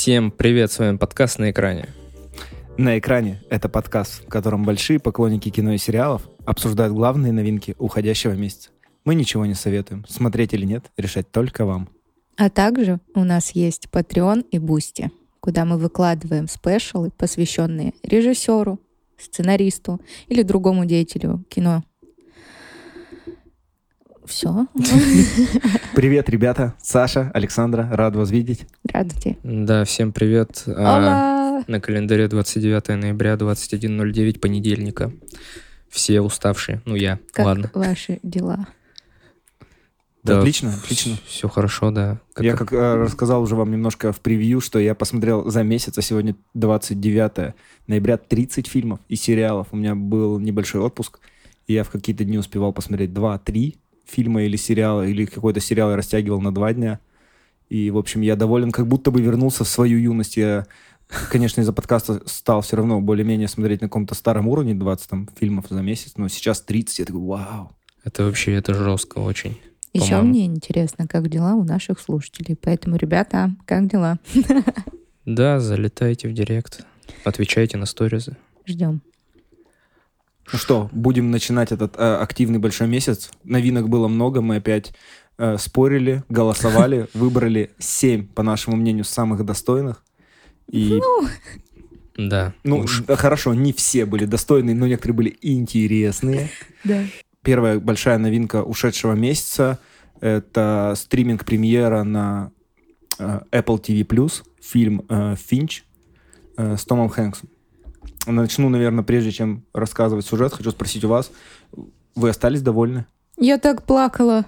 Всем привет, с вами подкаст «На экране». «На экране» — это подкаст, в котором большие поклонники кино и сериалов обсуждают главные новинки уходящего месяца. Мы ничего не советуем, смотреть или нет, решать только вам. А также у нас есть Patreon и Boosty, куда мы выкладываем special ы, посвященные режиссеру, сценаристу или другому деятелю кино все. Привет, ребята. Саша, Александра, рад вас видеть. Здравствуйте. Да, всем привет. А, на календаре 29 ноября, 21.09, понедельника. Все уставшие. Ну, я. Как Ладно. ваши дела? Да, отлично, отлично. Все хорошо, да. Как... Я как э, рассказал уже вам немножко в превью, что я посмотрел за месяц, а сегодня 29 ноября 30 фильмов и сериалов. У меня был небольшой отпуск, и я в какие-то дни успевал посмотреть 2-3 фильма или сериала, или какой-то сериал я растягивал на два дня. И, в общем, я доволен, как будто бы вернулся в свою юность. Я, конечно, из-за подкаста стал все равно более-менее смотреть на каком-то старом уровне, 20 там, фильмов за месяц, но сейчас 30, я такой, вау. Это вообще, это жестко очень. Еще мне интересно, как дела у наших слушателей. Поэтому, ребята, как дела? Да, залетайте в директ, отвечайте на сторизы. Ждем. Ну что, будем начинать этот э, активный большой месяц. Новинок было много, мы опять э, спорили, голосовали, выбрали семь, по нашему мнению, самых достойных. И... Ну... Да. Ну, уж. хорошо, не все были достойные, но некоторые были интересные. Да. Первая большая новинка ушедшего месяца — это стриминг-премьера на э, Apple TV+, фильм э, «Финч» э, с Томом Хэнксом. Начну, наверное, прежде чем рассказывать сюжет, хочу спросить у вас, вы остались довольны? Я так плакала.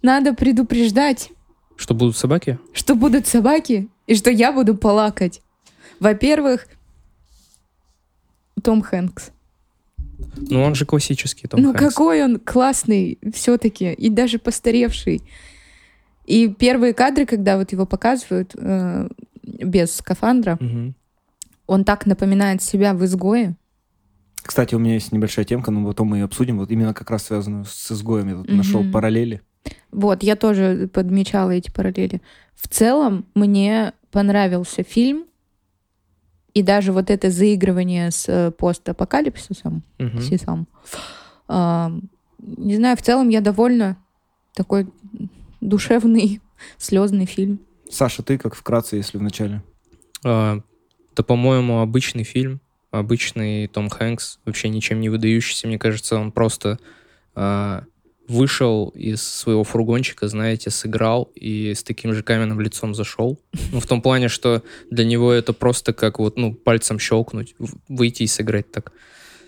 Надо предупреждать. Что будут собаки? Что будут собаки, и что я буду плакать. Во-первых, Том Хэнкс. Ну, он же классический Том Ну, Хэнкс. какой он классный все-таки, и даже постаревший. И первые кадры, когда вот его показывают э, без скафандра, угу. Он так напоминает себя в изгое. Кстати, у меня есть небольшая темка, но потом мы ее обсудим. Вот именно как раз связанную с изгоем. Я тут mm-hmm. нашел параллели. Вот, я тоже подмечала эти параллели. В целом, мне понравился фильм. И даже вот это заигрывание с э, постапокалипсисом, mm-hmm. сисом, э, не знаю, в целом я довольна. Такой душевный, слезный фильм. Саша, ты как вкратце, если в начале? А, это, по-моему, обычный фильм, обычный Том Хэнкс, вообще ничем не выдающийся. Мне кажется, он просто э, вышел из своего фургончика, знаете, сыграл и с таким же каменным лицом зашел. Ну, в том плане, что для него это просто как вот, ну, пальцем щелкнуть, выйти и сыграть так.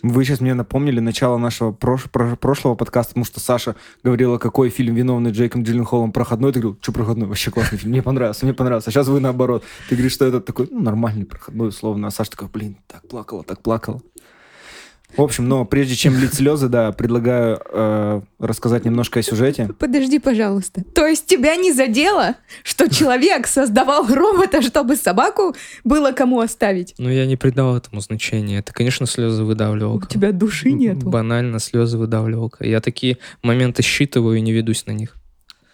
Вы сейчас мне напомнили начало нашего прош- прош- прошлого подкаста, потому что Саша говорила, какой фильм «Виновный Джейком Джилленхолом» проходной. Ты говорил, что проходной? Вообще классный фильм. Мне понравился, мне понравился. А сейчас вы наоборот. Ты говоришь, что это такой ну, нормальный проходной, условно. А Саша такой, блин, так плакала, так плакала. В общем, но прежде чем лить слезы, да, предлагаю э, рассказать немножко о сюжете. Подожди, пожалуйста. То есть тебя не задело, что человек создавал робота, чтобы собаку было кому оставить? Ну, я не придал этому значения. Это, конечно, слезы выдавливалка. У тебя души нет. Банально слезы выдавливалка. Я такие моменты считываю и не ведусь на них.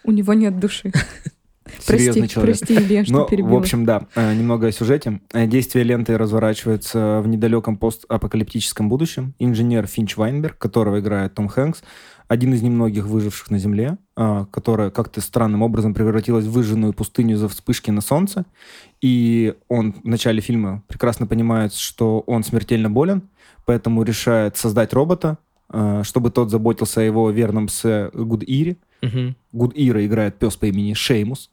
У него нет души. Серьезный прости, человек. Прости, Илья, что Но, перебила. в общем, да, э, немного о сюжете. Э, действие ленты разворачивается в недалеком постапокалиптическом будущем. Инженер Финч Вайнберг, которого играет Том Хэнкс, один из немногих выживших на Земле, э, которая как-то странным образом превратилась в выжженную пустыню за вспышки на солнце. И он в начале фильма прекрасно понимает, что он смертельно болен, поэтому решает создать робота, чтобы тот заботился о его верном с Гудире. Угу. Гудира играет пес по имени Шеймус.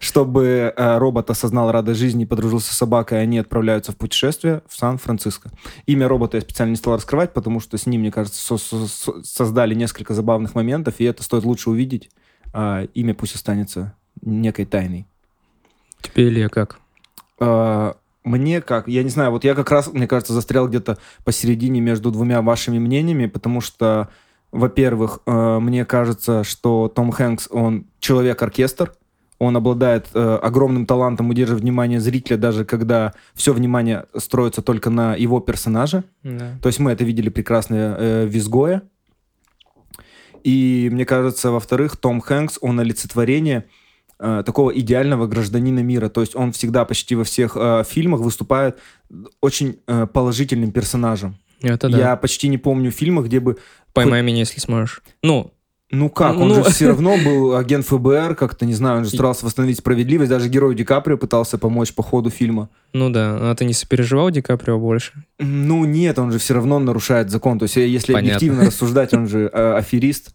Чтобы э, робот осознал радость жизни и подружился с собакой, они отправляются в путешествие в Сан-Франциско. Имя робота я специально не стал раскрывать, потому что с ним, мне кажется, со со создали несколько забавных моментов, и это стоит лучше увидеть. А имя пусть останется некой тайной. Тебе или как? А, мне как? Я не знаю, вот я как раз, мне кажется, застрял где-то посередине между двумя вашими мнениями, потому что во-первых, э, мне кажется, что Том Хэнкс, он человек-оркестр, он обладает э, огромным талантом удерживать внимание зрителя, даже когда все внимание строится только на его персонаже. Да. То есть мы это видели прекрасно э, в «Изгое». И мне кажется, во-вторых, Том Хэнкс, он олицетворение э, такого идеального гражданина мира. То есть он всегда почти во всех э, фильмах выступает очень э, положительным персонажем. Это да. Я почти не помню фильма, где бы... Поймай меня, если сможешь. Ну, Ну как, он Ну. же все равно был агент ФБР, как-то, не знаю, он же старался восстановить справедливость. Даже герой Ди Каприо пытался помочь по ходу фильма. ну да. А ты не сопереживал Ди Каприо больше? Ну нет, он же все равно нарушает закон. То есть э, если Понятно. объективно рассуждать, он же э, аферист.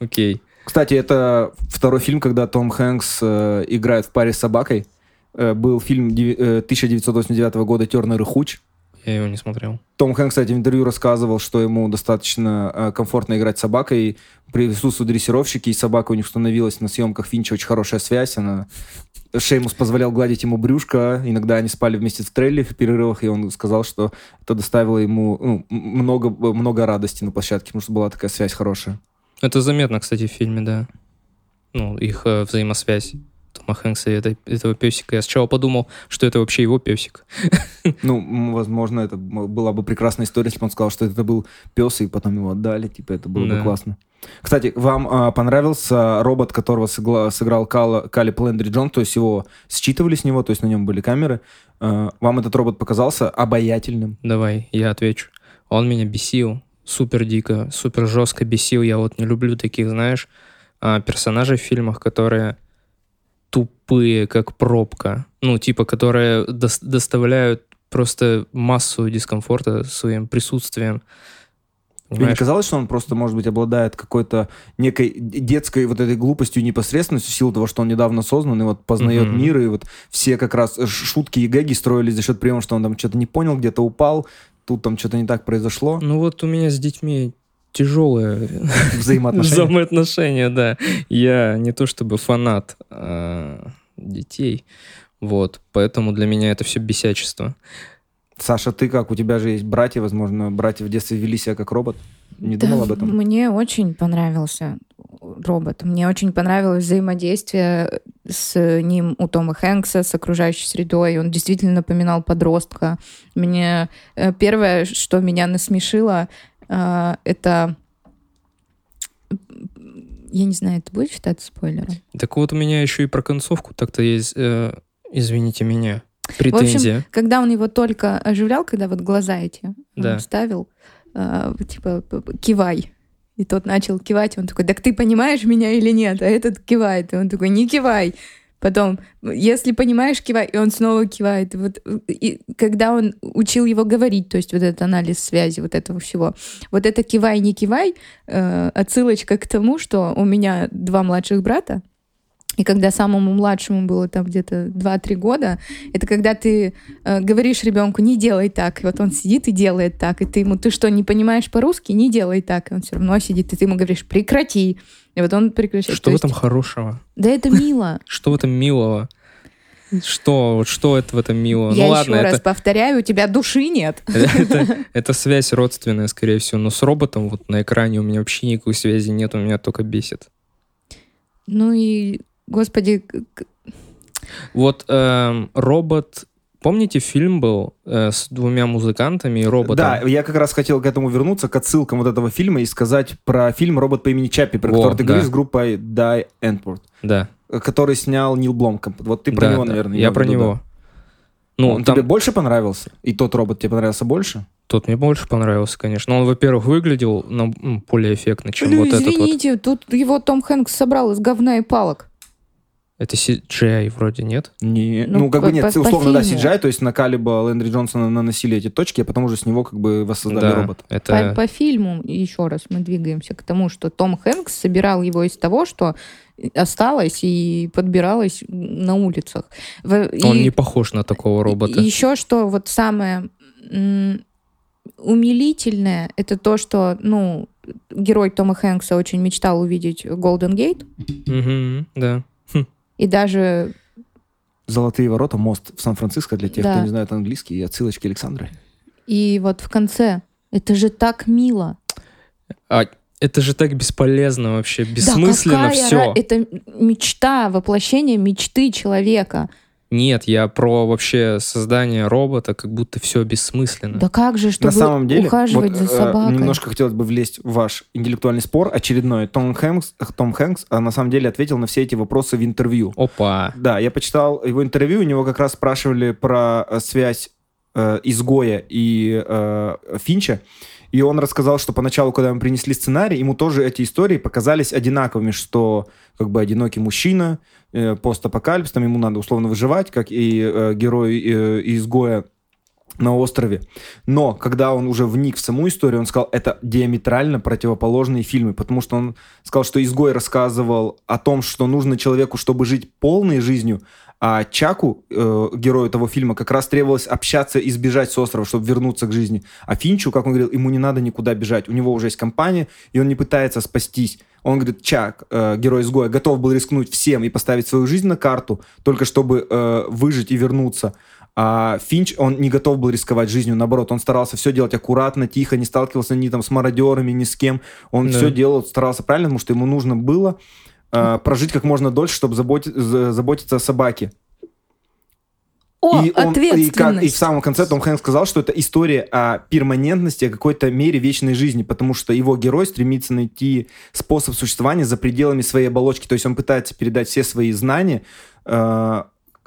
Окей. Кстати, это второй фильм, когда Том Хэнкс э, играет в паре с собакой. Э, был фильм деви- э, 1989 года «Тернер и Хуч». Я его не смотрел. Том Хэнкс, кстати, в интервью рассказывал, что ему достаточно э, комфортно играть с собакой. Присутствуют дрессировщики, и собака у них установилась на съемках Финча очень хорошая связь. Она... Шеймус позволял гладить ему брюшко. Иногда они спали вместе в трейлере в перерывах, и он сказал, что это доставило ему ну, много, много радости на площадке, потому что была такая связь хорошая. Это заметно, кстати, в фильме, да. Ну, их э, взаимосвязь. Тома Хэнкса и этой- этого песика. Я сначала подумал, что это вообще его песик. Ну, возможно, это была бы прекрасная история, если бы он сказал, что это был пес, и потом его отдали. Типа, это было бы Да. классно. Кстати, вам а, понравился робот, которого сыгла- сыграл Кала, Калиб Лэндри Джон, то есть его считывали с него, то есть на нем были камеры. А, вам этот робот показался обаятельным? Давай, я отвечу. Он меня бесил. Супер дико, супер жестко бесил. Я вот не люблю таких, знаешь, а, персонажей в фильмах, которые тупые, как пробка. Ну, типа, которые дос- доставляют просто массу дискомфорта своим присутствием. Тебе не казалось, что он просто, может быть, обладает какой-то некой детской вот этой глупостью и непосредственностью в силу того, что он недавно создан и вот познает Мгм. мир, и вот все как раз шутки и гэги строились за счет приема, что он там что-то не понял, где-то упал, тут там что-то не так произошло. Ну вот у меня с детьми тяжелые Взаимоотношения. взаимоотношения, да. Я не то чтобы фанат а, детей, вот, поэтому для меня это все бесячество. Саша, ты как? У тебя же есть братья, возможно, братья в детстве вели себя как робот. Не Да, думал об этом? Мне очень понравился робот. Мне очень понравилось взаимодействие с ним у Тома Хэнкса, с окружающей средой. Он действительно напоминал подростка. Мне э, первое, что меня насмешило, это... Я не знаю, это будет считаться спойлером? Так вот у меня еще и про концовку так-то есть, э, извините меня, претензия. Когда он его только оживлял, когда вот глаза эти Да. ставил, э, типа кивай. И тот начал кивать, и он такой, так ты понимаешь меня или нет? А этот кивает, и он такой, не кивай. Потом, если понимаешь, кивай, и он снова кивает. Вот, и когда он учил его говорить, то есть вот этот анализ связи вот этого всего, вот это кивай, не кивай, э, отсылочка к тому, что у меня два младших брата, и когда самому младшему было там где-то 2-3 года, это когда ты э, говоришь ребенку, не делай так, и вот он сидит и делает так, и ты ему, ты что, не понимаешь по-русски, не делай так, и он все равно сидит, и ты ему говоришь, прекрати, и вот он прекращает. Что То в есть- этом хорошего? Да это мило. Что в этом милого? Что, вот что это в этом милого? Я ну ладно, еще это, раз повторяю, у тебя души нет. это, это связь родственная, скорее всего, но с роботом вот на экране у меня вообще никакой связи нет, он меня только бесит. Ну и, господи, Вот эм, робот... Помните, фильм был э, с двумя музыкантами и роботом? Да, я как раз хотел к этому вернуться, к отсылкам вот этого фильма и сказать про фильм «Робот по имени Чаппи», про Во, который ты да. говоришь с группой Die Antwoord, Да. который снял Нил Бломкомп. Вот ты про Да, него, да, наверное, Я про виду, него. да. Ну, он там тебе больше понравился? И тот робот тебе понравился больше? тот мне больше понравился, конечно. Но он, во-первых, выглядел ну, более эффектно, чем Ну, вот этот вот. извините, тут его Том Хэнкс собрал из говна и палок. Это CGI вроде нет? Не, Ну, ну, как по- бы нет, по- по условно, да, фильму. CGI, то есть на Калиба Лэндри Джонсона наносили эти точки, а потом уже с него как бы воссоздали да, робота. это... По, по фильму, еще раз, мы двигаемся к тому, что Том Хэнкс собирал его из того, что осталось и подбиралось на улицах. В- Он и- не похож на такого робота. И еще что вот самое умилительное, это то, что, ну, герой Тома Хэнкса очень мечтал увидеть Голден Гейт, Мгм, да. И даже Золотые ворота, мост в Сан-Франциско для тех, Да. кто не знает английский, и отсылочки Александры. и вот в конце. Это же так мило. А это же так бесполезно вообще, Да бессмысленно какая все. ра- Это мечта, воплощение мечты человека. Нет, я про вообще создание робота, как будто все бессмысленно. Да как же, чтобы На самом деле, ухаживать вот, за э, собакой? немножко хотелось бы влезть в ваш интеллектуальный спор очередной. Том Хэнкс, Том Хэнкс а на самом деле ответил на все эти вопросы в интервью. Опа. Да, я почитал его интервью, у него как раз спрашивали про э, связь э, изгоя и э, Финча. И он рассказал, что поначалу, когда ему принесли сценарий, ему тоже эти истории показались одинаковыми, что как бы одинокий мужчина, э, постапокалипс, там ему надо условно выживать, как и э, герой э, изгоя на острове. Но когда он уже вник в саму историю, он сказал, это диаметрально противоположные фильмы, потому что он сказал, что изгой рассказывал о том, что нужно человеку, чтобы жить полной жизнью, а Чаку, э, герою того фильма, как раз требовалось общаться и сбежать с острова, чтобы вернуться к жизни. А Финчу, как он говорил, ему не надо никуда бежать. У него уже есть компания, и он не пытается спастись. Он говорит, Чак, э, герой изгоя, готов был рискнуть всем и поставить свою жизнь на карту, только чтобы э, выжить и вернуться. А Финч, он не готов был рисковать жизнью, наоборот, он старался все делать аккуратно, тихо, не сталкивался ни там с мародерами, ни с кем. Он Да. все делал, старался правильно, потому что ему нужно было э, прожить как можно дольше, чтобы заботи- за- заботиться о собаке. О, и, он- и, как- и в самом конце Том Хэнкс сказал, что это история о перманентности, о какой-то мере вечной жизни, потому что его герой стремится найти способ существования за пределами своей оболочки. То есть он пытается передать все свои знания э,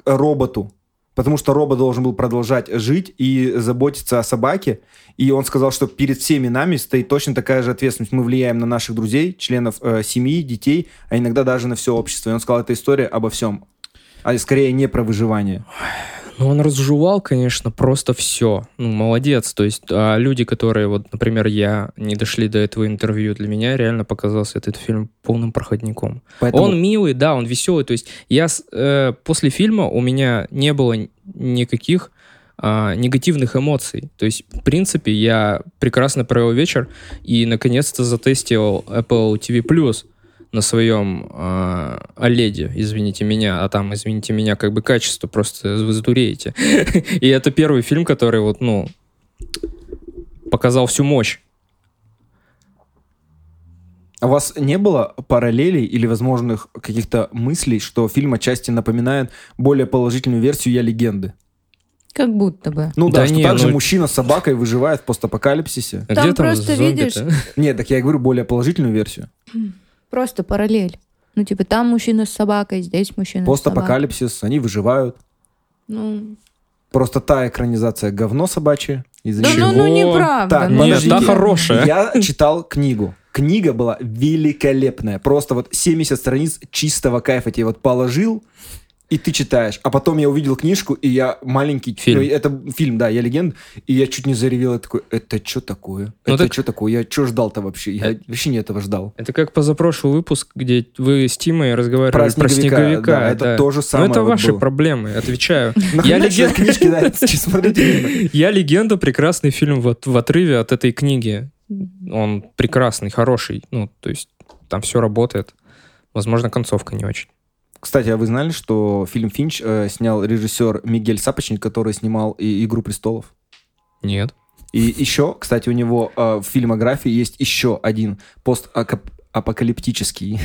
роботу, потому что робот должен был продолжать жить и заботиться о собаке. И он сказал, что перед всеми нами стоит точно такая же ответственность. Мы влияем на наших друзей, членов э, семьи, детей, а иногда даже на все общество. И он сказал, это история обо всем. А скорее не про выживание. Ну, он разжевал, конечно, просто все. Ну, молодец. То есть а люди, которые, вот, например, я, не дошли до этого интервью, для меня реально показался этот фильм полным проходником. Поэтому Он милый, да, он веселый. То есть я э, после фильма у меня не было никаких а, негативных эмоций. То есть, в принципе, я прекрасно провел вечер и наконец-то затестил Apple TV на своем а, OLED, извините меня, а там, извините меня, как бы качество просто вы сдуреете. И это первый фильм, который вот, ну, показал всю мощь. А у вас не было параллелей или возможных каких-то мыслей, что фильм отчасти напоминает более положительную версию «Я легенды»? Как будто бы. Ну да, Да что не, также ну- мужчина с собакой выживает в постапокалипсисе. А Где там просто видишь- зомби-то? Нет, так я и говорю более положительную версию. Просто параллель. Ну, типа, там мужчина с собакой, здесь мужчина с собакой. Постапокалипсис, они выживают. Ну, Просто та экранизация говно собачье. из-за да чего- ну, ну, Чего? неправда. Так, ну, Нет, подождите. та хорошая. Я читал книгу. Книга была великолепная. Просто вот 70 страниц чистого кайфа тебе вот положил, и ты читаешь. А потом я увидел книжку, и я маленький... Фильм. ну, это фильм, да, я легенда. И я чуть не заревел. Я такой, это что такое? Ну это так- что такое? Я что ждал-то вообще? Я Э- вообще не этого ждал. Это как позапрошлый выпуск, где вы с Тимой разговаривали Про про снеговика, снеговика. да, это то же Ну, самое это вот ваши было. проблемы, отвечаю. Я читать леген- книжки, да. Я легенда, прекрасный фильм в отрыве от этой книги. Он прекрасный, хороший. Ну, то есть там все работает. Возможно, концовка не очень. Кстати, а вы знали, что фильм «Финч» э, снял режиссер Мигель Сапочник, который снимал и «Игру престолов»? Нет. И еще, кстати, у него э, в фильмографии есть еще один постапокалиптический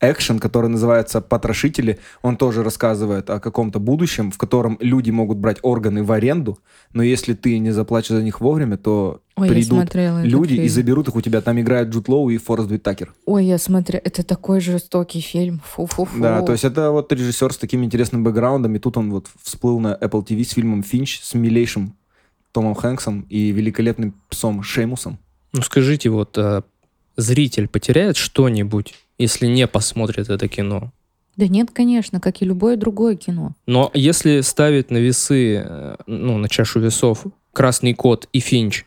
экшен, который называется «Потрошители». Он тоже рассказывает о каком-то будущем, в котором люди могут брать органы в аренду, но если ты не заплатишь за них вовремя, то Ой, придут люди и заберут их у тебя. Там играют Джуд Лоу и Форест Уитакер. Ой, я смотрю, это такой жестокий фильм. Фу-фу-фу. Да, то есть это вот режиссер с таким интересным бэкграундом, и тут он вот всплыл на Apple TV с фильмом «Финч» с милейшим Томом Хэнксом и великолепным псом Шеймусом. Ну, скажите, вот а, зритель потеряет что-нибудь, если не посмотрит это кино? Да нет, конечно, как и любое другое кино. Но если ставить на весы, э, ну, на чашу весов Красный кот и Финч,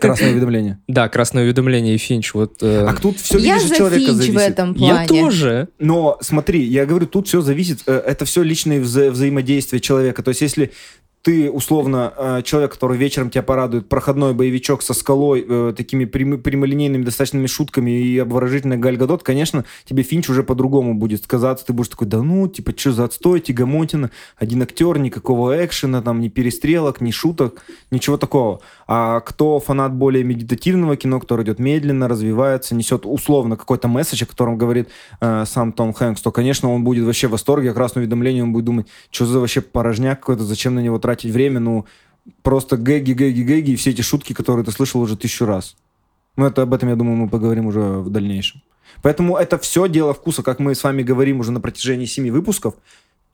Красное уведомление. да, Красное уведомление и Финч, вот... э, А тут все я видишь, за человека Финч в зависит. этом плане. я тоже. Но смотри, я говорю, тут все зависит, э, это все личное вза- взаимодействие человека. То есть если ты, условно, э, человек, который вечером тебя порадует, проходной боевичок со скалой, э, такими прям- прямолинейными достаточными шутками и обворожительный Галь Гадот, конечно, тебе Финч уже по-другому будет сказаться. Ты будешь такой, да ну, типа, что за отстой, тягомотина, один актер, никакого экшена, там, ни перестрелок, ни шуток, ничего такого. А кто фанат более медитативного кино, который идет медленно, развивается, несет условно какой-то месседж, о котором говорит э, сам Том Хэнкс, то, конечно, он будет вообще в восторге, как раз на уведомление он будет думать, что за вообще порожняк какой-то, зачем на него тратить время, ну, просто гэги, гэги, гэги, и все эти шутки, которые ты слышал уже тысячу раз. Ну, это об этом, я думаю, мы поговорим уже в дальнейшем. Поэтому это все дело вкуса, как мы с вами говорим уже на протяжении семи выпусков.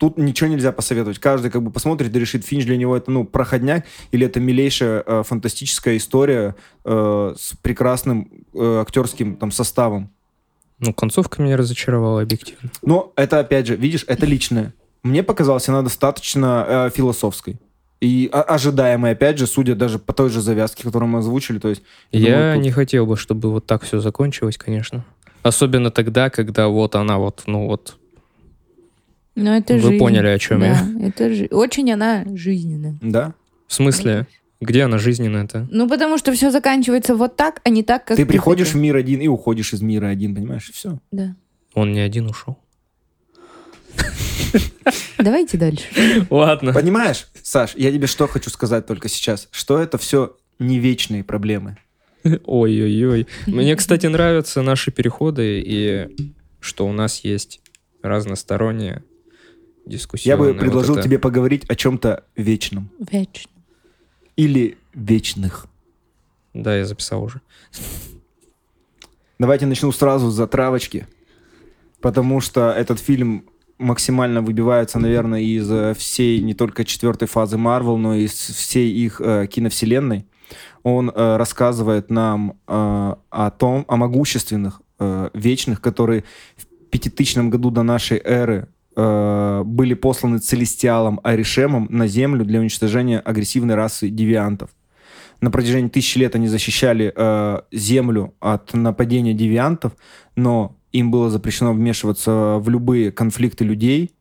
Тут ничего нельзя посоветовать. Каждый как бы посмотрит и решит, Финч для него это, ну, проходняк или это милейшая э, фантастическая история э, с прекрасным э, актерским там составом. Ну, концовка меня разочаровала объективно. Но это, опять же, видишь, это личное. Мне показалось, она достаточно э, философской. И ожидаемой, опять же, судя даже по той же завязке, которую мы озвучили. То есть, Я думаю, тут- не хотел бы, чтобы вот так все закончилось, конечно. Особенно тогда, когда вот она вот, ну вот, Но это вы жизнь. поняли, о чем Да, я. это жи- очень она жизненная. Да. В смысле, где она жизненная-то? Ну, потому что все заканчивается вот так, а не так, как ты приходишь в хотел. мир один и уходишь из мира один, понимаешь? И все. Да. Он не один ушел. Давайте дальше. Ладно. Понимаешь, Саш, я тебе что хочу сказать только сейчас? Что это все не вечные проблемы. Ой-ой-ой. Мне, кстати, нравятся наши переходы и что у нас есть разносторонние. Я бы предложил тебе поговорить о чем-то вечном. Вечно. Или вечных. Да, я записал уже. Давайте начну сразу с затравочки. Потому что этот фильм максимально выбивается, наверное, из э, всей не только четвертой фазы Марвел, но и из всей их э, киновселенной. Он э, рассказывает нам э, о том, о могущественных э, вечных, которые в пятитысячном году до нашей эры э, были посланы Целестиалом Аришемом на Землю для уничтожения агрессивной расы девиантов. На протяжении тысячи лет они защищали э, Землю от нападения девиантов, но им было запрещено вмешиваться в любые конфликты людей.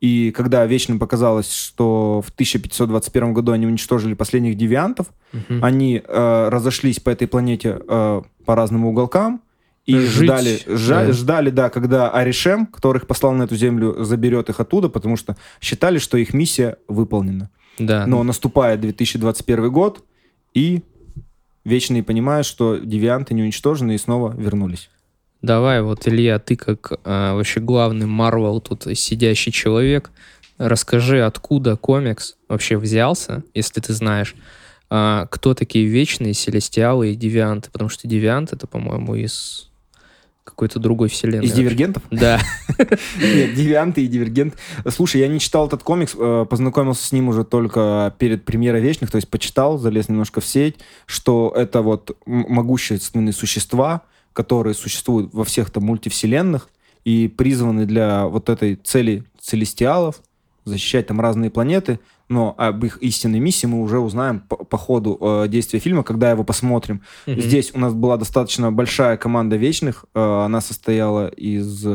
И когда Вечным показалось, что в 1521 году они уничтожили последних девиантов, Мгм. они э, разошлись по этой планете э, по разным уголкам и Жить, ждали, жа- да. ждали, да, когда Аришем, которых послал на эту землю, заберет их оттуда, потому что считали, что их миссия выполнена. Да. Но наступает 2021 год, и Вечные понимают, что девианты не уничтожены и снова вернулись. Давай, вот, Илья, ты как а, вообще главный Марвел тут сидящий человек, расскажи, откуда комикс вообще взялся, если ты знаешь, а, кто такие вечные селестиалы и девианты, потому что девиант это, по-моему, из какой-то другой вселенной. Из дивергентов? Да. Нет, девианты и дивергент. Слушай, я не читал этот комикс, э, познакомился с ним уже только перед премьерой Вечных, то есть почитал, залез немножко в сеть, что это вот могущественные существа, которые существуют во всех там мультивселенных и призваны для вот этой цели целестиалов, защищать там разные планеты, но об их истинной миссии мы уже узнаем по, по ходу э, действия фильма, когда его посмотрим. Мгм. Здесь у нас была достаточно большая команда вечных. Э, Она состояла из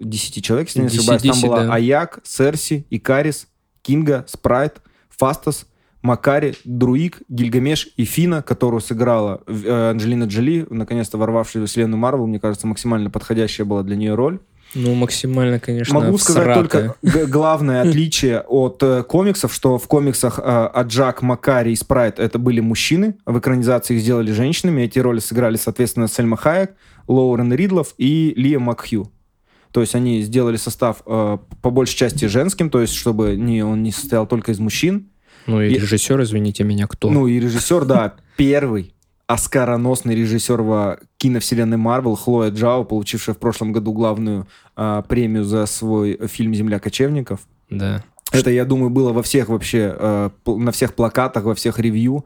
10 человек, если не 10, ошибаюсь. Там 10, была да. Аяк, Серси, Икарис, Кинга, Спрайт, Фастас, Макари, Друик, Гильгамеш и Фина, которую сыграла э, Анджелина Джоли, наконец-то ворвавшая в вселенную Марвел. Мне кажется, максимально подходящая была для нее роль. Ну, максимально, конечно, Могу сказать только главное отличие от э, комиксов, что в комиксах э, Аджак, Макари и Спрайт это были мужчины, в экранизации их сделали женщинами. Эти роли сыграли, соответственно, Сельма Хайек, Лоурен Ридлов и Лия Макхью. То есть они сделали состав э, по большей части женским, то есть чтобы не, он не состоял только из мужчин. Ну и И- режиссер, извините меня, кто? Ну и режиссер, да, первый оскароносный режиссер во киновселенной Марвел Хлоя Джао, получившая в прошлом году главную а, премию за свой фильм «Земля кочевников». Да. Это, я думаю, было во всех вообще, пл- на всех плакатах, во всех ревью,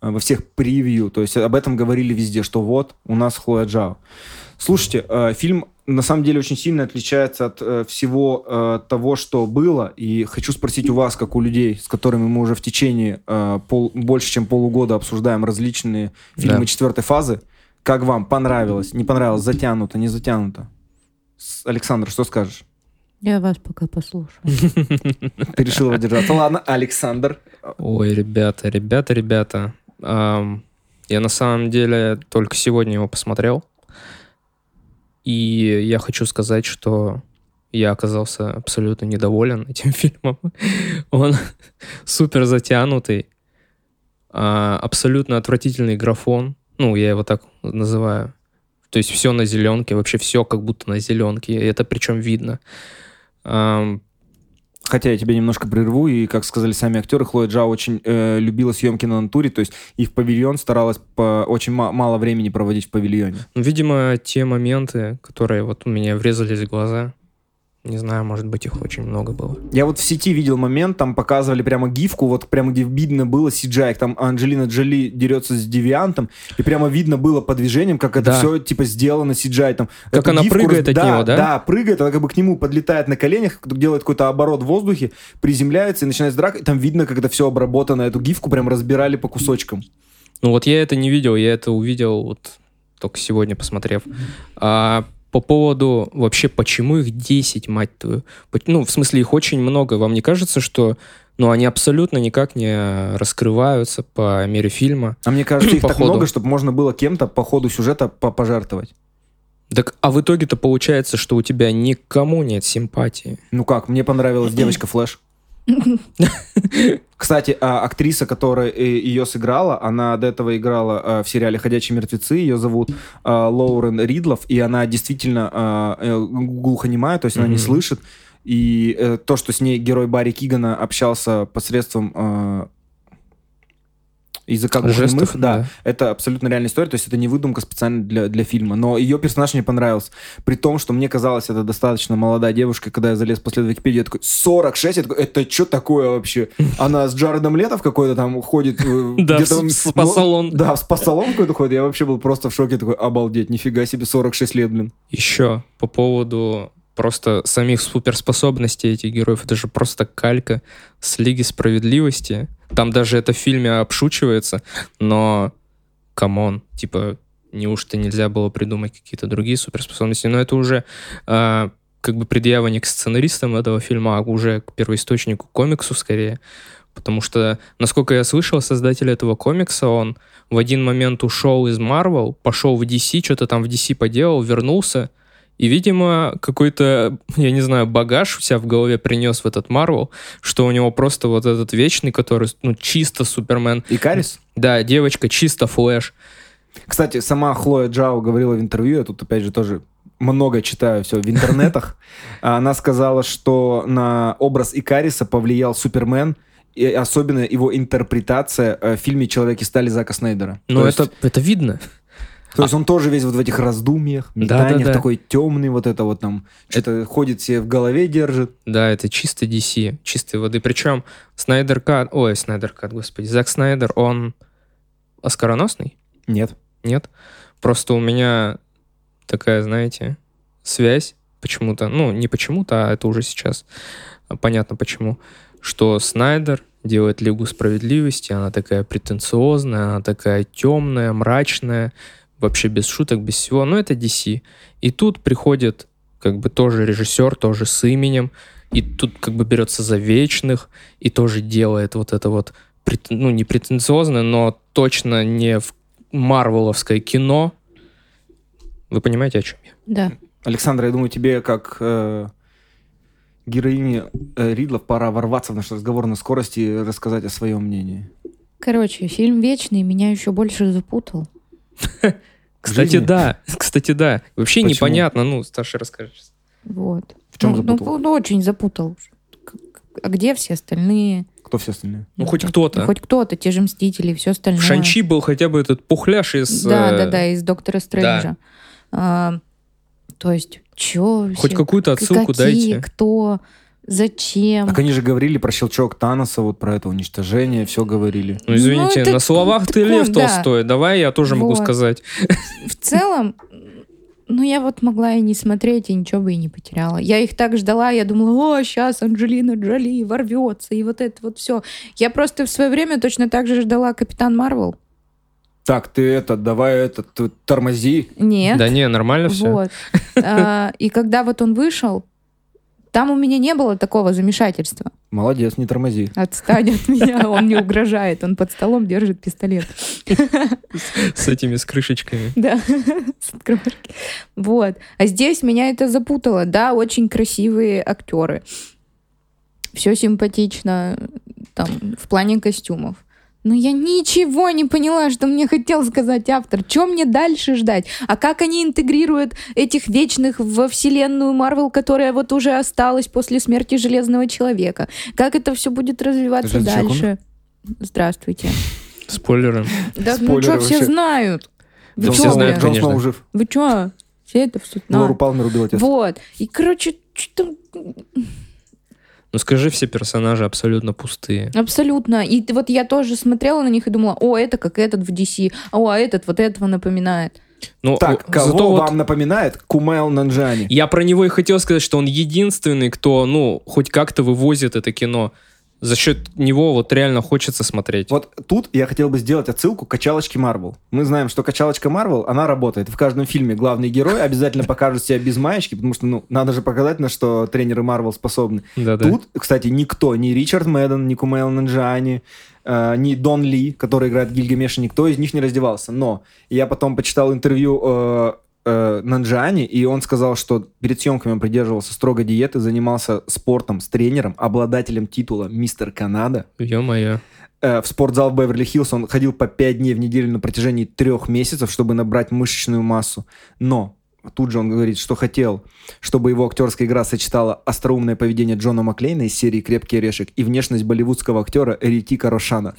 э, во всех превью. То есть об этом говорили везде, что вот у нас Хлоя Джао. Слушайте, э, фильм на самом деле очень сильно отличается от э, всего э, того, что было. И хочу спросить у вас, как у людей, с которыми мы уже в течение э, пол- больше чем полугода обсуждаем различные фильмы Да. четвертой фазы, как вам понравилось, не понравилось, затянуто, не затянуто? С- Александр, что скажешь? Я вас пока послушаю. Ты решил выдержаться. Ладно, Александр. Ой, ребята, ребята, ребята. я на самом деле только сегодня его посмотрел. И я хочу сказать, что я оказался абсолютно недоволен этим фильмом. Он супер затянутый, а, абсолютно отвратительный графон. Ну, я его так называю. То есть все на зеленке, вообще все как будто на зеленке. И это причем видно. Хотя я тебя немножко прерву, и, как сказали сами актеры, Хлоя Джао очень э, любила съемки на натуре, то есть и в павильон старалась по очень ма- мало времени проводить в павильоне. Ну, видимо, те моменты, которые вот у меня врезались в глаза, не знаю, может быть, их очень много было. Я вот в сети видел момент, там показывали прямо гифку, вот прямо где видно было CGI, там Анджелина Джоли дерется с девиантом, и прямо видно было по движениям, как это Да. все типа сделано CGI. Там, Как она гифку прыгает от да, него, да? Да, прыгает, она как бы к нему подлетает на коленях, делает какой-то оборот в воздухе, приземляется и начинает драка, и там видно, как это все обработано, эту гифку прям разбирали по кусочкам. Ну вот я это не видел, я это увидел вот только сегодня посмотрев. А по поводу вообще, почему их 10, мать твою? Ну, в смысле, их очень много. Вам не кажется, что ну, они абсолютно никак не раскрываются по мере фильма? А мне кажется, их По так ходу. много, чтобы можно было кем-то по ходу сюжета по- пожертвовать. Так, а в итоге-то получается, что у тебя никому нет симпатии. Ну как, мне понравилась девочка Флэш. Кстати, а, актриса, которая ее сыграла, она до этого играла э, в сериале «Ходячие мертвецы», ее зовут э, Лоурен Ридлов, и она действительно э, глухонемая, то есть она не слышит. И э, то, что с ней герой Барри Кигана общался посредством языка глухонемых, Жестов, да, да. это абсолютно реальная история, то есть это не выдумка специально для, для фильма. Но ее персонаж мне понравился. При том, что мне казалось, это достаточно молодая девушка, когда я залез после в Википедию, я такой, 46? Я такой, это что такое вообще? Она с Джаредом Лето в какой-то там ходит? э, Да, в он- спа-салон. Да, в спа-салон какой-то ходит. Я вообще был просто в шоке, такой, обалдеть, нифига себе, 46 лет, блин. Еще по поводу просто самих суперспособностей этих героев. Это же просто калька с Лиги Справедливости. Там даже это в фильме обшучивается, но come on, типа, неужто нельзя было придумать какие-то другие суперспособности? Но это уже а, как бы предъява не к сценаристам этого фильма, а уже к первоисточнику комиксу скорее. Потому что, насколько я слышал, создатель этого комикса, он в один момент ушел из Marvel, пошел в DC, что-то там в DC поделал, вернулся, и, видимо, какой-то, я не знаю, багаж у себя в голове принес в этот Marvel, что у него просто вот этот вечный, который, ну, чисто Супермен. Икарис? Да, девочка чисто Флэш. Кстати, сама Хлоя Джао говорила в интервью, я тут опять же тоже много читаю все в интернетах. Она сказала, что на образ Икариса повлиял Супермен, и особенно его интерпретация э, в фильме «Человек из стали» Зака Снайдера. Ну, То есть- это, это видно. То есть он тоже весь вот в этих раздумьях, Да, метаниях, да, да. такой темный, вот это вот там, что-то ходит себе в голове держит. Да, это чисто DC, чистой воды. Причем Снайдер Кат, ой, Снайдер Кат, господи, Зак Снайдер, он оскароносный? Нет. Нет. Просто у меня такая, знаете, связь почему-то, ну, не почему-то, а это уже сейчас а, понятно почему, что Снайдер делает Лигу Справедливости, она такая претенциозная, она такая темная, мрачная, вообще без шуток, без всего, но это DC. И тут приходит как бы тоже режиссер, тоже с именем, и тут как бы берется за вечных, и тоже делает вот это вот, ну, не претенциозное, но точно не в марвеловское кино. Вы понимаете, о чем я? Да. Александр, я думаю, тебе как э, героине э, Ридлов пора ворваться в наш разговор на скорости и рассказать о своем мнении. Короче, фильм вечный меня еще больше запутал. Кстати, жизни? да. Кстати, да. Вообще Почему? непонятно. Ну, Старший расскажешь. Вот. В чем ну, запутал? Ну, ну, очень запутал. А где все остальные? Кто все остальные? Ну, хоть да, кто-то. Хоть кто-то, те же Мстители и все остальное. В Шанчи был хотя бы этот пухляш из... Да, э, да, да, из Доктора Стрэнджа. А, то есть, чё Хоть какую-то отсылку Какие, дайте. кто, зачем? Так они же говорили про щелчок Таноса, вот про это уничтожение, все говорили. Ну, извините, Ну, это на словах ты такое, Лев да. Толстой. Давай я тоже могу Вот. сказать. В целом, ну, я вот могла и не смотреть, и ничего бы и не потеряла. Я их так ждала, я думала, о, сейчас Анджелина Джоли ворвется, и вот это вот все. Я просто в свое время точно так же ждала Капитан Марвел. Так, ты это, давай это, ты тормози. Нет. Да не, нормально все. Вот. А, И когда вот он вышел, Там у меня не было такого замешательства. Молодец, не тормози. Отстань от меня, он не угрожает, он под столом держит пистолет. С этими, с крышечками. Да, с открывашки. Вот. А здесь меня это запутало. Да, очень красивые актеры. Все симпатично там в плане костюмов. Но я ничего не поняла, что мне хотел сказать автор. Чем мне дальше ждать? А как они интегрируют этих вечных во вселенную Марвел, которая вот уже осталась после смерти Железного Человека? Как это все будет развиваться Железный дальше? Здравствуйте. Спойлеры. Да ну Спойлеры что, все знают. Вы Да все знают, конечно. Сноу жив. Вы что? Все это все Лору Палмер убил отец. Вот. И, короче, что Ну скажи, все персонажи абсолютно пустые. Абсолютно. И вот я тоже смотрела на них и думала, о, это как этот в DC, о, а этот вот этого напоминает. Ну, Так, кого зато вот вам напоминает Кумайл Нанджани? я про него и хотел сказать, что он единственный, кто, ну, хоть как-то вывозит это кино. За счет него вот реально хочется смотреть. Вот тут я хотел бы сделать отсылку к качалочке Марвел. Мы знаем, что качалочка Марвел, она работает. В каждом фильме главный герой обязательно покажет себя без маечки, потому что, ну, надо же показать, на что тренеры Марвел способны. Да-да. Тут, кстати, никто, ни Ричард Мэдден, ни Кумейл Нанджани, э, ни Дон Ли, который играет Гильгамеша, никто из них не раздевался. Но я потом почитал интервью э, э, Нанджани, и он сказал, что перед съемками он придерживался строгой диеты, занимался спортом с тренером, обладателем титула «Мистер Канада». Ё-моё. Э, в спортзал в Беверли-Хиллз он ходил по 5 дней в неделю на протяжении трех месяцев, чтобы набрать мышечную массу. Но тут же он говорит, что хотел, чтобы его актерская игра сочетала остроумное поведение Джона Маклейна из серии «Крепкий орешек» и внешность болливудского актера Ритика Рошана.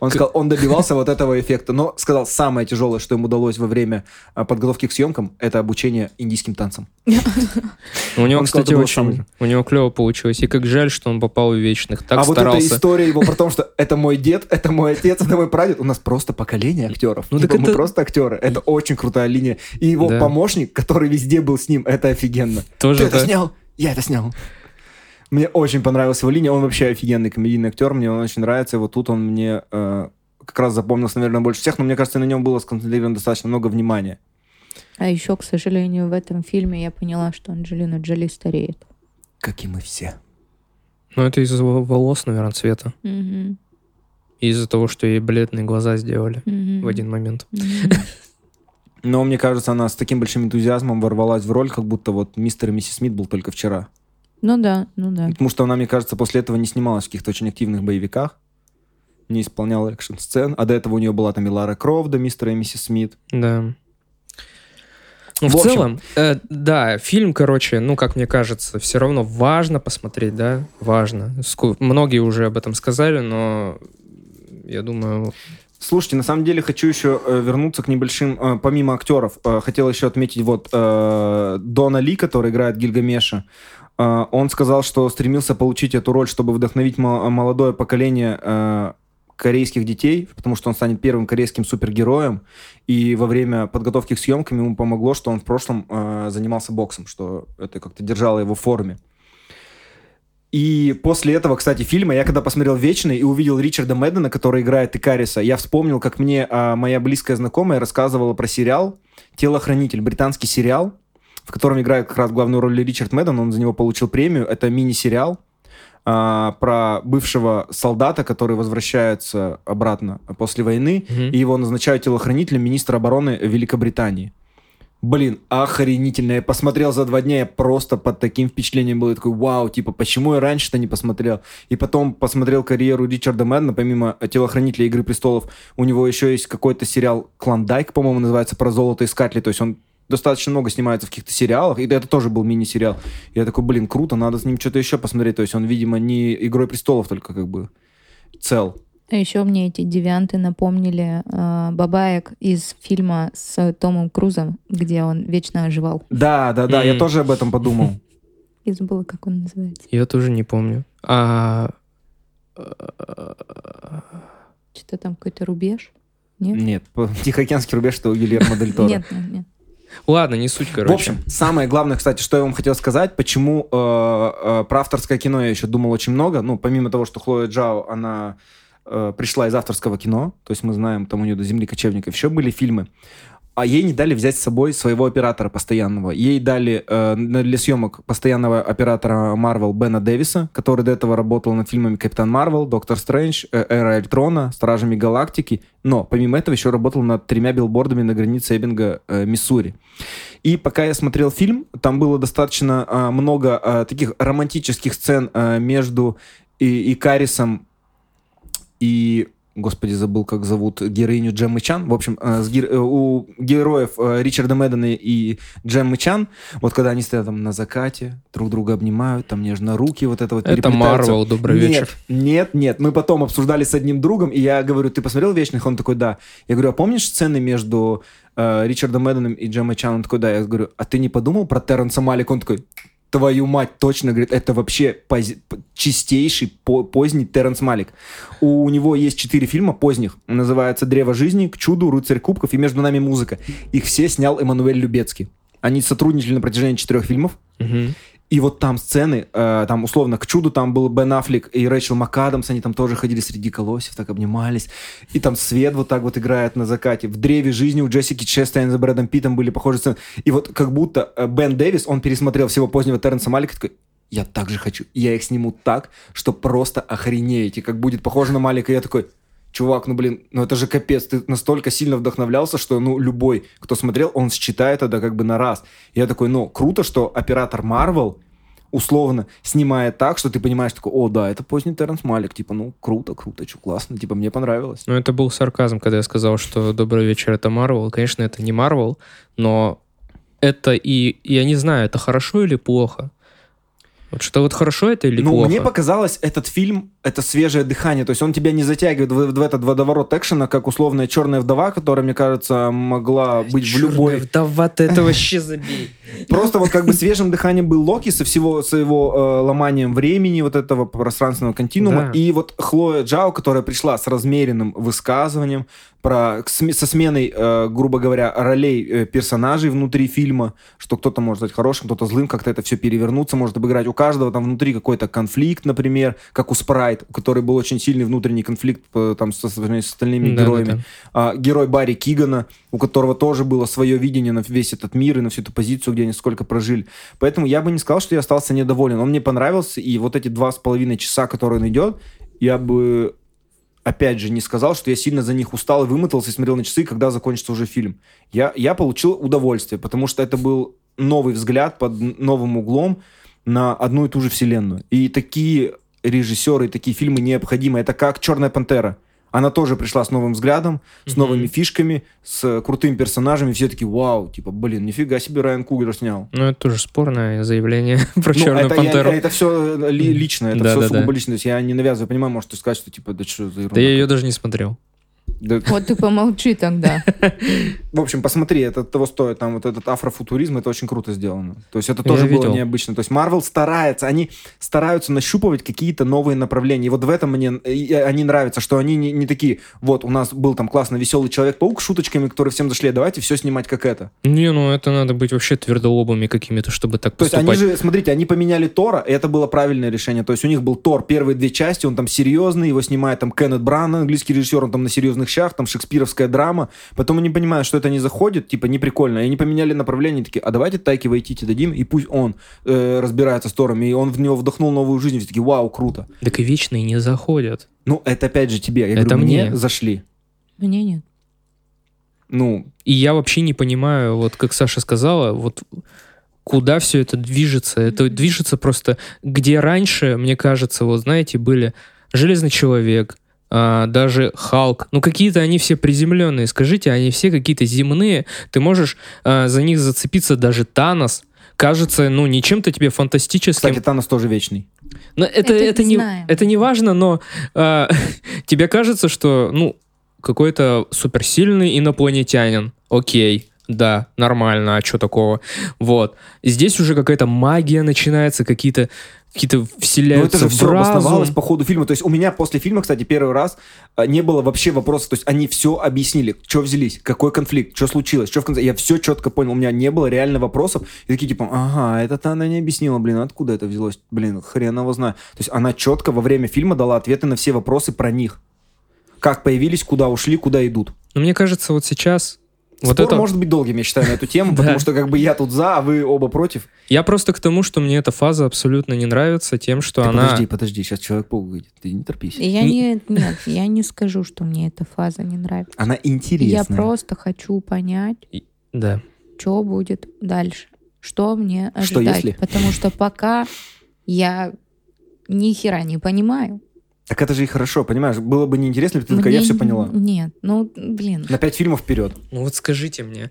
Он сказал, он добивался вот этого эффекта, но сказал, самое тяжелое, что ему удалось во время а, подготовки к съемкам, это обучение индийским танцам. У него, кстати, очень... У него клево получилось. И как жаль, что он попал в Вечных. Так а вот эта история его про то, что это мой дед, это мой отец, это мой прадед. У нас просто поколение актеров. Ну, Типа, так мы просто актеры. Это очень крутая линия. И его помощник, который везде был с ним, это офигенно. Тоже Ты это снял? Я это снял. Мне очень понравилась его линия. Он вообще офигенный комедийный актер. Мне он очень нравится. И вот тут он мне э, как раз запомнился, наверное, больше всех. Но мне кажется, на нем было сконцентрировано достаточно много внимания. А еще, к сожалению, в этом фильме я поняла, что Анджелина Джоли стареет. Как и мы все. Ну, это из-за во- волос, наверное, цвета. И из-за того, что ей бледные глаза сделали Мгм. в один момент. Мгм. Но мне кажется, она с таким большим энтузиазмом ворвалась в роль, как будто вот мистер и миссис Смит был только вчера. Ну да, ну да. Потому что она, мне кажется, после этого не снималась в каких-то очень активных боевиках, не исполняла экшн-сцен, а до этого у нее была там и Лара Крофт, да, мистер и миссис Смит. Да. Ну, в, В общем- целом, э, да, фильм, короче, ну, как мне кажется, все равно важно посмотреть, да, важно. Ску- Многие уже об этом сказали, но я думаю, Слушайте, на самом деле хочу еще э, вернуться к небольшим, э, помимо актеров, э, хотел еще отметить вот э, Дона Ли, который играет Гильгамеша. Э, он сказал, что стремился получить эту роль, чтобы вдохновить мо- молодое поколение э, корейских детей, потому что он станет первым корейским супергероем. И во время подготовки к съемкам ему помогло, что он в прошлом э, занимался боксом, что это как-то держало его в форме. И после этого, кстати, фильма, я когда посмотрел «Вечный» и увидел Ричарда Мэддена, который играет Икариса, я вспомнил, как мне а, моя близкая знакомая рассказывала про сериал «Телохранитель», британский сериал, в котором играет как раз главную роль Ричард Мэдден, он за него получил премию. Это мини-сериал а, про бывшего солдата, который возвращается обратно после войны, Мгм. и его назначают телохранителем министра обороны Великобритании. Блин, охренительно. Я посмотрел за два дня, я просто под таким впечатлением был. Я такой, вау, типа, почему я раньше-то не посмотрел? И потом посмотрел карьеру Ричарда Мэддена, помимо телохранителя «Игры престолов», у него еще есть какой-то сериал «Клондайк», по-моему, называется, про золото искатели. То есть он достаточно много снимается в каких-то сериалах, и это тоже был мини-сериал. Я такой, блин, круто, надо с ним что-то еще посмотреть. То есть он, видимо, не «Игрой престолов» только как бы цел. А еще мне эти девианты напомнили э, Бабаек из фильма с Томом Крузом, где он вечно оживал. Да, да, да, я тоже об этом подумал. Я забыла, как он называется. я тоже не помню. А, Что-то там какой-то рубеж? Нет? Нет, Тихоокеанский рубеж, что у Гильермо Дель Торо. Нет, нет, нет. Ладно, не суть, короче. В общем, самое главное, кстати, что я вам хотел сказать, почему э, э, про авторское кино я еще думал очень много. Ну, помимо того, что Хлоя Джао, она э, пришла из авторского кино, то есть мы знаем, там у нее до «Земли кочевников» еще были фильмы. А ей не дали взять с собой своего оператора постоянного. Ей дали э, для съемок постоянного оператора Марвел Бена Дэвиса, который до этого работал над фильмами Капитан Марвел, Доктор Стрэндж, э, Эра Эльтрона, Стражами Галактики. Но помимо этого еще работал над тремя билбордами на границе Эббинга, э, Миссури. И пока я смотрел фильм, там было достаточно э, много э, таких романтических сцен э, между и, и Карисом и Господи, забыл, как зовут героиню Джеммы Чан. В общем, э, с гер... Э, у героев э, Ричарда Мэддена и Джеммы Чан, вот когда они стоят там на закате, друг друга обнимают, там нежно руки вот это вот Это Марвел, добрый нет, вечер. Нет, нет, мы потом обсуждали с одним другом, и я говорю, ты посмотрел «Вечных»? Он такой, да. Я говорю, а помнишь сцены между э, Ричардом Мэдденом и Джеммой Чан? Он такой, да. Я говорю, а ты не подумал про Терренса Малика? Он такой, твою мать, точно, говорит, это вообще пози- чистейший по- поздний Терренс Малик. У него есть четыре фильма поздних, называется «Древо жизни», «К чуду», «Рыцарь кубков» и «Между нами музыка». Их все снял Эммануэль Любецкий. Они сотрудничали на протяжении четырех фильмов. Мгм. И вот там сцены, э, там условно к чуду там был Бен Аффлек и Рэйчел МакАдамс, они там тоже ходили среди колосьев, так обнимались. И там свет вот так вот играет на закате. В древе жизни у Джессики Честейн за Брэдом Питтом были похожие сцены. И вот как будто э, Бен Дэвис, он пересмотрел всего позднего Терренса Малика, такой, я так же хочу. Я их сниму так, что просто охренеете, как будет похоже на Малика. Я такой, чувак, ну блин, ну это же капец, ты настолько сильно вдохновлялся, что ну любой, кто смотрел, он считает это как бы на раз. Я такой, ну круто, что оператор Marvel условно снимает так, что ты понимаешь, такой, о, да, это поздний Терренс Малик, типа, ну, круто, круто, что классно, типа, мне понравилось. Ну, это был сарказм, когда я сказал, что «Добрый вечер» — это Марвел. Конечно, это не Марвел, но это и... Я не знаю, это хорошо или плохо. Вот что вот хорошо это или ну, плохо? мне показалось, этот фильм — это свежее дыхание, то есть он тебя не затягивает в, в этот водоворот экшена, как условная «Черная вдова», которая, мне кажется, могла быть в любой... вдова, ты это вообще забей. Просто вот как бы свежим дыханием был Локи со всего с его э, ломанием времени, вот этого пространственного континуума. Да. И вот Хлоя Джао, которая пришла с размеренным высказыванием, про, со сменой, э, грубо говоря, ролей э, персонажей внутри фильма, что кто-то может стать хорошим, кто-то злым, как-то это все перевернуться может обыграть. У каждого там внутри какой-то конфликт, например, как у Спрайт, у которой был очень сильный внутренний конфликт э, там со- с остальными Да, героями. да, да. А, герой Барри Кигана, у которого тоже было свое видение на весь этот мир и на всю эту позицию, где они сколько прожили. Поэтому я бы не сказал, что я остался недоволен. Он мне понравился, и вот эти два с половиной часа, которые он идет, я бы опять же, не сказал, что я сильно за них устал и вымотался и смотрел на часы, когда закончится уже фильм. Я, я получил удовольствие, потому что это был новый взгляд под новым углом на одну и ту же вселенную. И такие режиссеры, и такие фильмы необходимы. Это как «Черная пантера». Она тоже пришла с новым взглядом, с Мгм. новыми фишками, с крутыми персонажами. Все такие, вау, типа, блин, нифига себе Райан Кугер снял. Ну, это тоже спорное заявление про Ну, Черную это, я- Пантеру. это все лично, это Да, все да, сугубо да. лично. То есть я не навязываю, понимаю, может, ты сказать, что типа, да что за ерунда. Да я ее даже не смотрел. Да, Вот ты помолчи тогда. В общем, посмотри, это того стоит. Там вот этот афрофутуризм, это очень круто сделано. То есть это тоже было необычно. То есть Marvel старается, они стараются нащупывать какие-то новые направления. И вот в этом мне они нравятся, что они не, не такие, вот у нас был там классный веселый Человек-паук с шуточками, которые всем зашли, давайте все снимать как это. Не, ну это надо быть вообще твердолобыми какими-то, чтобы так То есть они поступать. же, смотрите, они поменяли Тора, и это было правильное решение. То есть у них был Тор, первые две части, он там серьезный, его снимает там Кеннет Бран, английский режиссер, он там на серьезных щах, там шекспировская драма. Потом они понимают, что это не заходит, типа не прикольно. И они поменяли направление, такие, а давайте Тайки Вайтити дадим, и пусть он э, разбирается с Тором. И он в него вдохнул новую жизнь, все такие, вау, круто. Так и вечные не заходят. Ну, это опять же тебе. Я Это говорю, мне мне. зашли. Мне нет. Ну, И я вообще не понимаю, вот как Саша сказала, вот куда все это движется. Это движется просто, где раньше, мне кажется, вот знаете, были Железный Человек, а, даже Халк, ну какие-то они все приземленные, скажите, они все какие-то земные, ты можешь а, за них зацепиться, даже Танос, кажется, ну, не чем-то тебе фантастическим. кстати, Танос тоже вечный. Но это, Это это, не, знаем. это не важно, но а, тебе кажется, что, ну, какой-то суперсильный инопланетянин. Окей, да, нормально, а что такого? Вот. Здесь уже какая-то магия начинается, какие-то какие-то Ну, вселяются это же все разум. обосновалось по ходу фильма. То есть у меня после фильма, кстати, первый раз а, не было вообще вопроса. То есть они все объяснили, что взялись, какой конфликт, что случилось, что в конце. Я все четко понял. У меня не было реально вопросов. И такие типа, ага, это она не объяснила, блин, откуда это взялось? Блин, хрен его знает. То есть она четко во время фильма дала ответы на все вопросы про них. Как появились, куда ушли, куда идут. Но мне кажется, вот сейчас Вот Спор это... может быть долгим, я считаю, на эту тему, потому что как бы я тут за, а вы оба против. Я просто к тому, что мне эта фаза абсолютно не нравится тем, что она... Подожди, подожди, сейчас Человек-паук выйдет. Ты не торпись. Я Не- не, нет, я не скажу, что мне эта фаза не нравится. Она интересная. Я просто хочу понять, Да. что будет дальше. Что мне Что ожидать. если? Потому что пока я ни хера не понимаю. Так это же и хорошо, понимаешь? Было бы неинтересно, если бы ты такая, я Мне все поняла. Нет, ну, блин. На пять фильмов вперед. Ну вот скажите мне,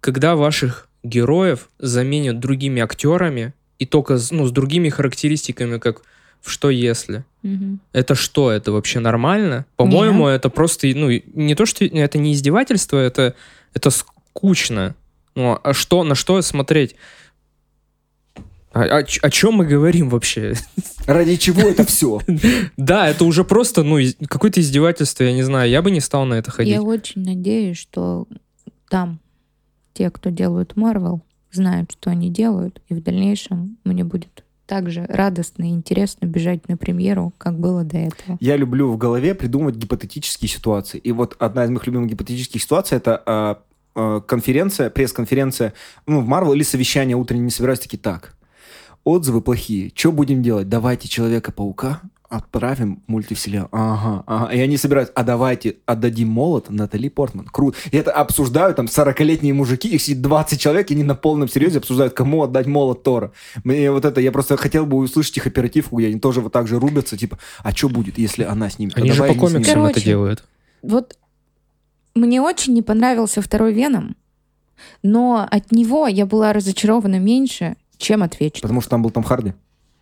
когда ваших героев заменят другими актерами и только с- ну, с другими характеристиками, как в «Что если?», Мгм. это что? Это вообще нормально? По-моему, это просто, ну, не то, что это не издевательство, это, это скучно. Ну, а что, на что смотреть? А- О, ч- о чем мы говорим вообще? Ради чего это все? Да, это уже просто, ну, какое-то издевательство, я не знаю, я бы не стал на это ходить. Я очень надеюсь, что там те, кто делают Марвел, знают, что они делают, и в дальнейшем мне будет так же радостно и интересно бежать на премьеру, как было до этого. Я люблю в голове придумывать гипотетические ситуации. И вот одна из моих любимых гипотетических ситуаций это а, а, конференция, пресс-конференция, ну, в Марвел или совещание утреннее не собираюсь такие, так, отзывы плохие, что будем делать? Давайте Человека-паука отправим в мультивселенную. Ага, ага. И они собираются, а давайте отдадим молот Натали Портман. Круто. И это обсуждают там 40-летние мужики, их сидит 20 человек, и они на полном серьезе обсуждают, кому отдать молот Тора. Мне вот это, я просто хотел бы услышать их оперативку, где они тоже вот так же рубятся, типа, а что будет, если она снимет? А Они же давай по комиксам это Короче, делают. Вот мне очень не понравился второй Веном, но от него я была разочарована меньше, чем от Вечного. Потому что там был Том Харди.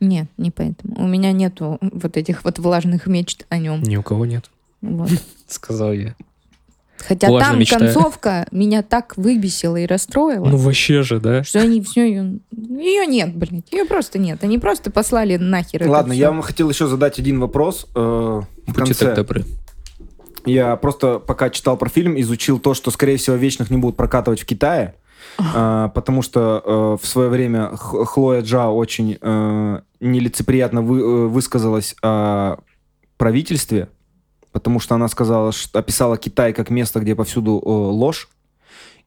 Нет, не поэтому. У меня нету вот этих вот влажных мечт о нем. Ни у кого нет, Вот. сказал я. Хотя Влажно там мечтаю. концовка меня так выбесила и расстроила, Ну вообще же, да? что они все ее... Ее нет, блядь. Ее просто нет. Они просто послали нахер Ладно, я вам хотел еще задать один вопрос. э, в Будьте конце. так добры. Я просто пока читал про фильм, изучил то, что, скорее всего, вечных не будут прокатывать в Китае. А, потому что э, в свое время Хлоя Джао очень э, нелицеприятно вы- э, высказалась о правительстве, потому что она сказала, что описала Китай как место, где повсюду э, ложь,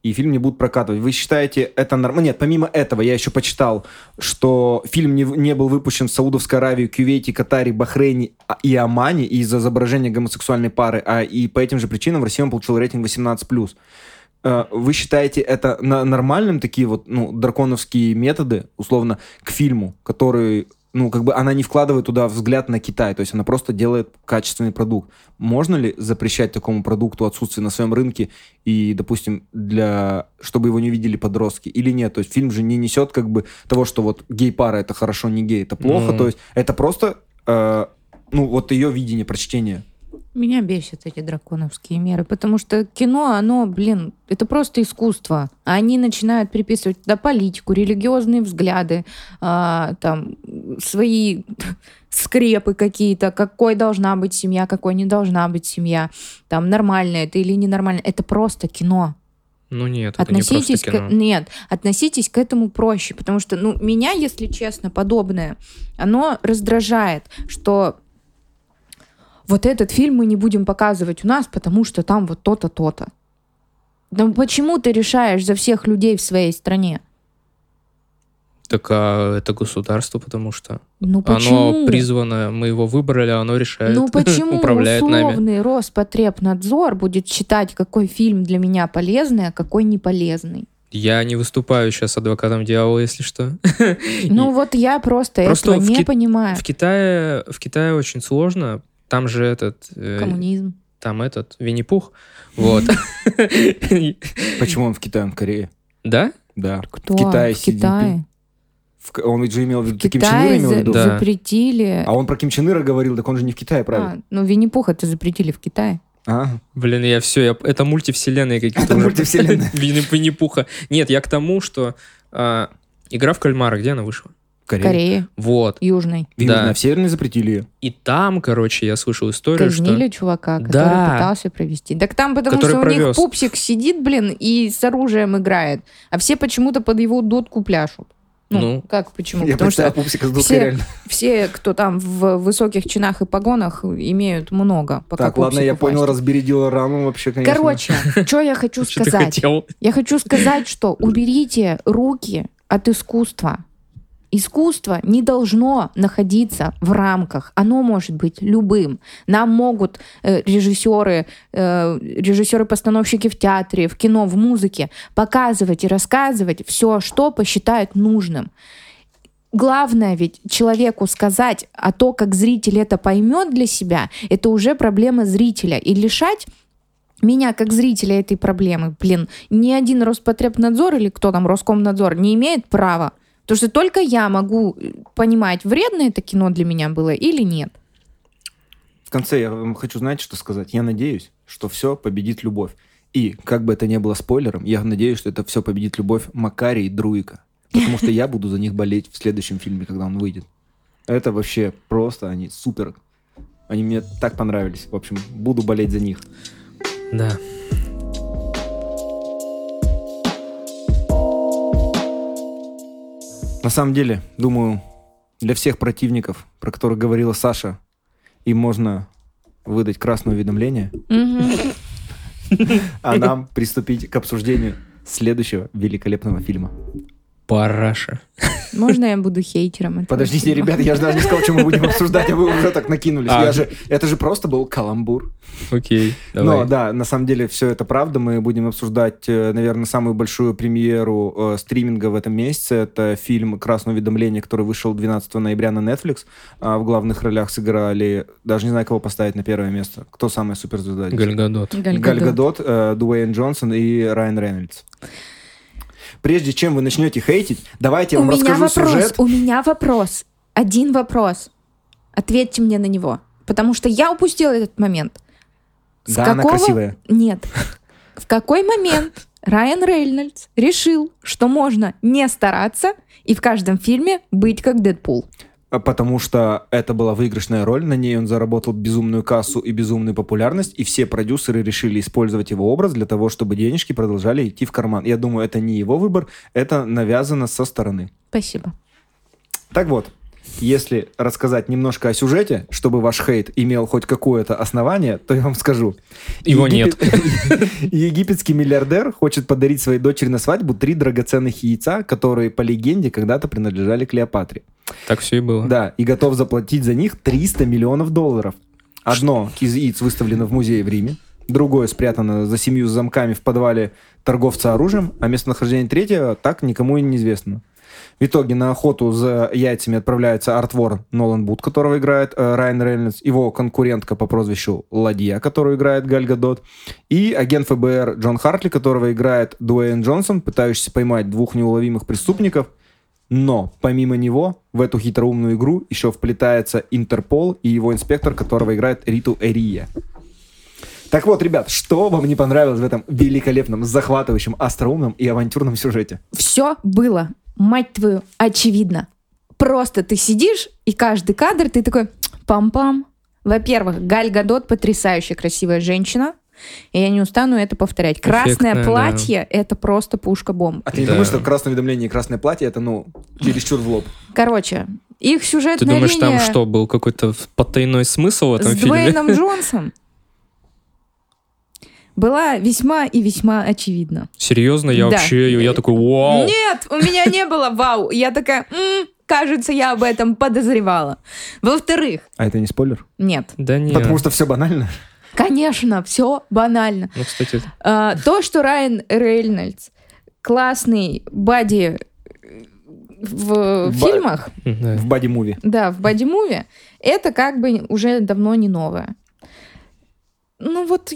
и фильм не будут прокатывать. Вы считаете это нормально? Нет, помимо этого, я еще почитал, что фильм не, не был выпущен в Саудовской Аравии, Кювейте, Катаре, Бахрейне а- и Омане из-за изображения гомосексуальной пары, а и по этим же причинам в России он получил рейтинг 18+. Э, Вы считаете это нормальным, такие вот, ну, драконовские методы, условно, к фильму, который, ну, как бы она не вкладывает туда взгляд на Китай, то есть она просто делает качественный продукт. Можно ли запрещать такому продукту отсутствие на своем рынке и, допустим, для, чтобы его не видели подростки или нет? То есть фильм же не несет как бы того, что вот гей-пара это хорошо, не гей, это плохо, Ну. то есть это просто, э, ну, вот ее видение, прочтение. Меня бесят эти драконовские меры, потому что кино, оно, блин, это просто искусство. Они начинают приписывать туда политику, религиозные взгляды, а, там, свои скрепы какие-то, какой должна быть семья, какой не должна быть семья, там, нормально это или ненормально. Это просто кино. Ну нет, это не Относитесь просто к... кино. Нет, относитесь к этому проще, потому что, ну, меня, если честно, подобное, оно раздражает, что вот этот фильм мы не будем показывать у нас, потому что там вот то-то, то-то. Да почему ты решаешь за всех людей в своей стране? Так а это государство, потому что Ну почему? оно призвано, мы его выбрали, а оно решает, ну почему управляет нами. условный Роспотребнадзор будет считать, какой фильм для меня полезный, а какой не полезный? Я не выступаю сейчас адвокатом дьявола, если что. Ну вот я просто, Просто этого не Ки- понимаю. В Китае, в Китае очень сложно. Там же этот, э, Коммунизм. там этот Винни-Пух. Вот. Почему он в Китае, он в Корее? Да? Да. Кто? В Китае В Китае. В Он ведь же имел в виду Ким Чен Ира имел в виду? Да. запретили... А он про Ким Чен Ира говорил, так он же не в Китае, правильно? А, ну, Винни-Пуха это запретили в Китае. А, Блин, я все, я, это мультивселенные какие-то. Это уже. мультивселенные. Винни- Винни-Пуха. Нет, я к тому, что а, игра в кальмара, где она вышла? В Корее. Корее, Вот. Южной. Да. в Северной запретили ее. И там, короче, я слышал историю, Казнили что... чувака, который Да. пытался провести. Так там потому Который что у них провез. пупсик сидит, блин, и с оружием играет. А все почему-то под его дотку пляшут. Ну, Ну. как почему? Я Потому что пупсика с дудкой все- реально. все, кто там в высоких чинах и погонах, имеют много. Пока Так, ладно, я понял, разбередила раму вообще, конечно. Короче, что я хочу сказать? Я хочу сказать, что уберите руки от искусства. Искусство не должно находиться в рамках. Оно может быть любым. Нам могут э, режиссеры, э, режиссеры-постановщики в театре, в кино, в музыке показывать и рассказывать все, что посчитают нужным. Главное ведь человеку сказать, а то, как зритель это поймет для себя, это уже проблема зрителя. И лишать меня как зрителя этой проблемы, блин, ни один Роспотребнадзор или кто там, Роскомнадзор не имеет права. Потому что только я могу э, понимать, вредно это кино для меня было или нет. В конце я вам хочу знать, что сказать. Я надеюсь, что все победит любовь. И, как бы это ни было спойлером, я надеюсь, что это все победит любовь Макари и Друика. Потому что я буду за них болеть в следующем фильме, когда он выйдет. Это вообще просто, они супер. Они мне так понравились. В общем, буду болеть за них. Да. На самом деле, думаю, для всех противников, про которых говорила Саша, им можно выдать красное уведомление, а нам приступить к обсуждению следующего великолепного фильма. Параша. Можно я буду хейтером? этого Подождите, фильма? ребята, я же даже не сказал, что мы будем обсуждать, а вы уже так накинулись. А. Я же, это же просто был каламбур. Окей, давай. Но да, на самом деле все это правда. Мы будем обсуждать, э, наверное, самую большую премьеру э, стриминга в этом месяце. Это фильм «Красное уведомление», который вышел 12 ноября на Netflix. А в главных ролях сыграли, даже не знаю, кого поставить на первое место. Кто самая суперзвезда? Гальгадот. Галь Галь Гадот. Гадот, э, Дуэйн Джонсон и Райан Рейнольдс. Прежде чем вы начнете хейтить, давайте я У вам меня расскажу вопрос, сюжет. у меня вопрос. Один вопрос. Ответьте мне на него. Потому что я упустила этот момент. С Да, она какого- красивая. Нет. В какой момент Райан Рейнольдс решил, что можно не стараться и в каждом фильме быть как Дэдпул? А Потому что это была выигрышная роль, на ней он заработал безумную кассу и безумную популярность, и все продюсеры решили использовать его образ для того, чтобы денежки продолжали идти в карман. Я думаю, это не его выбор, это навязано со стороны. Спасибо. Так вот, если рассказать немножко о сюжете, чтобы ваш хейт имел хоть какое-то основание, то я вам скажу. Его Египетский миллиардер хочет подарить своей дочери на свадьбу три драгоценных яйца, которые, по легенде, когда-то принадлежали Клеопатре. Так все и было. Да, и готов заплатить за них 300 миллионов долларов. Одно из яиц выставлено в музее в Риме, другое спрятано за семью замками в подвале торговца оружием, а местонахождение третьего так никому и неизвестно. В итоге на охоту за яйцами отправляется артвор Нолан Бут, которого играет э, Райан Рейнольдс, его конкурентка по прозвищу Ладья, которую играет Галь Гадот, и агент ФБР Джон Хартли, которого играет Дуэйн Джонсон, пытающийся поймать двух неуловимых преступников. Но помимо него в эту хитроумную игру еще вплетается Интерпол и его инспектор, которого играет Риту Эрия. Так вот, ребят, что вам не понравилось в этом великолепном, захватывающем, остроумном и авантюрном сюжете? Все было, мать твою, очевидно. Просто ты сидишь, и каждый кадр ты такой пам-пам. Во-первых, Галь Гадот потрясающе красивая женщина. И я не устану это повторять. Красное Эффектная, платье это просто пушка-бомба. А ты не Да. думаешь, что красное уведомление и красное платье это, ну, чересчур в лоб? Короче, их Ты сюжетная думаешь, там линия что, был какой-то потайной смысл в этом с фильме? Дуэйном Джонсом была весьма и весьма очевидна. Серьезно? Я Да. вообще, я такой, вау. Нет, у меня не было вау. Я такая, «М, кажется, я об этом подозревала. Во-вторых, А это не спойлер? нет, Да нет. Потому что все банально. конечно, все банально. Ну, кстати, А, то, что Райан Рейнольдс классный бади в Ба- фильмах. В бади-муви. да, в бади-муви, это как бы уже давно не новое. Ну вот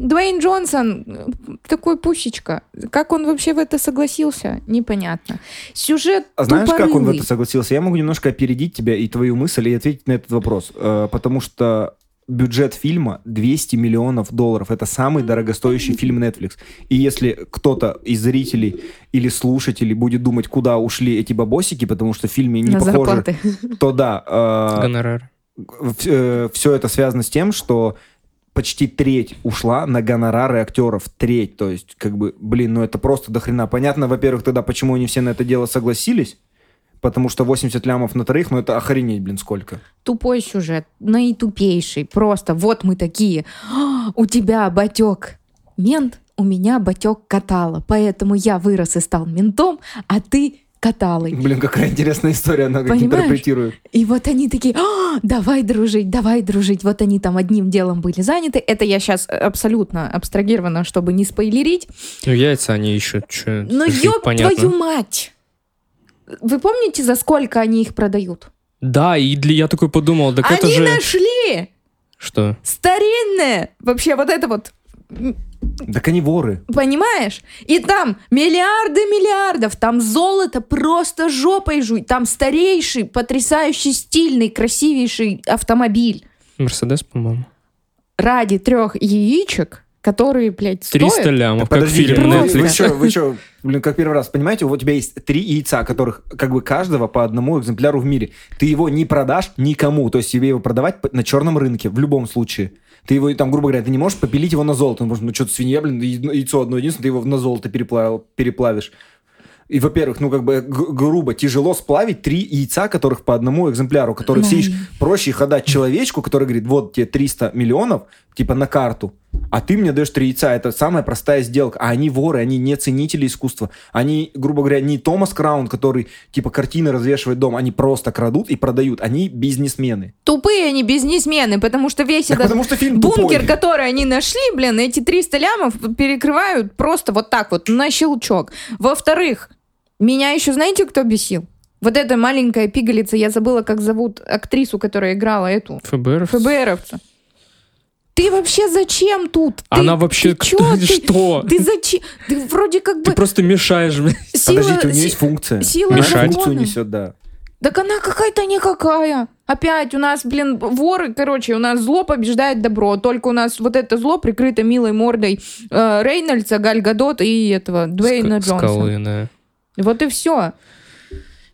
Дуэйн Джонсон э, такой пусечка. Как он вообще в это согласился, непонятно. Сюжет А знаешь, как он в тупорылый. это согласился? Я могу немножко опередить тебя и твою мысль и ответить на этот вопрос. Э, Потому что бюджет фильма 200 миллионов долларов. Это самый дорогостоящий фильм Netflix. И если кто-то из зрителей или слушателей будет думать, куда ушли эти бабосики, потому что в фильме не на похоже, зарплаты. то да, э, Гонорар. все это связано с тем, что почти треть ушла на гонорары актеров. Треть. То есть, как бы, блин, ну это просто дохрена. Понятно, во-первых, тогда, почему они все на это дело согласились. потому что 80 лямов на троих, ну это охренеть, блин, сколько. Тупой сюжет, наитупейший. Просто вот мы такие. «А, У тебя батек мент, у меня батек катала. Поэтому я вырос и стал ментом, а ты каталой. Блин, какая интересная история, она как Понимаешь? интерпретирует. И вот они такие, «А, давай дружить, давай дружить. Вот они там одним делом были заняты. Это я сейчас абсолютно абстрагирована, чтобы не спойлерить. Ну, яйца они ищут. Чё, Но это же ёб понятно. твою мать! Вы помните, за сколько они их продают? Да, и для- я такой подумал, так это они же... нашли Что? старинное. Вообще вот это вот, Так они воры. понимаешь? И там миллиарды миллиардов, там золото просто жопой жуй. Там старейший, потрясающий, стильный, красивейший автомобиль. Мерседес, по-моему. Ради трех яичек, которые, блядь, 300 стоят. лямов, Так, как в фильме Просто. вы, Netflix. что, вы что, блин, как первый раз, понимаете, вот у тебя есть три яйца, которых как бы каждого по одному экземпляру в мире. Ты его не продашь никому, то есть тебе его продавать на черном рынке в любом случае. Ты его, там, грубо говоря, ты не можешь попилить его на золото. Ну, может, ну что-то свинья, блин, яйцо яйцо одно единственное, ты его на золото переплавил, переплавишь. И, во-первых, ну, как бы грубо, тяжело сплавить три яйца, которых по одному экземпляру, которые все Ну, ищут. Проще их отдать человечку, который говорит, вот тебе 300 миллионов, типа на карту, а ты мне даешь три яйца. Это самая простая сделка. А они воры, они не ценители искусства. Они, грубо говоря, не Томас Краун, который типа картины развешивает дом. Они просто крадут и продают. Они бизнесмены. Тупые они бизнесмены, потому что весь Так этот потому что фильм бункер, тупой. который они нашли, блин, эти 300 лямов перекрывают просто вот так вот, на щелчок. Во-вторых, меня еще знаете, кто бесил? Вот эта маленькая пигалица, я забыла, как зовут актрису, которая играла эту ФБР? ФБРовца. Ты вообще зачем тут? Ты- Она вообще ты чё? Ты- что? Ты зачем? Ты вроде как Ты бы просто мешаешь мне. сила... Подождите, у нее есть функция. сила Мешать. функцию несет, да. Так она какая-то никакая. Опять у нас, блин, воры, короче, у нас зло побеждает добро. Только у нас вот это зло прикрыто милой мордой э, Рейнольдса, Галь Гадот и этого Дуэйна Ска- Джонса. Скалы, да. Вот и все.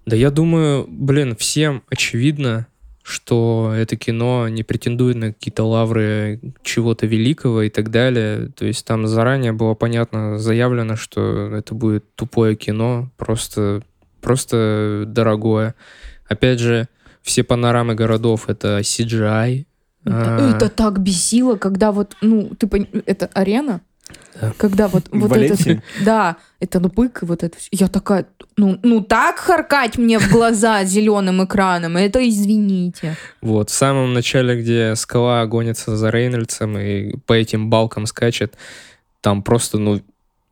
Да я думаю, блин, всем очевидно, что это кино не претендует на какие-то лавры чего-то великого и так далее. То есть там заранее было понятно, заявлено, что это будет тупое кино, просто, просто дорогое. Опять же, все панорамы городов — это CGI. А, Это так бесило, когда вот, ну, ты пон- это арена? Да. Когда вот, вот Валенсии? это... Да, это ну бык, и вот это. Я такая, ну, ну так харкать мне в глаза зеленым экраном, это извините. Вот, в самом начале, где скала гонится за Рейнольдсом и по этим балкам скачет, там просто, ну,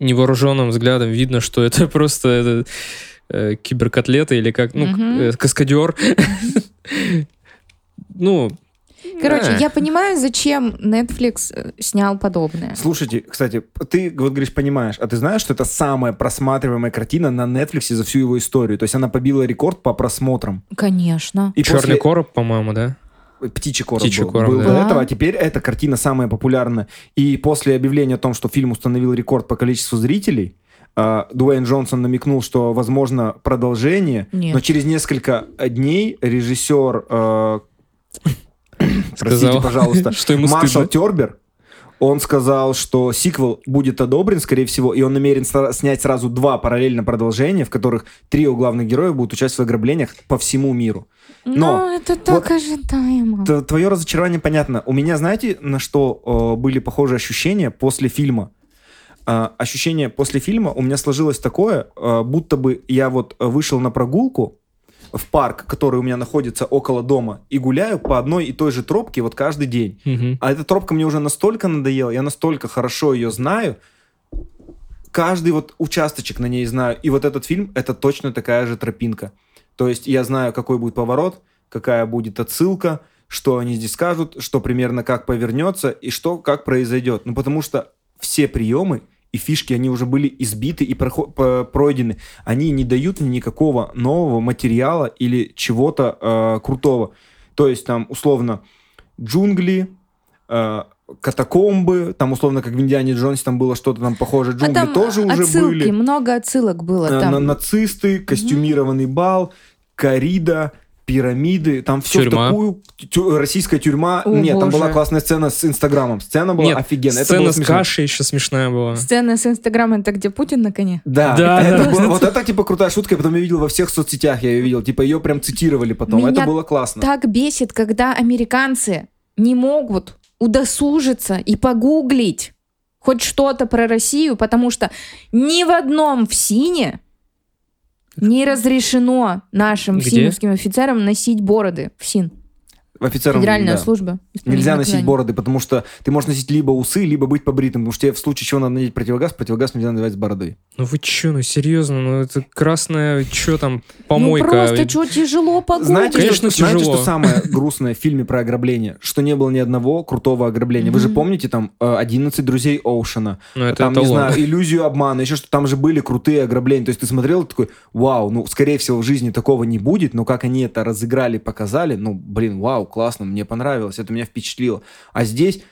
невооруженным взглядом видно, что это просто это, э, киберкотлета или как, ну, Мгм. э, каскадер. Ну, Короче, э, я понимаю, зачем Netflix э, снял подобное. Слушайте, кстати, ты вот говоришь, понимаешь, а ты знаешь, что это самая просматриваемая картина на Netflix за всю его историю? То есть она побила рекорд по просмотрам. Конечно. И черный после- короб, по-моему, да? Птичий короб Птичий был, короб, был да. до этого, а теперь эта картина самая популярная. И после объявления о том, что фильм установил рекорд по количеству зрителей, а, Дуэйн Джонсон намекнул, что возможно продолжение, Нет. но через несколько дней режиссер, простите, Сказал, пожалуйста, что ему Маршал стыдно. Тербер, он сказал, что сиквел будет одобрен, скорее всего, и он намерен снять сразу два параллельно продолжения, в которых трио главных героев будут участвовать в ограблениях по всему миру. Но Ну, это так ожидаемо. Т- Твое разочарование понятно. У меня, знаете, на что э, были похожие ощущения после фильма? Э, ощущение после фильма у меня сложилось такое, э, будто бы я вот вышел на прогулку в парк, который у меня находится около дома, и гуляю по одной и той же тропке вот каждый день. Мгм. А эта тропка мне уже настолько надоела, я настолько хорошо ее знаю, каждый вот участочек на ней знаю. И вот этот фильм — это точно такая же тропинка. То есть я знаю, какой будет поворот, какая будет отсылка, что они здесь скажут, что примерно как повернется и что как произойдет. Ну, потому что все приемы и фишки, они уже были избиты и пройдены. Они не дают мне никакого нового материала или чего-то э, крутого. То есть там, условно, джунгли, э, катакомбы, там, условно, как в Индиане Джонсе там было что-то там похожее. А Джунгли там тоже уже отсылки, были. много отсылок было Э, там. на- нацисты, костюмированный бал, корида, пирамиды, там все Тюрьма. в такую тю- российская тюрьма. О, Нет, там боже. была классная сцена с Инстаграмом. Сцена была Нет, офигенная. это сцена было с кашей еще смешная была. Сцена с Инстаграма, это где Путин на коне? Да, Да, это да. было- вот это типа крутая шутка, я потом я видел во всех соцсетях, я ее видел, типа ее прям цитировали потом, Меня это было классно. Так бесит, когда американцы не могут удосужиться и погуглить хоть что-то про Россию, потому что ни в одном ФСИНе не разрешено нашим Где? ФСИНовским офицерам носить бороды. ФСИН. Офицерам, Федеральная да. служба. Нельзя носить наказания. бороды, потому что ты можешь носить либо усы, либо быть побритым, потому что тебе в случае чего надо надеть противогаз, противогаз нельзя надевать с бородой. Ну вы че, ну серьезно, ну это красная, что там, помойка. Ну просто что, тяжело погуглить. Знаете, Конечно, что, знаете, тяжело. что самое грустное в фильме про ограбление? Что не было ни одного крутого ограбления. Вы же помните там э, 11 друзей Оушена, Ну это там, не знаю, иллюзию обмана, еще что там же были крутые ограбления. То есть ты смотрел такой, вау, ну, скорее всего, в жизни такого не будет, но как они это разыграли, показали, ну, блин, вау, классно, мне понравилось, это меня впечатлило. А здесь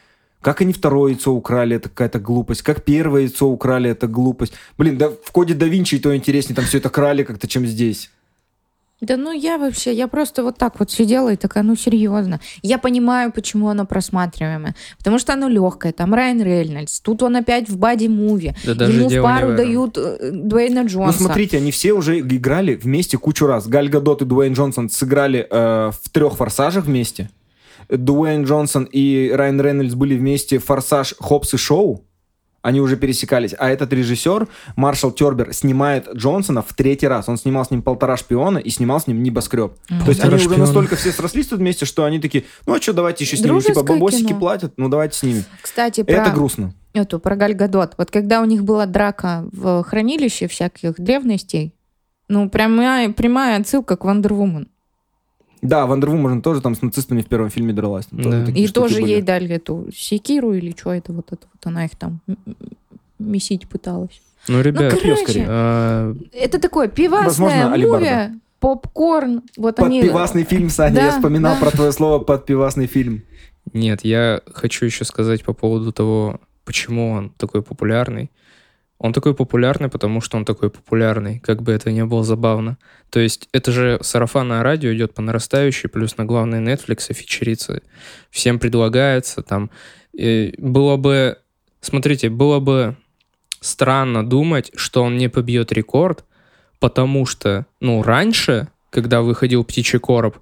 как они второе яйцо украли, это какая-то глупость. Как первое яйцо украли, это глупость. Блин, да в коде да Винчи то интереснее, там все это крали как-то, чем здесь. Да ну я вообще, я просто вот так вот сидела и такая, ну серьезно. Я понимаю, почему оно просматриваемое. Потому что оно легкое. Там Райан Рейнольдс. Тут он опять в боди-муви. Да даже Ему в пару дают э, Дуэйна Ну, Джонса. смотрите, они все уже играли вместе кучу раз. Галь Гадот и Дуэйн Джонсон сыграли э, в трех «Форсажах» вместе. Дуэйн Джонсон и Райан Рейнольдс были вместе в «Форсаж Хопс и Шоу». Они уже пересекались. А этот режиссер, Маршал Тербер, снимает Джонсона в третий раз. Он снимал с ним «Полтора шпиона» и снимал с ним «Небоскреб». То есть они «Полтора уже шпиона». настолько все срослись тут вместе, что они такие, ну а что, давайте еще снимем. Типа Дружеское бабосики кино. платят, ну давайте снимем. Кстати, про Это грустно. эту, про Галь Гадот. Вот когда у них была драка в хранилище всяких древностей, ну, прямая, прямая отсылка к Вандервумен. Да, Вандервумен тоже там с нацистами в первом фильме дралась. Там тоже Да. такие И тоже были. ей дали эту секиру или что это вот это вот она их там месить пыталась. Ну, ребят, короче. скорее. а, Это такое пивасное Возможно, муви, попкорн. Вот они... Подпивасный фильм, Саня, Да, я вспоминал да. про твое слово подпивасный фильм. нет, я хочу еще сказать по поводу того, почему он такой популярный. Он такой популярный, потому что он такой популярный, как бы это ни было забавно. То есть это же сарафанное радио идет по нарастающей, плюс на главной Netflix фичерится. Всем предлагается там. И было бы, смотрите, было бы странно думать, что он не побьет рекорд, потому что, ну, раньше, когда выходил «Птичий короб»,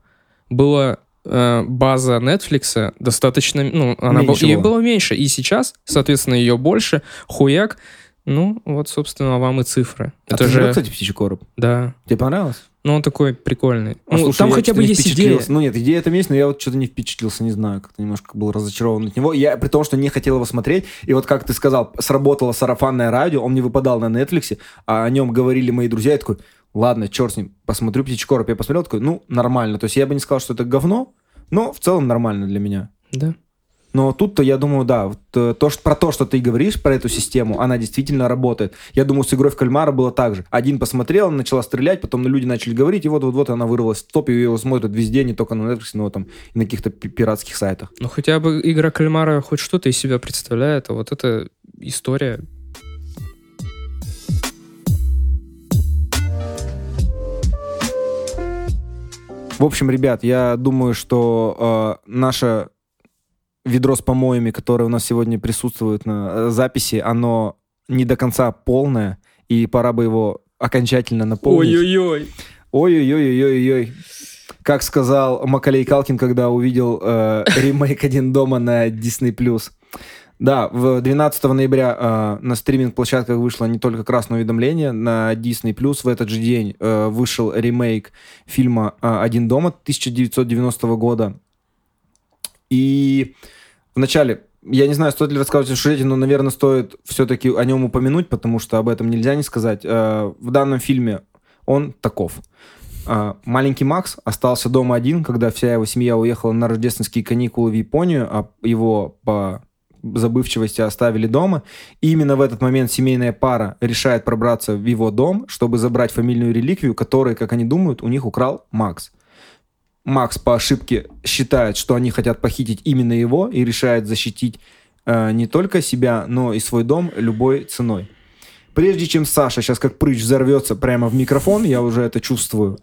была э, база Netflix достаточно, ну, она Меньше была, ей было. было меньше, и сейчас, соответственно, ее больше, хуяк, ну, вот, собственно, вам и цифры. А Это ты же, кстати, «Птичий короб»? да, Тебе понравилось? ну, он такой прикольный. А, ну, слушай, там хотя бы есть идея. Ну нет, идея там есть, но я вот что-то не впечатлился, не знаю, как-то немножко был разочарован от него. Я при том, что не хотел его смотреть, и вот как ты сказал, сработало сарафанное радио, он не выпадал на Netflix, а о нем говорили мои друзья, я такой, ладно, черт с ним, посмотрю «Птичий короб». Я посмотрел, такой, ну, нормально. То есть я бы не сказал, что это говно, но в целом нормально для меня. Да. Но тут-то, я думаю, да, вот, э, то, что, про то, что ты говоришь, про эту систему, она действительно работает. Я думаю, с игрой в кальмара было так же. Один посмотрел, она начала стрелять, потом люди начали говорить, и вот-вот-вот она вырвалась в топ, и ее смотрят везде, не только на Netflix, но там и на каких-то пи- пиратских сайтах. Ну, хотя бы игра кальмара хоть что-то из себя представляет, а вот эта история... В общем, ребят, я думаю, что э, наше ведро с помоями, которое у нас сегодня присутствует на э, записи, оно не до конца полное, и пора бы его окончательно наполнить. Ой-ой-ой. Ой-ой-ой-ой-ой. Как сказал Макалей Калкин, когда увидел э, ремейк «Один дома» на Disney+. Да, в 12 ноября э, на стриминг-площадках вышло не только красное уведомление, на Disney+, в этот же день э, вышел ремейк фильма э, «Один дома» 1990 года. И вначале, я не знаю, стоит ли рассказывать о сюжете, но, наверное, стоит все-таки о нем упомянуть, потому что об этом нельзя не сказать. Э, в данном фильме он таков. А, Маленький Макс остался дома один, когда вся его семья уехала на рождественские каникулы в Японию, а его по забывчивости оставили дома. И именно в этот момент семейная пара решает пробраться в его дом, чтобы забрать фамильную реликвию, которую, как они думают, у них украл Макс. Макс по ошибке считает, что они хотят похитить именно его и решает защитить э, не только себя, но и свой дом любой ценой. Прежде чем Саша сейчас как прыщ взорвется прямо в микрофон, я уже это чувствую,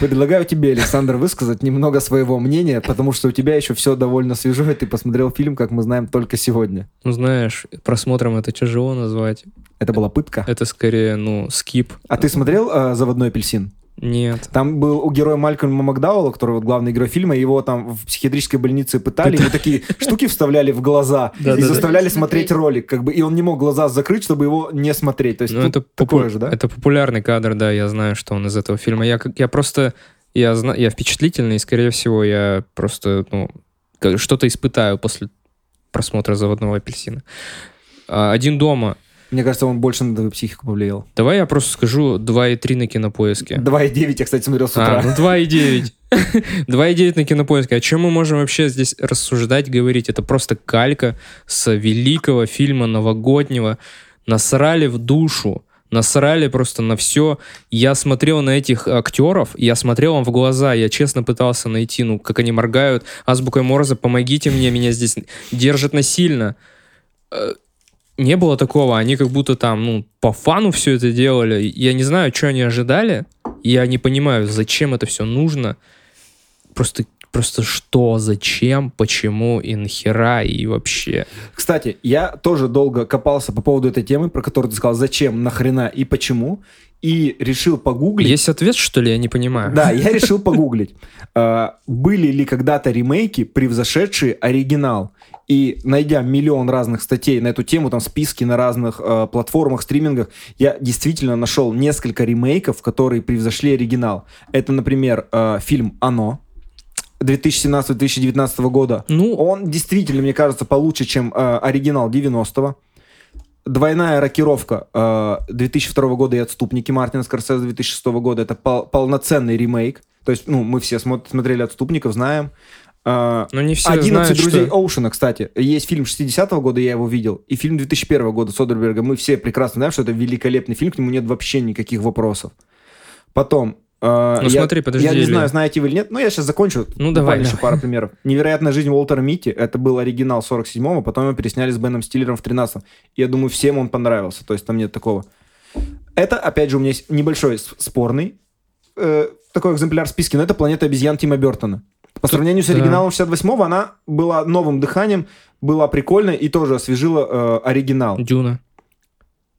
Предлагаю тебе, Александр, высказать немного своего мнения, потому что у тебя еще все довольно свежо, и ты посмотрел фильм, как мы знаем, только сегодня. Ну, знаешь, просмотром это тяжело назвать. Это была пытка? Это скорее, ну, скип. А ты смотрел э, «Заводной апельсин»? Нет. Там был у героя Малькольма Макдауэлла, который вот главный герой фильма, его там в психиатрической больнице пытали, ему такие штуки вставляли в глаза и заставляли смотреть ролик, как бы, и он не мог глаза закрыть, чтобы его не смотреть. То есть Ну, это, такое же, да? это популярный кадр, да, я знаю, что он из этого фильма. Я, как- я просто, я, зна- я впечатлительный, и, скорее всего, я просто, ну, что-то испытаю после просмотра «Заводного апельсина». А, «Один дома». Мне кажется, он больше на твою психику повлиял. Давай я просто скажу 2,3 на кинопоиске. 2,9 я, кстати, смотрел с А, утра. ну 2,9. 2,9 на кинопоиске. О чем мы можем вообще здесь рассуждать, говорить? Это просто калька с великого фильма новогоднего. Насрали в душу. Насрали просто на все. Я смотрел на этих актеров, я смотрел им в глаза, я честно пытался найти, ну, как они моргают. Азбукой Морзе, помогите мне, меня здесь держат насильно. Не было такого, они как будто там, ну, по фану все это делали. Я не знаю, что они ожидали, я не понимаю, зачем это все нужно. Просто, просто что, зачем, почему и нахера и вообще. Кстати, я тоже долго копался по поводу этой темы, про которую ты сказал, зачем, нахрена и почему, и решил погуглить. Есть ответ, что ли, я не понимаю. Да, я решил погуглить, а, были ли когда-то ремейки, превзошедшие оригинал. И найдя миллион разных статей на эту тему, там списки на разных э, платформах, стримингах, я действительно нашел несколько ремейков, которые превзошли оригинал. Это, например, э, фильм «Оно» 2017-2019 года. Ну, Он действительно, мне кажется, получше, чем э, оригинал 90-го. Двойная рокировка э, 2002 года и «Отступники» Мартина Скорсезе 2006 года. Это пол- полноценный ремейк. То есть, ну, мы все смо- смотрели «Отступников», знаем. Э, но не все 11 знают, друзей что... Оушена, кстати. Есть фильм 60-го года, я его видел, и фильм 2001 года Содерберга. Мы все прекрасно знаем, что это великолепный фильм, к нему нет вообще никаких вопросов. Потом... э, Ну, я, смотри, подожди, Я не Илья. знаю, знаете вы или нет, но я сейчас закончу. Ну, давай, еще пара примеров. «Невероятная жизнь Уолтера Митти» — это был оригинал 47-го, потом его пересняли с Беном Стиллером в 13-м. Я думаю, всем он понравился, то есть там нет такого. Это, опять же, у меня есть небольшой спорный э, такой экземпляр в списке, но это «Планета обезьян» Тима Бертона. По сравнению с оригиналом 68-го, она была новым дыханием, была прикольной и тоже освежила э, оригинал. Дюна.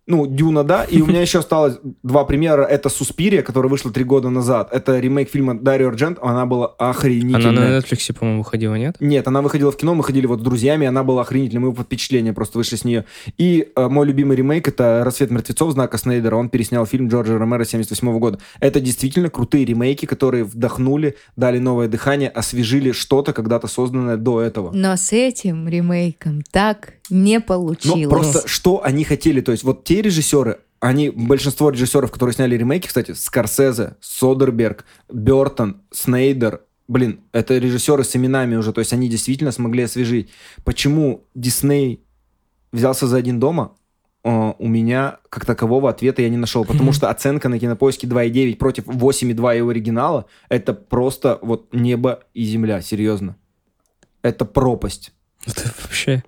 Ну, Дюна, да. И у меня еще осталось два примера. Это Суспирия, которая вышла три года назад. Это ремейк фильма Дарио Арджент. Она была охренительная. Она на Netflix, по-моему, выходила, нет? Нет, она выходила в кино, мы ходили вот с друзьями, она была охренительной, мы под впечатление просто вышли с нее. И э, мой любимый ремейк это «Рассвет мертвецов» Знака Снейдера, он переснял фильм Джорджа Ромеро 78 года. Это действительно крутые ремейки, которые вдохнули, дали новое дыхание, освежили что-то когда-то созданное до этого. Но с этим ремейком так не получилось. Ну, просто что они хотели, то есть вот те режиссеры, они, большинство режиссеров, которые сняли ремейки, кстати, Скорсезе, Содерберг, Бертон, Снейдер, блин, это режиссеры с именами уже, то есть они действительно смогли освежить. Почему Дисней взялся за один дома? Э, У меня как такового ответа я не нашел, потому что оценка на кинопоиске 2,9 против 8,2 его оригинала, это просто вот небо и земля, серьезно. Это пропасть. Это вообще...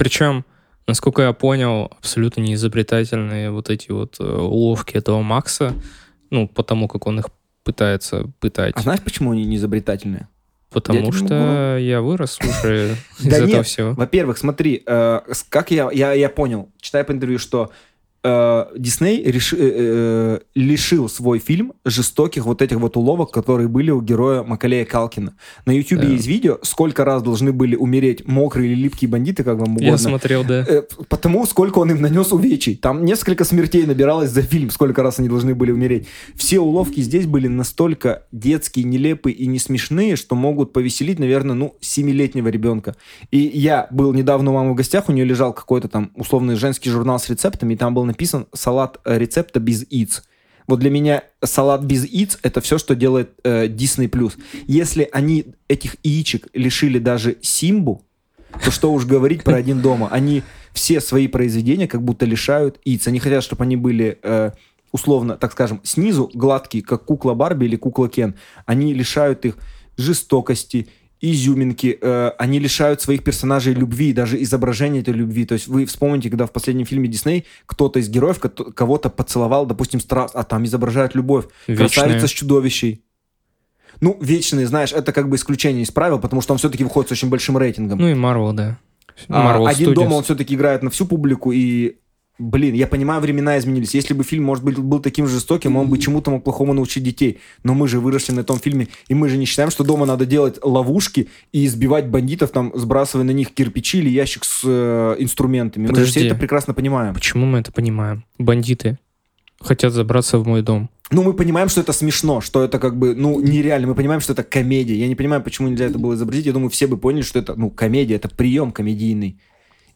Причем, насколько я понял, абсолютно неизобретательные вот эти вот э, уловки этого Макса, ну, потому как он их пытается пытать. А знаешь, почему они не изобретательные? Потому я что я вырос уже из Да этого нет, всего. Во-первых, смотри, э, как я, я, я понял, читая по интервью, что Дисней реши- э, э, лишил свой фильм жестоких вот этих вот уловок, которые были у героя Макалея Калкина. На Ютубе Да. есть видео, сколько раз должны были умереть мокрые или липкие бандиты, как вам угодно. Я смотрел, да. Э, Потому сколько он им нанес увечий. Там несколько смертей набиралось за фильм, сколько раз они должны были умереть. Все уловки здесь были настолько детские, нелепые и не смешные, что могут повеселить, наверное, ну, семилетнего ребенка. И я был недавно у мамы в гостях, у нее лежал какой-то там условный женский журнал с рецептами, и там был написан салат э, рецепта без яиц. Вот для меня салат без яиц — это все, что делает э, Disney+. Если они этих яичек лишили даже Симбу, то что уж говорить про один дома. Они все свои произведения как будто лишают яиц. Они хотят, чтобы они были э, условно, так скажем, снизу гладкие, как кукла Барби или кукла Кен. Они лишают их жестокости, изюминки, э, они лишают своих персонажей любви, даже изображения этой любви. То есть вы вспомните, когда в последнем фильме Дисней кто-то из героев кого-то поцеловал, допустим, страст, а там изображают любовь. Вечная. Красавица с чудовищей. Ну, вечные, знаешь, это как бы исключение из правил, потому что он все-таки выходит с очень большим рейтингом. Ну и Марвел, да. А, Marvel один Studios. дома он все-таки играет на всю публику, и, блин, я понимаю, времена изменились. Если бы фильм, может быть, был таким жестоким, он бы чему-то мог плохому научить детей. Но мы же выросли на этом фильме, и мы же не считаем, что дома надо делать ловушки и избивать бандитов, там, сбрасывая на них кирпичи или ящик с э, инструментами. Мы же Подожди. все это прекрасно понимаем. Почему мы это понимаем? Бандиты хотят забраться в мой дом. Ну, мы понимаем, что это смешно, что это как бы, ну, нереально. Мы понимаем, что это комедия. Я не понимаю, почему нельзя это было изобразить. Я думаю, все бы поняли, что это, ну, комедия, это прием комедийный.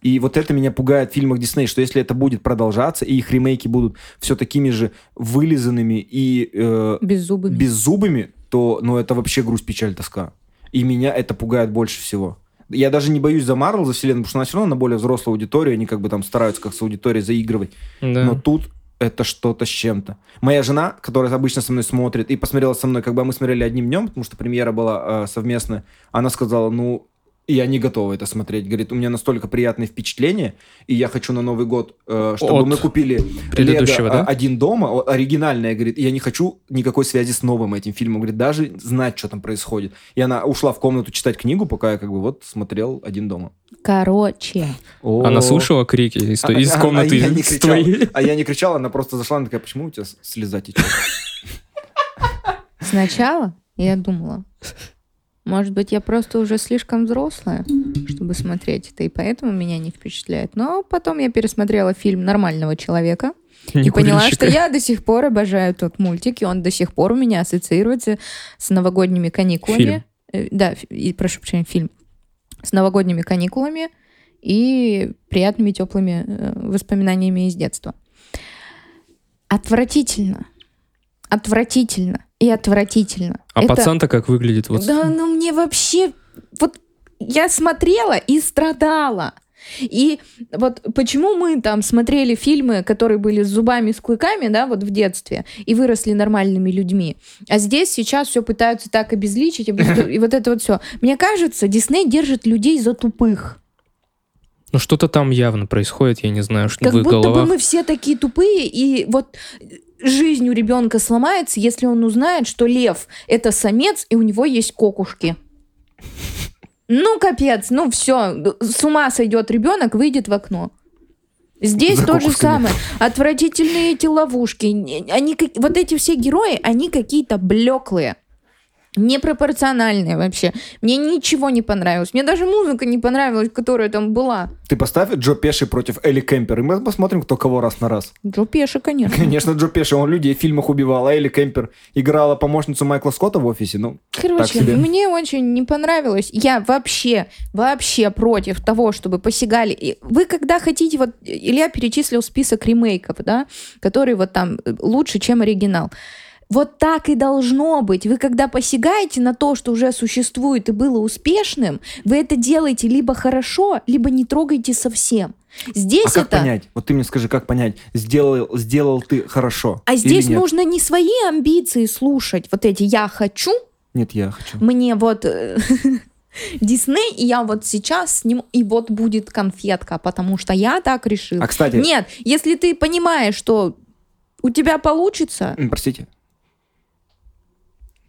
И вот это меня пугает в фильмах Дисней, что если это будет продолжаться, и их ремейки будут все такими же вылизанными и э, Беззубыми. беззубыми, то, ну, это вообще грусть, печаль, тоска. И меня это пугает больше всего. Я даже не боюсь за Марвел, за вселенную, потому что она все равно на более взрослую аудиторию, они как бы там стараются как с аудиторией заигрывать. Да. Но тут это что-то с чем-то. Моя жена, которая обычно со мной смотрит и посмотрела со мной, как бы мы смотрели одним днем, потому что премьера была э, совместная, она сказала, ну, я не готова это смотреть. Говорит, у меня настолько приятные впечатления, и я хочу на Новый год, э, чтобы От мы купили предыдущего, Лего, да? э, один дома, оригинальное, говорит, и я не хочу никакой связи с новым этим фильмом. Говорит, даже знать, что там происходит. И она ушла в комнату читать книгу, пока я как бы вот смотрел один дома. Короче. Она О. слышала крики из, А- из а- комнаты а я не кричал. твоей? А я не кричал, она просто зашла, она такая, почему у тебя слеза течет? Сначала я думала, может быть, я просто уже слишком взрослая, чтобы смотреть это, и поэтому меня не впечатляет. Но потом я пересмотрела фильм «Нормального человека», Не и поняла, что я до сих пор обожаю тот мультик, и он до сих пор у меня ассоциируется с новогодними каникулами. Э, Да, и, прошу прощения, фильм. С новогодними каникулами и приятными теплыми э, воспоминаниями из детства. Отвратительно. Отвратительно. И отвратительно. А Это- пацан-то как выглядит? Вот да, ну мне вообще... Вот я смотрела и страдала. И вот почему мы там смотрели фильмы, которые были с зубами, с клыками, да, вот в детстве, и выросли нормальными людьми. А здесь сейчас все пытаются так обезличить, обез- и вот это вот все. Мне кажется, Дисней держит людей за тупых. Ну что-то там явно происходит, я не знаю, что Как в их будто бы головах. мы все такие тупые, и вот жизнь у ребенка сломается, если он узнает, что лев это самец, и у него есть кокушки. Ну, капец, ну все, с ума сойдет ребенок, выйдет в окно. Здесь За то же самое. Отвратительные эти ловушки. Они, вот эти все герои, они какие-то блеклые. Непропорциональные вообще. Мне ничего не понравилось. Мне даже музыка не понравилась, которая там была. Ты поставь Джо Пеши против Элли Кемпер, и мы посмотрим, кто кого раз на раз. Джо Пеша, конечно. Конечно, Джо Пеши, он людей в фильмах убивал, а Элли Кемпер играла помощницу Майкла Скотта в офисе, ну, Короче, мне очень не понравилось. Я вообще, вообще против того, чтобы посягали. И Вы когда хотите, вот Илья перечислил список ремейков, да, которые вот там э, лучше, чем оригинал. Вот так и должно быть. Вы когда посягаете на то, что уже существует и было успешным, вы это делаете либо хорошо, либо не трогаете совсем. Здесь А как это... понять? Вот ты мне скажи, как понять, сделал, сделал ты хорошо А здесь нет? нужно не свои амбиции слушать, вот эти «я хочу», Нет, я хочу. мне вот э, Дисней, и я вот сейчас сниму, и вот будет конфетка, потому что я так решил. А, кстати, Нет, если ты понимаешь, что у тебя получится, простите,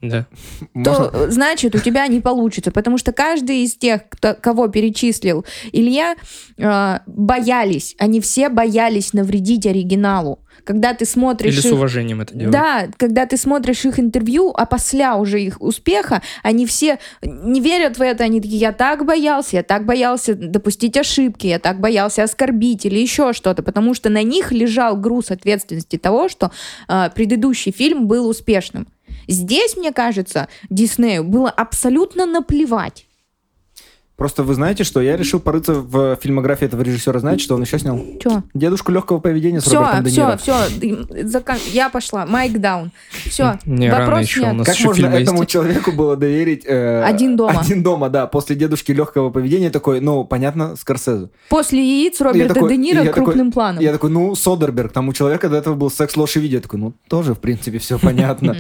Да. можно? то э, значит у тебя не получится, потому что каждый из тех, кто- кого перечислил Илья, э, боялись, они все боялись навредить оригиналу. Когда ты смотришь Или с их- уважением это делать. Да, когда ты смотришь их интервью, а после уже их успеха, они все не верят в это, они такие, я так боялся, я так боялся допустить ошибки, я так боялся оскорбить или еще что-то, потому что на них лежал груз ответственности того, что а, предыдущий фильм был успешным. Здесь, мне кажется, Диснею было абсолютно наплевать. Просто вы знаете, что я решил порыться в фильмографии этого режиссера. Знаете, что он еще снял? Че? «Дедушку легкого поведения» с Все, Робертом Де Ниро. все, все, я пошла, майк даун. Все, Не, рано вопрос еще, у снят. нас Как еще можно этому есть. человеку было доверить... э, Один дома. Один дома, да. После «Дедушки легкого поведения» такой, ну, понятно, Скорсезе. После яиц Роберта такой- Де Ниро такой- крупным планом. Я такой, ну, Содерберг, там у человека до этого был секс, ложь и видео. Я такой, ну, тоже, в принципе, все понятно.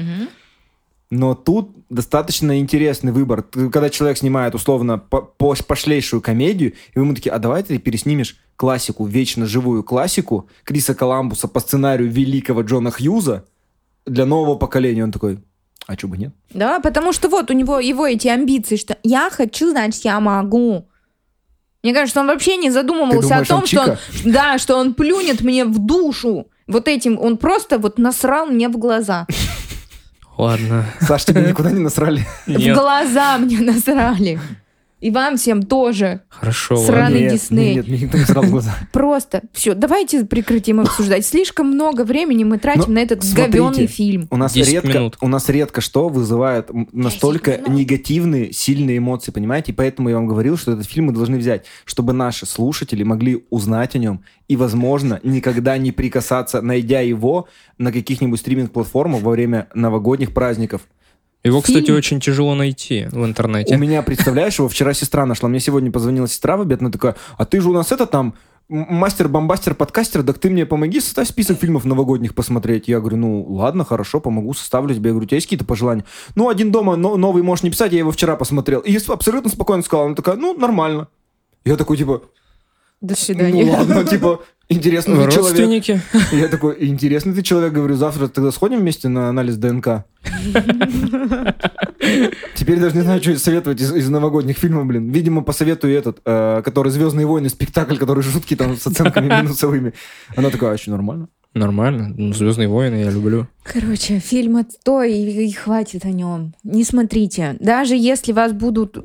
Но тут достаточно интересный выбор. Когда человек снимает условно по- по- пошлейшую комедию, и вы ему такие, а давай ты переснимешь классику, вечно живую классику Криса Коламбуса по сценарию великого Джона Хьюза для нового поколения. Он такой, а что бы нет? Да, потому что вот у него его эти амбиции, что я хочу, значит, я могу. Мне кажется, он вообще не задумывался Ты думаешь, о том, он что он, да, что он плюнет мне в душу. Вот этим он просто вот насрал мне в глаза. Ладно. Саш, тебе никуда не насрали? В глаза мне насрали. И вам всем тоже. Хорошо, Сра- ладно. Странный Нет, Дисней. Нет, мне никто не срал глаза. Просто все, давайте прекратим обсуждать. Слишком много времени мы тратим Ну, на этот говенный фильм. У нас 10 редко, минут. у нас редко что вызывает настолько негативные, сильные эмоции, понимаете? И поэтому я вам говорил, что этот фильм мы должны взять, чтобы наши слушатели могли узнать о нем и, возможно, никогда не прикасаться, найдя его на каких-нибудь стриминг-платформах во время новогодних праздников. Его, кстати, Фильм. очень тяжело найти в интернете. У меня, представляешь, его вчера сестра нашла. Мне сегодня позвонила сестра в обед, она такая, а ты же у нас это там м- мастер-бомбастер, подкастер, так ты мне помоги, составь список фильмов новогодних посмотреть. Я говорю, ну ладно, хорошо, помогу, составлю тебе. Я говорю, у тебя есть какие-то пожелания? Ну, один дома но- новый можешь не писать, я его вчера посмотрел. И абсолютно спокойно сказала, она такая, ну, нормально. Я такой, типа, До ну свидания. ладно, типа, интересный ты человек. Родственники. Я такой, интересный ты человек, говорю, завтра тогда сходим вместе на анализ ДНК. Теперь даже не знаю, что советовать из, из новогодних фильмов, блин. Видимо, посоветую этот, э, который «Звездные войны», спектакль, который жуткий там с оценками минусовыми. Она такая, а что, нормально? Нормально. Ну, Звездные войны я люблю. Короче, фильм отстой, и, и хватит о нем. Не смотрите. Даже если вас будут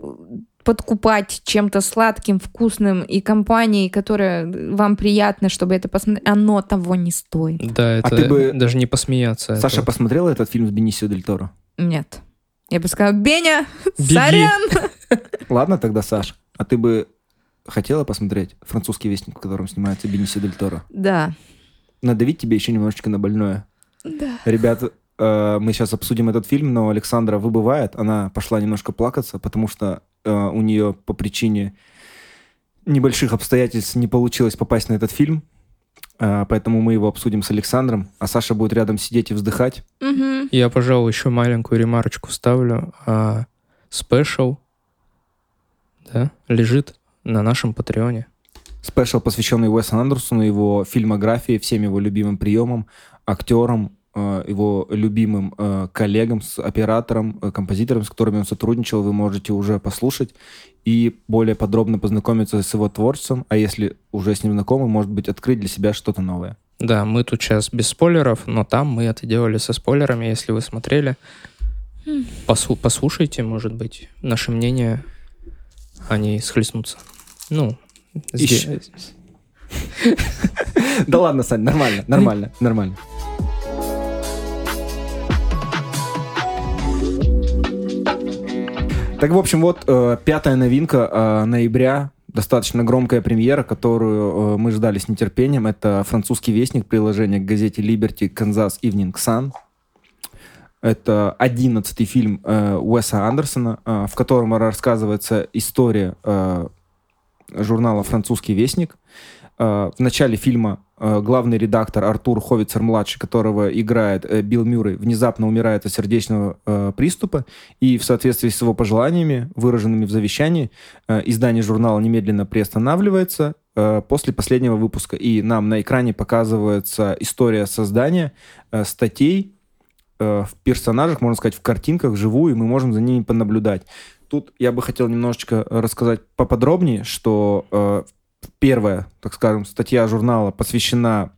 подкупать чем-то сладким, вкусным и компанией, которая вам приятно, чтобы это посмотреть, оно того не стоит. Да, это ты бы- даже не посмеяться. Саша это- посмотрела этот фильм с Бенисио Дель Торо? Нет. Я бы сказала, Беня, Беги. сорян. Ладно тогда, Саш, а ты бы хотела посмотреть «Французский вестник», в котором снимается Бенисио Дель Торо? Да. Надавить тебе еще немножечко на больное. Да. Ребят, э, мы сейчас обсудим этот фильм, но Александра выбывает. Она пошла немножко плакаться, потому что э, у нее по причине небольших обстоятельств не получилось попасть на этот фильм. Э, поэтому мы его обсудим с Александром, а Саша будет рядом сидеть и вздыхать. Мгм. Я, пожалуй, еще маленькую ремарочку ставлю. А, Спешл, да, лежит на нашем Патреоне. Спешл, посвященный Уэсу Андерсону, его фильмографии, всем его любимым приемам, актерам, его любимым э, коллегам, с оператором, э, композитором, с которыми он сотрудничал, вы можете уже послушать и более подробно познакомиться с его творчеством, а если уже с ним знакомы, может быть, открыть для себя что-то новое. Да, мы тут сейчас без спойлеров, но там мы это делали со спойлерами, если вы смотрели. Посу- послушайте, может быть, наше мнение, они схлестнутся. Ну, сде- Да ладно, Сань, нормально, нормально, нормально. Так, в общем, вот э, пятая новинка э, ноября, достаточно громкая премьера, которую э, мы ждали с нетерпением. Это французский вестник, приложение к газете Liberty Kansas Evening Sun. Это одиннадцатый фильм э, Уэса Андерсона, э, в котором рассказывается история э, журнала «Французский вестник». В начале фильма э, главный редактор Артур Ховицер-младший, которого играет э, Билл Мюррей, внезапно умирает от сердечного э, приступа, и в соответствии с его пожеланиями, выраженными в завещании, э, издание журнала немедленно приостанавливается э, после последнего выпуска. И нам на экране показывается история создания э, статей э, в персонажах, можно сказать, в картинках, вживую, и мы можем за ними понаблюдать. Тут я бы хотел немножечко рассказать поподробнее, что э, первая, так скажем, статья журнала посвящена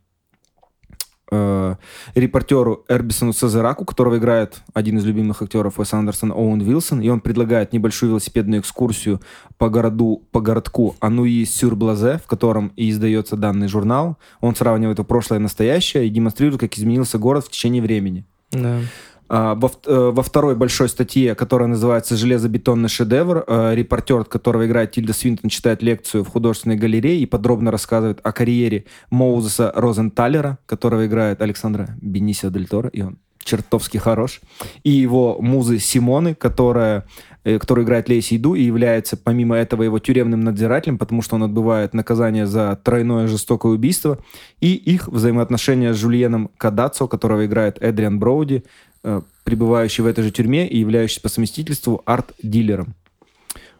э, репортеру Эрбисону Сезераку, которого играет один из любимых актеров Уэса Андерсона Оуэн Вилсон, и он предлагает небольшую велосипедную экскурсию по городу, по городку Ануи-Сюр-Блазе, в котором и издается данный журнал. Он сравнивает его прошлое и настоящее и демонстрирует, как изменился город в течение времени. Да. А, Во, э, во второй большой статье, которая называется «Железобетонный шедевр», э, репортер, которого играет Тильда Свинтон, читает лекцию в художественной галерее и подробно рассказывает о карьере Моузеса Розенталера, которого играет Александра Бенисио Дель Торо, и он чертовски хорош. И его музы Симоны, которая э, который играет Лейси Иду и является, помимо этого, его тюремным надзирателем, потому что он отбывает наказание за тройное жестокое убийство, и их взаимоотношения с Жульеном Кадацо, которого играет Эдриан Броуди, пребывающий в этой же тюрьме и являющийся по совместительству арт-дилером.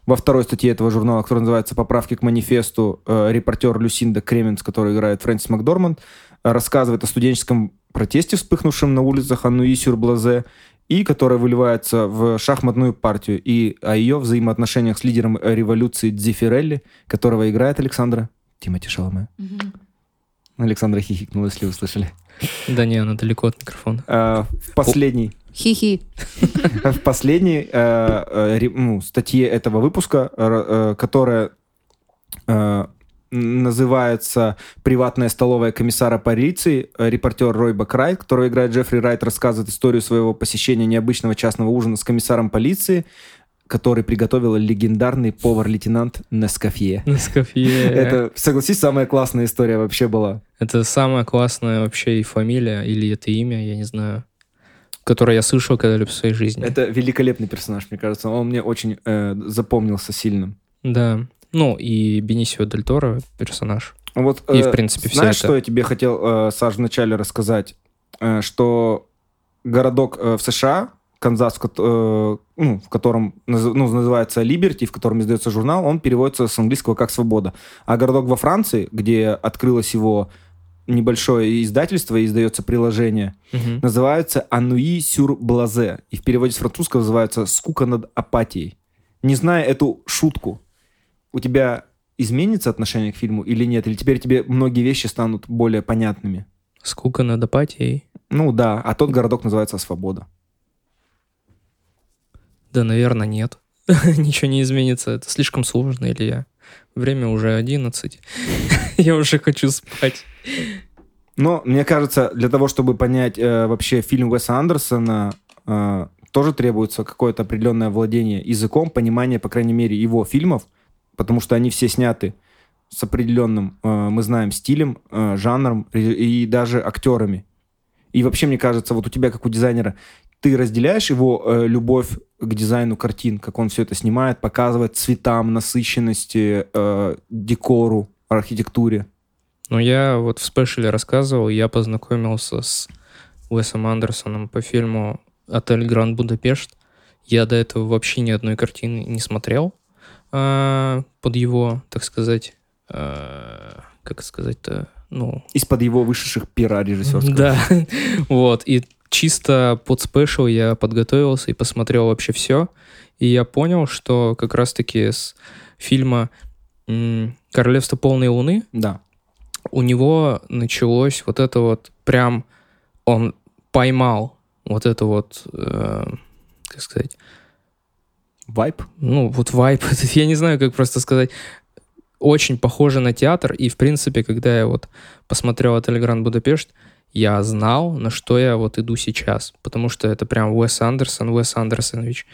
Во второй статье этого журнала, которая называется «Поправки к манифесту», э, репортер Люсинда Кременс, который играет Фрэнсис Макдорманд, рассказывает о студенческом протесте, вспыхнувшем на улицах Аннуи-Сюр-Блазе, и которая выливается в шахматную партию, и о ее взаимоотношениях с лидером революции Дзифирелли, которого играет Александра Тимати Шаломе. Александра хихикнула, если вы слышали. Да не, она далеко от микрофона. А, в последней Хи-хи. в последней э, э, ну, статье этого выпуска, э, э, которая э, называется «Приватная столовая комиссара полиции», э, репортер Рой Бакрайт, который играет Джеффри Райт, рассказывает историю своего посещения необычного частного ужина с комиссаром полиции, который приготовил легендарный повар-лейтенант Нескафье. Нескафье. Это, согласись, самая классная история вообще была. Это самая классная вообще и фамилия, или это имя, я не знаю, которое я слышал когда-либо в своей жизни. Это великолепный персонаж, мне кажется. Он мне очень э, запомнился сильным. Да. Ну, и Бенисио Дель Торо персонаж. Вот, И, э, в принципе, всё Знаешь, это. что я тебе хотел, э, Саш, вначале рассказать? Э, что городок э, в США, Канзас, э, ну, в котором ну, называется Liberty, в котором издается журнал, он переводится с английского как «Свобода». А городок во Франции, где открылось его небольшое издательство и издается приложение, Мгм. называется «Ануи сюр блазе». И в переводе с французского называется «Скука над апатией». Не зная эту шутку, у тебя изменится отношение к фильму или нет? Или теперь тебе многие вещи станут более понятными? Скука над апатией. Ну да, а тот городок называется «Свобода». Да, наверное, нет. Ничего не изменится. Это слишком сложно, или я. Время уже 11. Я уже хочу спать. Но мне кажется, для того, чтобы понять э, вообще фильм Уэса Андерсона, э, тоже требуется какое-то определенное владение языком, понимание, по крайней мере, его фильмов, потому что они все сняты с определенным, э, мы знаем, стилем, э, жанром и, и даже актерами. И вообще, мне кажется, вот у тебя, как у дизайнера, ты разделяешь его э, любовь к дизайну картин, как он все это снимает, показывает цветам, насыщенности, э, декору, архитектуре. Ну, я вот в спешле рассказывал, я познакомился с Уэсом Андерсоном по фильму «Отель Гранд Будапешт». Я до этого вообще ни одной картины не смотрел а, под его, так сказать, а, как сказать-то, ну, Из-под его вышедших пера режиссерского. Да, вот. И чисто под спешл я подготовился и посмотрел вообще все. И я понял, что как раз-таки с фильма «Королевство полной луны» Да. у него началось вот это вот прям... Он поймал вот это вот, э, как сказать, Вайп? ну, вот вайп, я не знаю, как просто сказать, очень похоже на театр, и, в принципе, когда я вот посмотрел «Отель Гранд Будапешт», я знал, на что я вот иду сейчас, потому что это прям Уэс Андерсон, Уэс Андерсонович.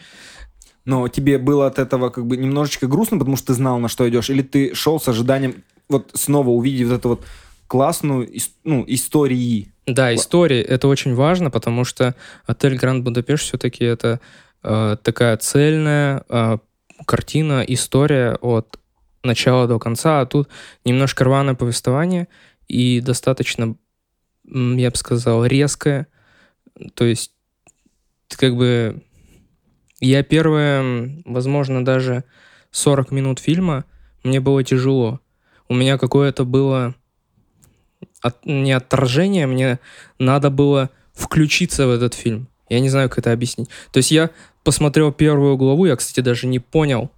Но тебе было от этого как бы немножечко грустно, потому что ты знал, на что идешь? Или ты шел с ожиданием вот снова увидеть вот эту вот классную ну, истории? Да, история, это очень важно, потому что «Отель Гранд Будапешт» все-таки это э, такая цельная э, картина, история от начала до конца, а тут немножко рваное повествование и достаточно, я бы сказал, резкое. То есть, как бы, я первые, м, возможно, даже 40 минут фильма, мне было тяжело. У меня какое-то было от- не отторжение, мне надо было включиться в этот фильм. Я не знаю, как это объяснить. То есть я посмотрел первую главу, я, кстати, даже не понял,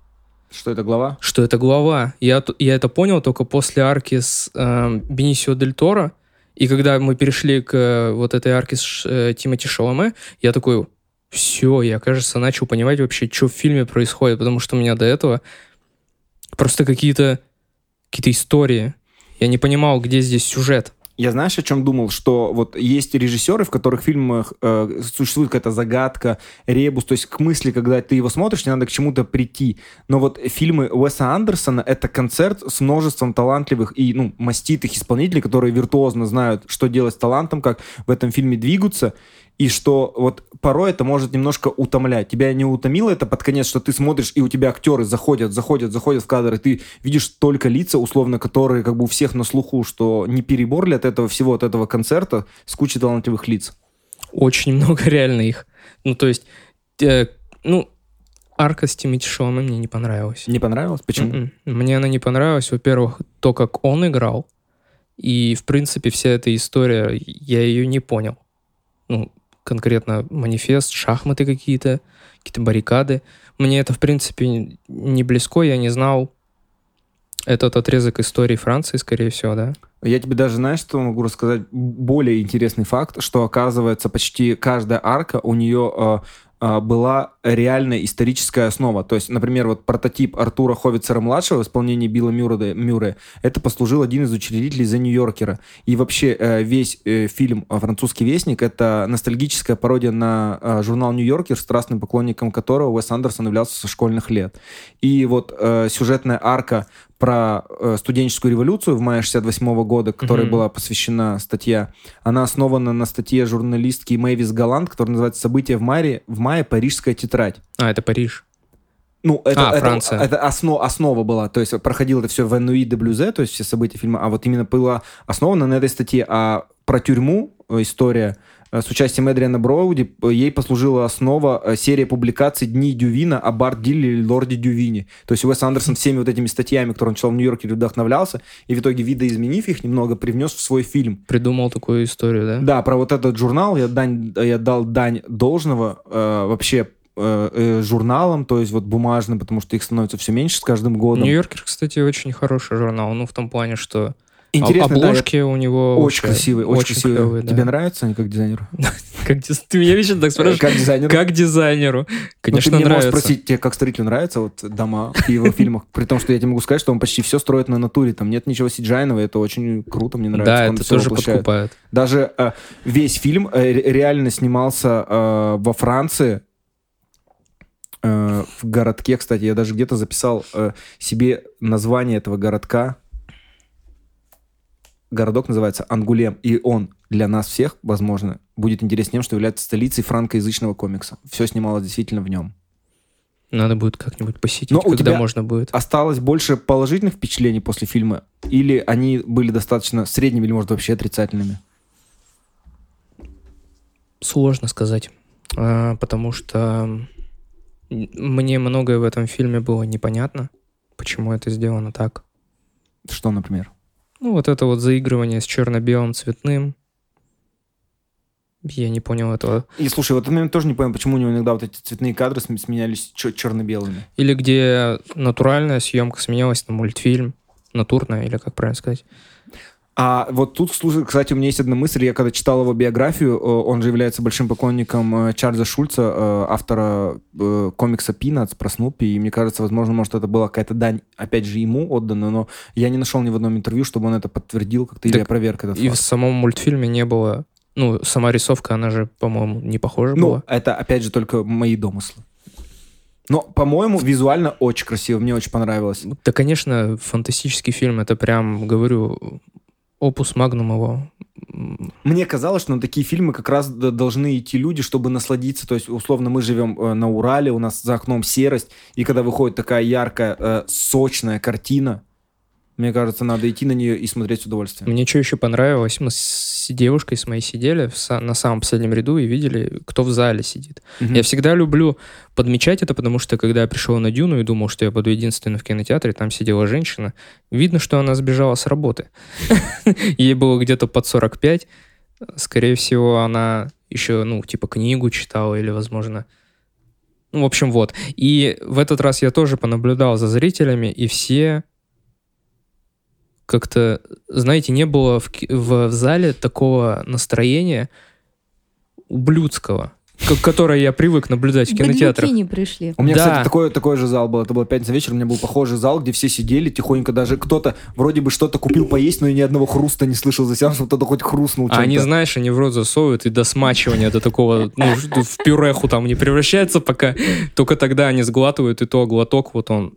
Что это глава? что это глава. Я, я это понял только после арки с э, Бенисио Дель Торо. И когда мы перешли к э, вот этой арке с э, Тимоти Шаломе, я такой, все, я, кажется, начал понимать вообще, что в фильме происходит, потому что у меня до этого просто какие-то какие-то истории. Я не понимал, где здесь сюжет. Я знаешь, о чем думал? Что вот есть режиссеры, в которых фильмах э, существует какая-то загадка, ребус, то есть к мысли, когда ты его смотришь, тебе надо к чему-то прийти. Но вот фильмы Уэса Андерсона — это концерт с множеством талантливых и ну, маститых исполнителей, которые виртуозно знают, что делать с талантом, как в этом фильме двигаться. И что вот порой это может немножко утомлять. Тебя не утомило это под конец, что ты смотришь, и у тебя актеры заходят, заходят, заходят в кадр, и ты видишь только лица, условно, которые как бы у всех на слуху, что не перебор ли от этого всего, от этого концерта с кучей талантливых лиц? Очень много реально их. Ну, то есть, э, ну, арка с Тимити мне не понравилась. Не понравилось? Почему? М-м. Мне она не понравилась. Во-первых, то, как он играл, и, в принципе, вся эта история, я ее не понял. Ну, конкретно манифест, шахматы какие-то, какие-то баррикады. Мне это, в принципе, не близко, я не знал этот отрезок истории Франции, скорее всего, да? Я тебе даже, знаешь, что могу рассказать? Более интересный факт, что, оказывается, почти каждая арка у нее э, а, была реальная историческая основа. То есть, например, вот прототип Артура Ховицера-младшего в исполнении Билла Мюррея, Мюррея, это послужил один из учредителей The Нью-Йоркера. И вообще э, весь э, фильм «Французский вестник» — это ностальгическая пародия на э, журнал «Нью-Йоркер», страстным поклонником которого Уэс Андерсон являлся со школьных лет. И вот сюжетная арка про студенческую революцию в мае 68 года, которой mm-hmm. была посвящена статья. Она основана на статье журналистки Мэвис Галант, которая называется «События в мае, в мае. Парижская тетрадь». А, это Париж. Ну, это, а, это, Франция. это основа, основа была. То есть проходило это все в Энуи де Блюзе, то есть все события фильма, а вот именно была основана на этой статье. А про тюрьму э, история Э, с участием Эдриана Броуди, э, ей послужила основа серии публикаций «Дни Дювина» о Барт Дилле и Лорде Дювине. То есть Уэс Андерсон всеми вот этими статьями, которые он читал в Нью-Йорке, вдохновлялся, и в итоге, видоизменив их, немного привнес в свой фильм. Придумал такую историю, да? Да, про вот этот журнал я, дань, я дал дань должного э, вообще журналам, то есть вот бумажным, потому что их становится все меньше с каждым годом. Нью-Йоркер, кстати, очень хороший журнал, ну, в том плане, что Интересно, Обложки да, у него очень красивые, очень, очень красивые. Клевые, да. Тебе нравятся они как дизайнеру? как Ты меня вечно так спрашиваешь? Как дизайнеру? Как дизайнеру. Конечно, ну, ты нравится. спросить, тебе как зрителю нравятся вот дома в его фильмах? При том, что я тебе могу сказать, что он почти все строит на натуре. Там нет ничего сиджайного, это очень круто, мне нравится. Да, это тоже подкупает. Даже э, весь фильм э, реально снимался э, во Франции, э, в городке, кстати, я даже где-то записал э, себе название этого городка городок называется Ангулем, и он для нас всех, возможно, будет интересен тем, что является столицей франкоязычного комикса. Все снималось действительно в нем. Надо будет как-нибудь посетить, Но когда у тебя можно будет. Осталось больше положительных впечатлений после фильма, или они были достаточно средними, или, может, вообще отрицательными? Сложно сказать, а, потому что мне многое в этом фильме было непонятно, почему это сделано так. Что, например? Ну, вот это вот заигрывание с черно-белым цветным. Я не понял этого. И слушай, в этот момент тоже не понял, почему у него иногда вот эти цветные кадры сменялись черно-белыми. Или где натуральная съемка сменялась на мультфильм, натурная, или как правильно сказать. А вот тут, кстати, у меня есть одна мысль. Я когда читал его биографию, э, он же является большим поклонником э, Чарльза Шульца, э, автора комикса «Пинатс» про Снупи. И мне кажется, возможно, может, это была какая-то дань, опять же, ему отдана, но я не нашел ни в одном интервью, чтобы он это подтвердил как-то или опроверг этот И факт. в самом мультфильме не было... Ну, сама рисовка, она же, по-моему, не похожа ну, была. это, опять же, только мои домыслы. Но, по-моему, визуально очень красиво, мне очень понравилось. Да, конечно, фантастический фильм, это прям, говорю, опус магнум его. Мне казалось, что на такие фильмы как раз должны идти люди, чтобы насладиться. То есть, условно, мы живем э, на Урале, у нас за окном серость, и когда выходит такая яркая, э, сочная картина, мне кажется, надо идти на нее и смотреть с удовольствием. Мне что еще понравилось, мы с девушкой с моей сидели на самом последнем ряду и видели, кто в зале сидит. Угу. Я всегда люблю подмечать это, потому что когда я пришел на Дюну и думал, что я буду единственным в кинотеатре, там сидела женщина, видно, что она сбежала с работы. Ей было где-то под 45. Скорее всего, она еще, ну, типа книгу читала или, возможно, ну, в общем, вот. И в этот раз я тоже понаблюдал за зрителями, и все как-то, знаете, не было в, в, в зале такого настроения ублюдского. К которой я привык наблюдать в кинотеатрах. Не пришли. У меня, Да. кстати, такой, такой же зал был. Это было пятница вечером, у меня был похожий зал, где все сидели тихонько. Даже кто-то вроде бы что-то купил поесть, но я ни одного хруста не слышал за сеансом, кто-то хоть хрустнул А они, чем-то. знаешь, они в рот засовывают и до смачивания до такого, ну, в пюреху там не превращается пока. Только тогда они сглатывают, и то глоток вот он,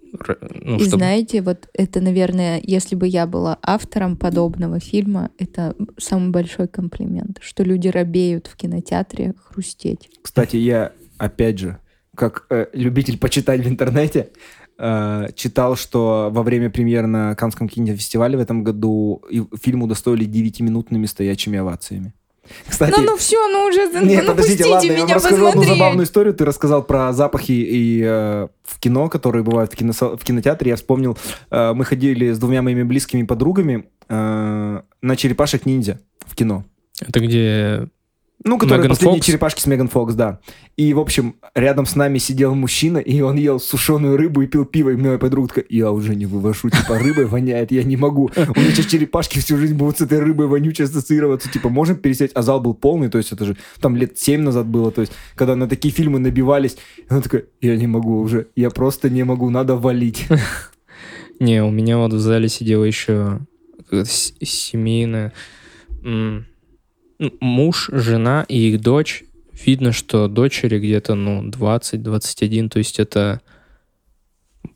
ну, И чтобы... знаете, вот это, наверное, если бы я была автором подобного фильма, это самый большой комплимент, что люди робеют в кинотеатре хрустеть. Кстати, я, опять же, как э, любитель почитать в интернете, э, читал, что во время премьеры на Каннском кинофестивале в этом году фильм удостоили 9-минутными стоячими овациями. Кстати, Ну, ну все, ну уже, Нет, ну подождите, пустите ладно, я вам меня расскажу одну забавную историю. Ты рассказал про запахи и э, в кино, которые бывают в, кино- в кинотеатре. Я вспомнил, э, мы ходили с двумя моими близкими подругами э, на черепашек-ниндзя в кино. Это где... Ну, которые Меган последние Фокс? черепашки с Меган Фокс, да. И, в общем, рядом с нами сидел мужчина, и он ел сушеную рыбу и пил пиво. И моя подруга такая, я уже не вывожу, типа, рыбой воняет, я не могу. У меня сейчас черепашки всю жизнь будут с этой рыбой вонючей ассоциироваться. Типа, можем пересесть? А зал был полный, то есть это же там лет семь назад было. То есть, когда на такие фильмы набивались, и он такой, я не могу уже, я просто не могу, надо валить. Не, у меня вот в зале сидела еще с- семейная... ну, Муж, жена и их дочь. Видно, что дочери где-то, ну, 20-21, то есть это...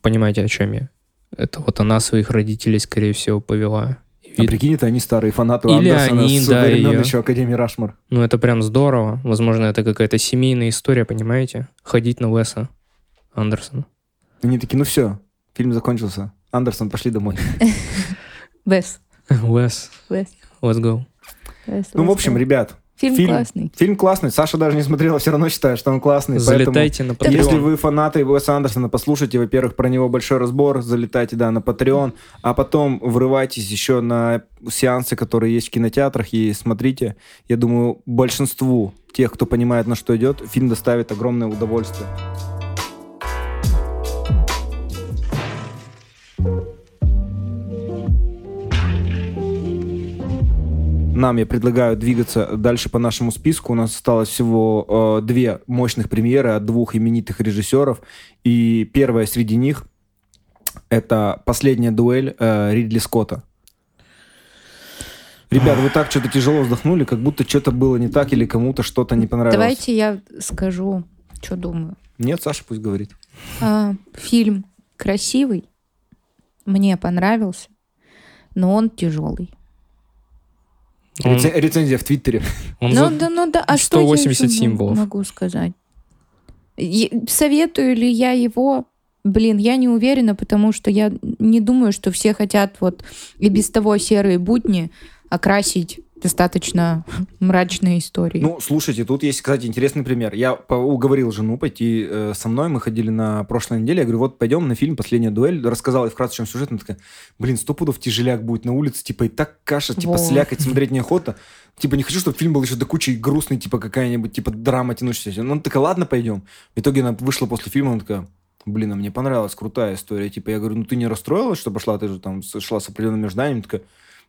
Понимаете, о чем я? Это вот она своих родителей, скорее всего, повела. И А прикинь, это они старые фанаты Или Андерсона они, с да, времен её. еще Академии Рашмар. Ну, это прям здорово. Возможно, это какая-то семейная история, понимаете? Ходить на Уэса Андерсона. Они такие, ну все, фильм закончился. Андерсон, пошли домой. Вес, Уэс, Вес, let's go. Ну, в общем, ребят, фильм, фильм- классный. фильм классный. Саша даже не смотрела, все равно считает, что он классный. поэтому Залетайте на Patreon. Если вы фанаты Уэса Андерсона, послушайте, во-первых, про него большой разбор, залетайте, да, на Patreon, а потом врывайтесь еще на сеансы, которые есть в кинотеатрах, и смотрите. Я думаю, большинству тех, кто понимает, на что идет, фильм доставит огромное удовольствие. Нам я предлагаю двигаться дальше по нашему списку. У нас осталось всего э, две мощных премьеры от двух именитых режиссеров. И первая среди них это последняя дуэль э, Ридли Скотта. Ребят, вы так что-то тяжело вздохнули, как будто что-то было не так или кому-то что-то не понравилось. Давайте я скажу, что думаю. Нет, Саша пусть говорит. А, фильм красивый, мне понравился, но он тяжелый. Он- Реце- Рецензия в Твиттере. он Ну за- да, ну да, а что я 180 символов. могу сказать? Е- Советую ли я его? Блин, я не уверена, потому что я не думаю, что все хотят вот и без того серые будни окрасить достаточно мрачной историей. Ну, слушайте, тут есть, кстати, интересный пример. Я уговорил жену пойти э, со мной, мы ходили на прошлой неделе, я говорю, вот пойдем на фильм «Последняя дуэль», рассказал ей вкратце, чем сюжет, она такая, блин, сто пудов тяжеляк будет на улице, типа, и так каша, типа, Во. слякать, смотреть неохота. Типа, не хочу, чтобы фильм был еще до кучи грустный, типа, какая-нибудь, типа, драма тянущаяся. Ну, она такая, ладно, пойдем. В итоге она вышла после фильма, она такая, блин, а мне понравилась, крутая история. Типа, я говорю, ну, ты не расстроилась, что пошла, ты же там шла с определенными ожиданиями, такая,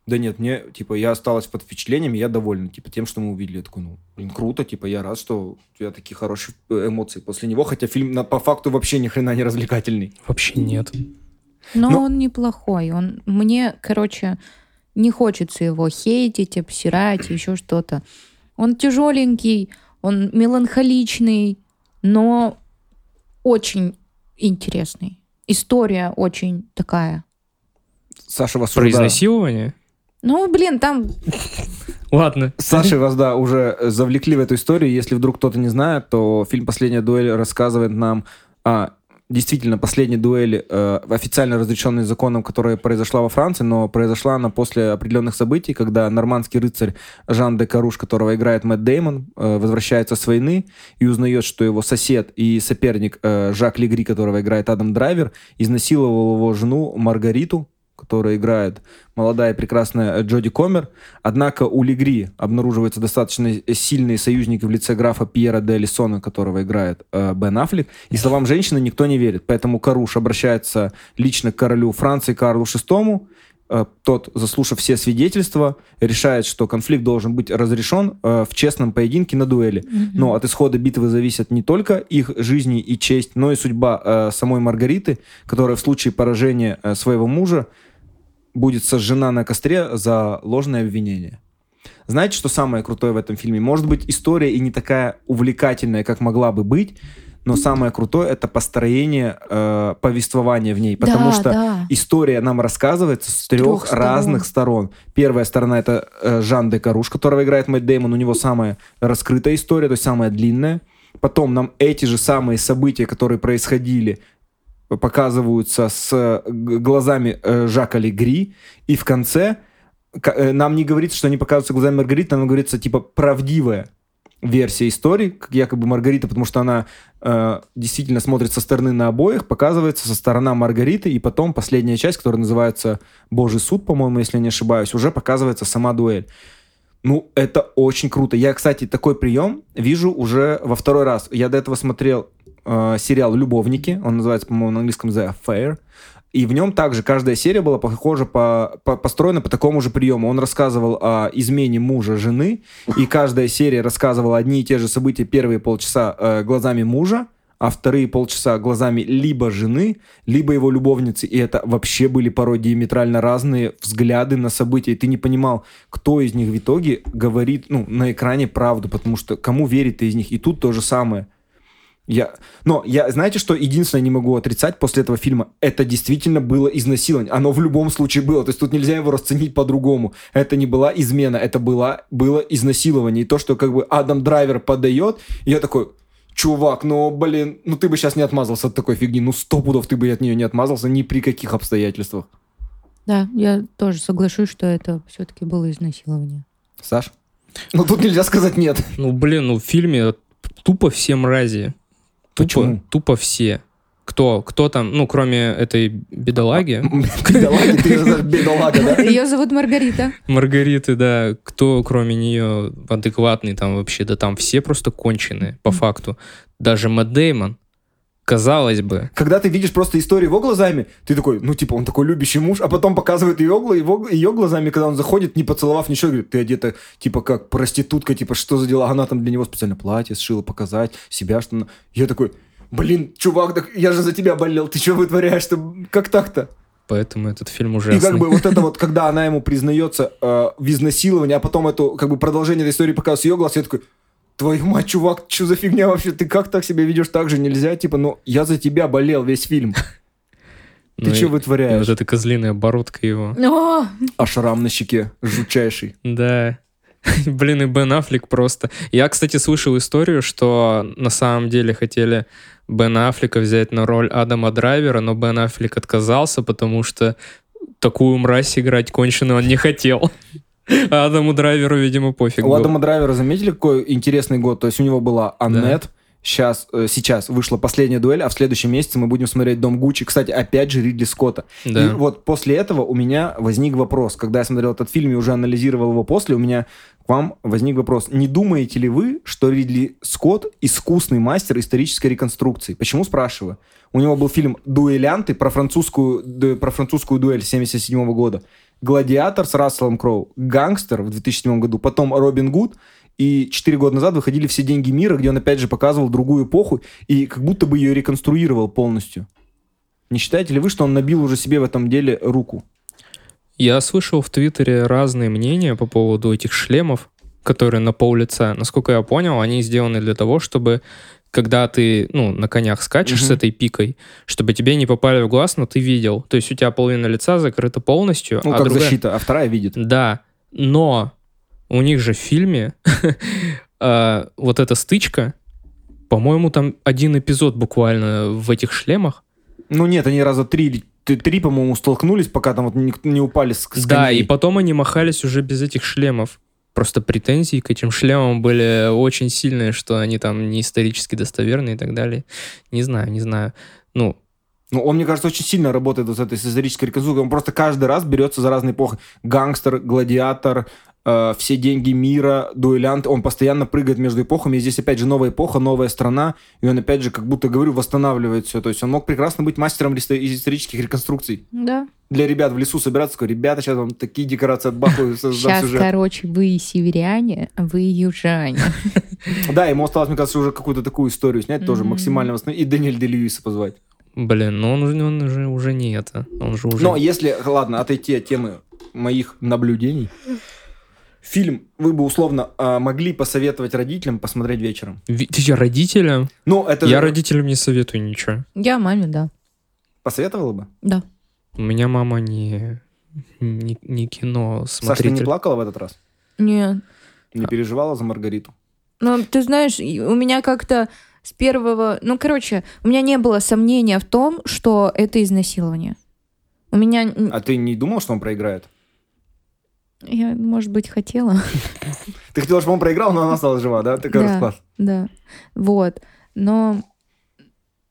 да нет, мне, типа, я осталась под впечатлениями, я довольна, типа, тем, что мы увидели. Я такой, ну, блин, круто, типа, я рад, что у тебя такие хорошие э, эмоции после него, хотя фильм на, по факту вообще ни хрена не развлекательный. Вообще нет. Но ну- он неплохой. Он мне, короче, не хочется его хейтить, обсирать, еще что-то. Он тяжеленький, он меланхоличный, но очень интересный. История очень такая. Саша вас Про уже, да, изнасилование? Ну, блин, там Ладно. Сашей вас, да, уже завлекли в эту историю. Если вдруг кто-то не знает, то фильм «Последняя дуэль» рассказывает нам о действительно последней дуэли, э, официально разрешенной законом, которая произошла во Франции, но произошла она после определенных событий, когда нормандский рыцарь Жан де Каруш, которого играет Мэтт Деймон, э, возвращается с войны и узнает, что его сосед и соперник э, Жак Легри, которого играет Адам Драйвер, изнасиловал его жену Маргариту, которая играет молодая и прекрасная Джоди Комер. Однако у Легри обнаруживаются достаточно сильные союзники в лице графа Пьера де Лиссона, которого играет э, Бен Аффлек. И словам женщины никто не верит. Поэтому Каруш обращается лично к королю Франции Карлу VI, э, тот, заслушав все свидетельства, решает, что конфликт должен быть разрешен э, в честном поединке на дуэли. Но от исхода битвы зависят не только их жизни и честь, но и судьба э, самой Маргариты, которая в случае поражения э, своего мужа будет сожжена на костре за ложное обвинение. Знаете, что самое крутое в этом фильме? Может быть, история и не такая увлекательная, как могла бы быть, но самое крутое это построение э, повествования в ней, потому Да, что да. история нам рассказывается с трех Трех сторон. разных сторон. Первая сторона это э, Жан де Каруш, которого играет Мэтт Деймон, у него самая раскрытая история, то есть самая длинная. Потом нам эти же самые события, которые происходили, показываются с э, глазами э, Жака Легри, и в конце э, нам не говорится, что они показываются глазами Маргариты, нам говорится типа правдивая версия истории, как якобы Маргарита, потому что она э, действительно смотрит со стороны на обоих, показывается со стороны Маргариты, и потом последняя часть, которая называется «Божий суд», по-моему, если я не ошибаюсь, уже показывается сама дуэль. Ну, это очень круто. Я, кстати, такой прием вижу уже во второй раз. Я до этого смотрел э, сериал «Любовники», он называется, по-моему, на английском «The Affair», и в нем также каждая серия была похожа по, по- построена по такому же приему. Он рассказывал о измене мужа жены, и каждая серия рассказывала одни и те же события первые полчаса э, глазами мужа, а вторые полчаса глазами либо жены, либо его любовницы. И это вообще были порой диаметрально разные взгляды на события. И ты не понимал, кто из них в итоге говорит ну, на экране правду, потому что кому верит из них. И тут то же самое. Я... Но я, знаете, что единственное не могу отрицать после этого фильма? Это действительно было изнасилование. Оно в любом случае было. То есть тут нельзя его расценить по-другому. Это не была измена, это была, было изнасилование. И то, что как бы Адам Драйвер подает, я такой, чувак, ну, блин, ну ты бы сейчас не отмазался от такой фигни. Ну, сто пудов ты бы от нее не отмазался ни при каких обстоятельствах. Да, я тоже соглашусь, что это все-таки было изнасилование. Саш? Ну, тут нельзя сказать нет. Ну, блин, ну в фильме тупо все мрази. Тупо, Почему? тупо все. Кто, кто там, ну, кроме этой бедолаги, Бедолага, ты её знаешь, бедолага, да? Ее зовут Маргарита. Маргариты, да, кто кроме нее адекватный там вообще, да там все просто конченые, по факту. Даже Мэтт Деймон, казалось бы, Когда ты видишь просто историю его глазами, ты такой, ну, типа, он такой любящий муж, а потом показывает ее, его, ее глазами, когда он заходит, не поцеловав ничего, говорит, ты одета, типа, как проститутка, типа, что за дела? Она там для него специально платье сшила, показать себя, что... она- Я такой, блин, чувак, так я же за тебя болел, ты что вытворяешь? Что... Как так-то? поэтому этот фильм И ужасный. как бы вот это вот, когда она ему признается э, в изнасиловании, а потом эту, как бы, продолжение этой истории показывает ее глаз, я такой, твою мать, чувак, что за фигня вообще? Ты как так себя ведешь? Так же нельзя, типа, ну, я за тебя болел весь фильм. Ты Ну что вытворяешь? Вот эта козлиная бородка его. О, А шрам на щеке жутчайший. Да. Блин, и Бен Аффлек просто. Я, кстати, слышал историю, что на самом деле хотели Бена Аффлека взять на роль Адама Драйвера, но Бен Аффлек отказался, потому что такую мразь играть конченую он не хотел. А Адаму Драйверу, видимо, пофиг У был. Адама Драйвера заметили, какой интересный год? То есть у него была Аннет, сейчас, э, сейчас вышла последняя дуэль, а в следующем месяце мы будем смотреть Дом Гуччи. Кстати, опять же Ридли Скотта. И Да. вот после этого у меня возник вопрос. Когда я смотрел этот фильм и уже анализировал его после, у меня к вам возник вопрос. Не думаете ли вы, что Ридли Скотт искусный мастер исторической реконструкции? Почему спрашиваю? У него был фильм «Дуэлянты» про французскую, про французскую дуэль 77 года. «Гладиатор» с Расселом Кроу. «Гангстер» в 2007 году. Потом «Робин Гуд». И четыре года назад выходили «Все деньги мира», где он опять же показывал другую эпоху и как будто бы ее реконструировал полностью. Не считаете ли вы, что он набил уже себе в этом деле руку? Я слышал в Твиттере разные мнения по поводу этих шлемов, которые на пол лица. Насколько я понял, они сделаны для того, чтобы когда ты, ну, на конях скачешь Мгм. с этой пикой, чтобы тебе не попали в глаз, но ты видел. То есть у тебя половина лица закрыта полностью, Ну, а как другая- защита, а вторая видит. Да, но у них же в фильме э, вот эта стычка, по-моему, там один эпизод буквально в этих шлемах. Ну нет, они раза три, или три, по-моему, столкнулись, пока там вот не, не упали с, с Да, коней. и потом они махались уже без этих шлемов. Просто претензии к этим шлемам были очень сильные, что они там не исторически достоверны и так далее. Не знаю, не знаю. Ну, Ну, он, мне кажется, очень сильно работает вот с этой исторической реконструкцией. Он просто каждый раз берется за разные эпохи. Гангстер, гладиатор, э, все деньги мира, дуэлянт, он постоянно прыгает между эпохами, и здесь опять же новая эпоха, новая страна, и он опять же, как будто, говорю, восстанавливает все. То есть он мог прекрасно быть мастером исторических реконструкций. Да. Для ребят в лесу собираться, такой, ребята, сейчас вам такие декорации отбахаю, Сейчас, сюжет. короче, вы северяне, а вы южане. Да, ему осталось, мне кажется, уже какую-то такую историю снять, тоже максимально восстановить, и Даниэль Де Льюиса позвать. Блин, ну он, уже- он уже, уже не это. Он же уже... Но если, ладно, отойти от темы моих наблюдений, фильм вы бы условно а, могли посоветовать родителям посмотреть вечером. Ты че, родителям? Ну, это Я же- родителям не советую ничего. Я маме, да. посоветовала бы? Да. У меня мама не, не, не кино Саша, ты не плакала в этот раз? Нет. Не переживала за Маргариту? Ну, ты знаешь, у меня как-то с первого... Ну, короче, у меня не было сомнения в том, что это изнасилование. У меня... А ты не думал, что он проиграет? Я, может быть, хотела. Ты хотела, чтобы он проиграл, но она осталась жива, да? Такой Да. расклад. Да. Вот. Но...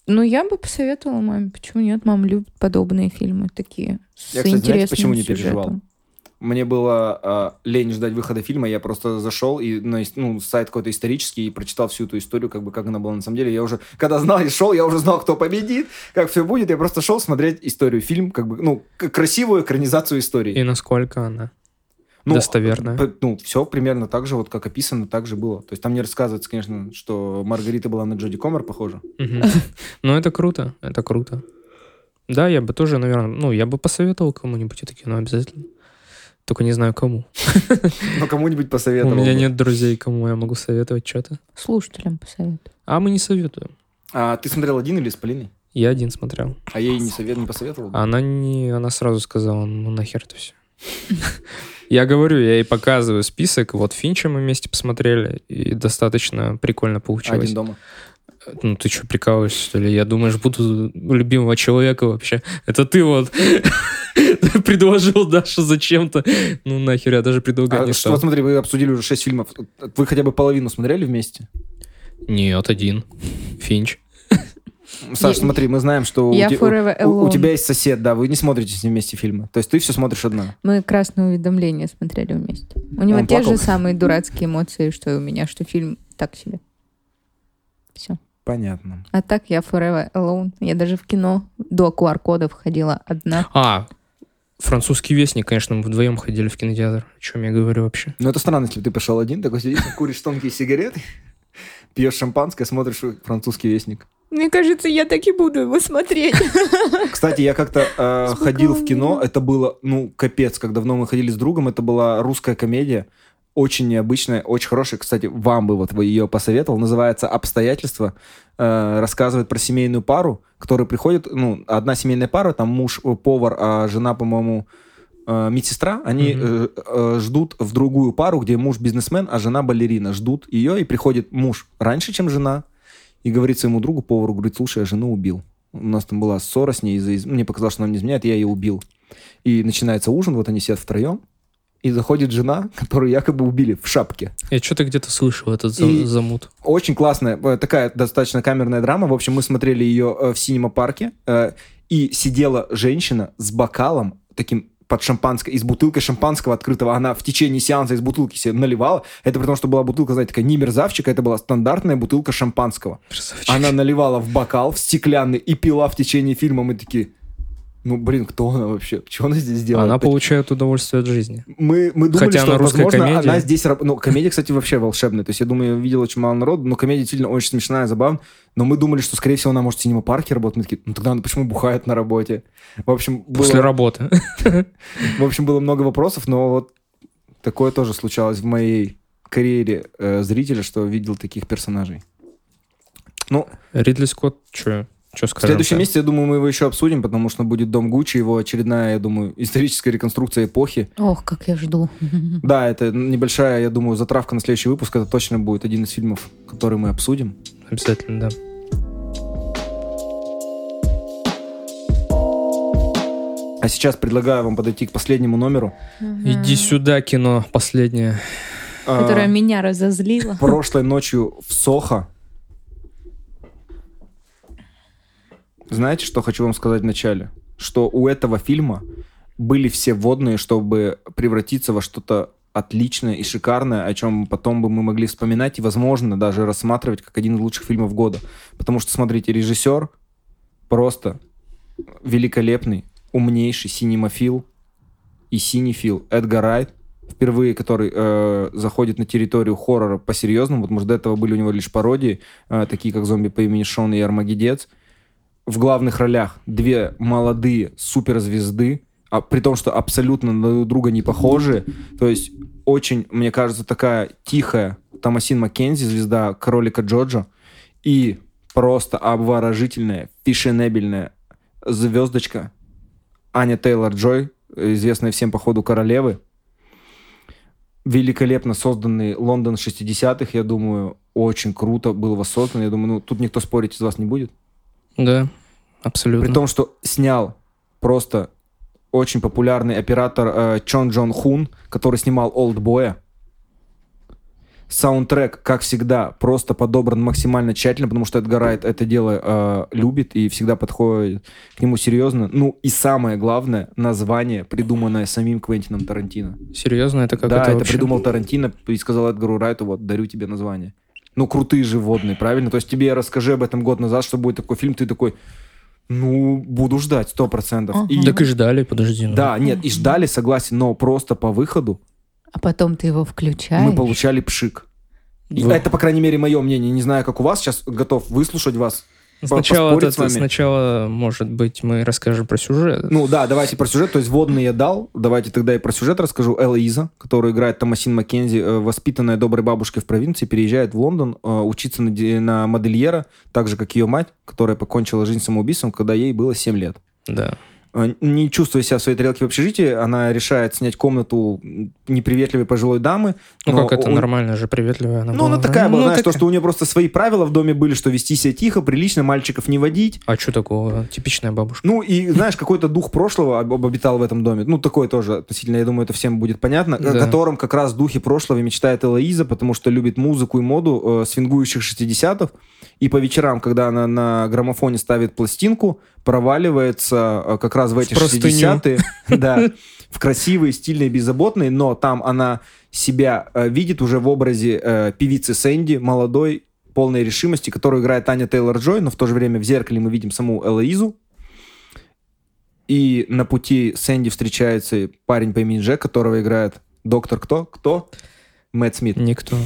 Ну, я бы посоветовала маме. Почему нет? Мама любит подобные фильмы такие. С Я, кстати, знаете, интересным почему не сюжетом. переживал? Мне было а, лень ждать выхода фильма, я просто зашел и на ну, сайт какой-то исторический и прочитал всю эту историю, как бы как она была на самом деле. Я уже, когда знал и шел, я уже знал, кто победит, как все будет. Я просто шел смотреть историю, фильм, как бы, ну, красивую экранизацию истории. И насколько она Ну, достоверная. Ну, все примерно так же, вот как описано, так же было. То есть там не рассказывается, конечно, что Маргарита была на Джоди Комер похожа. Ну, это круто, это круто. Да, я бы тоже, наверное, ну, я бы посоветовал кому-нибудь это кино обязательно. Только не знаю кому. Но кому-нибудь У посоветовал. меня бы. нет друзей, кому я могу советовать что-то. Слушателям посоветую. А мы не советуем. А ты смотрел один или с Полиной? Я один смотрел. А ей не, совет, не посоветовал? бы? Она не, она сразу сказала, ну нахер это все. Я говорю, я ей показываю список, вот Финча мы вместе посмотрели, и достаточно прикольно получилось. Один дома. Ну ты что, прикалываешься, что ли? Я думаешь, буду любимого человека вообще. Это ты вот предложил Дашу зачем-то. Ну нахер, я даже предлагать А не что, стал. вот смотри, вы обсудили уже шесть фильмов. Вы хотя бы половину смотрели вместе? Нет, один. Финч. Саш, Я- смотри, мы знаем, что Я у, те- forever у- у тебя есть сосед, да, вы не смотрите с ним вместе фильмы. То есть ты все смотришь одна. Мы красное уведомление смотрели вместе. У него Он те плакал? же самые дурацкие эмоции, что и у меня, что фильм так себе. Все. Понятно. А так я forever alone. Я даже в кино до QR-кодов ходила одна. А, французский вестник, конечно, мы вдвоем ходили в кинотеатр. О чем я говорю вообще? Ну, это странно, если бы ты пошел один, такой сидишь, куришь тонкие сигареты, пьешь шампанское, смотришь французский вестник. Мне кажется, я так и буду его смотреть. Кстати, я как-то э, ходил в кино, это было, ну, капец, как давно мы ходили с другом, это была русская комедия, очень необычная, очень хорошая. Кстати, вам бы вот ее посоветовал. Называется «Обстоятельства». Э, рассказывает про семейную пару, которая приходит, ну, одна семейная пара, там муж повар, а жена, по-моему, э, медсестра, они Мгм. э, э, ждут в другую пару, где муж бизнесмен, а жена балерина. Ждут ее, и приходит муж раньше, чем жена, и говорит своему другу, повару, говорит, слушай, я жену убил. У нас там была ссора с ней, из-за из- мне показалось, что она не изменяет, я ее убил. И начинается ужин, вот они сидят втроем, и заходит жена, которую якобы убили в шапке. Я что-то где-то слышал этот И- замут. Очень классная, э, такая достаточно камерная драма. В общем, мы смотрели ее э, в синема-парке, э, и сидела женщина с бокалом, таким под шампанское, из бутылкой шампанского открытого. Она в течение сеанса из бутылки себе наливала. Это потому, что была бутылка, знаете, такая не мерзавчика, это была стандартная бутылка шампанского. Красавчик. Она наливала в бокал, в стеклянный, и пила в течение фильма. Мы такие, ну, блин, кто она вообще? Что она здесь делает? Она получает удовольствие от жизни. Мы, мы думали, Хотя что, она русская возможно, комедия. она здесь... Ну, комедия, кстати, вообще волшебная. То есть, я думаю, я видел очень мало народу, но комедия действительно очень смешная, забавная. Но мы думали, что, скорее всего, она может в синема-парке работать. Мы такие, ну, тогда она почему бухает на работе? В общем, было, После работы. в общем, было много вопросов, но вот такое тоже случалось в моей карьере э, зрителя, что видел таких персонажей. Ну, Ридли Скотт, что? Что в скажем? следующем месяце, я думаю, мы его еще обсудим, потому что будет «Дом Гуччи», его очередная, я думаю, историческая реконструкция эпохи. Ох, как я жду. Да, это небольшая, я думаю, затравка на следующий выпуск. Это точно будет один из фильмов, который мы обсудим. Обязательно, да. А сейчас предлагаю вам подойти к последнему номеру. Иди сюда, кино последнее. А, Которая меня разозлила. Прошлой ночью в Сохо. Знаете, что хочу вам сказать вначале? Что у этого фильма были все водные, чтобы превратиться во что-то отличное и шикарное, о чем потом бы мы могли вспоминать и, возможно, даже рассматривать как один из лучших фильмов года. Потому что, смотрите, режиссер просто великолепный, умнейший синемофил и синефил Эдгар Райт, впервые который э, заходит на территорию хоррора по-серьезному. Вот, может, до этого были у него лишь пародии, э, такие как «Зомби по имени Шон» и «Армагеддец». В главных ролях две молодые суперзвезды, а, при том, что абсолютно друг друга не похожи. То есть очень, мне кажется, такая тихая Томасин Маккензи, звезда кролика Джоджо, и просто обворожительная, фешенебельная звездочка Аня Тейлор-Джой, известная всем по ходу королевы. Великолепно созданный Лондон 60-х, я думаю, очень круто был воссоздан. Я думаю, ну, тут никто спорить из вас не будет. Да, абсолютно. При том, что снял просто очень популярный оператор э, Чон Джон Хун, который снимал «Олдбоя». Саундтрек, как всегда, просто подобран максимально тщательно, потому что Эдгар Райт это дело э, любит и всегда подходит к нему серьезно. Ну и самое главное, название, придуманное самим Квентином Тарантино. Серьезно, это как да, это, это вообще? придумал Тарантино и сказал Эдгару Райту, вот, дарю тебе название. Ну, крутые же водные, правильно? То есть тебе расскажи об этом год назад, что будет такой фильм, ты такой, ну, буду ждать, сто процентов. Ага. И- Так и ждали, подожди. ну. Да, нет, и ждали, согласен, но просто по выходу А потом ты его включаешь. мы получали пшик. Вы- Это, по крайней мере, мое мнение. Не знаю, как у вас. Сейчас готов выслушать вас. Сначала, это- с вами. сначала, может быть, мы расскажем про сюжет. Ну да, давайте про сюжет. То есть водный я дал. Давайте тогда и про сюжет расскажу. Элоиза, которую играет Томасин Маккензи, э, воспитанная доброй бабушкой в провинции, переезжает в Лондон э, учиться на, на модельера, так же, как ее мать, которая покончила жизнь самоубийством, когда ей было 7 лет. Да. Э, Не чувствуя себя в своей тарелке в общежитии, она решает снять комнату неприветливой пожилой дамы. Ну как это у- нормально же, приветливая она Ну, была. она такая была, Ну, знаешь, то, такая. что у нее просто свои правила в доме были, что вести себя тихо, прилично, мальчиков не водить. А что такого? Типичная бабушка. Ну, и, знаешь, какой-то дух прошлого об- обитал в этом доме. Ну, такой тоже относительно, я думаю, это всем будет понятно. О Да. котором как раз духе прошлого мечтает Элоиза, потому что любит музыку и моду э, свингующих 60-х. И по вечерам, когда она на граммофоне ставит пластинку, проваливается э, как раз в эти простыню. 60-е. Да, в красивые, стильные, беззаботные, но там она себя э, видит уже в образе э, певицы Сэнди, молодой, полной решимости, которую играет Аня Тейлор-Джой, но в то же время в зеркале мы видим саму Элоизу. И на пути Сэнди встречается парень по имени Джек, которого играет доктор кто? Кто? Мэтт Смит. Никто.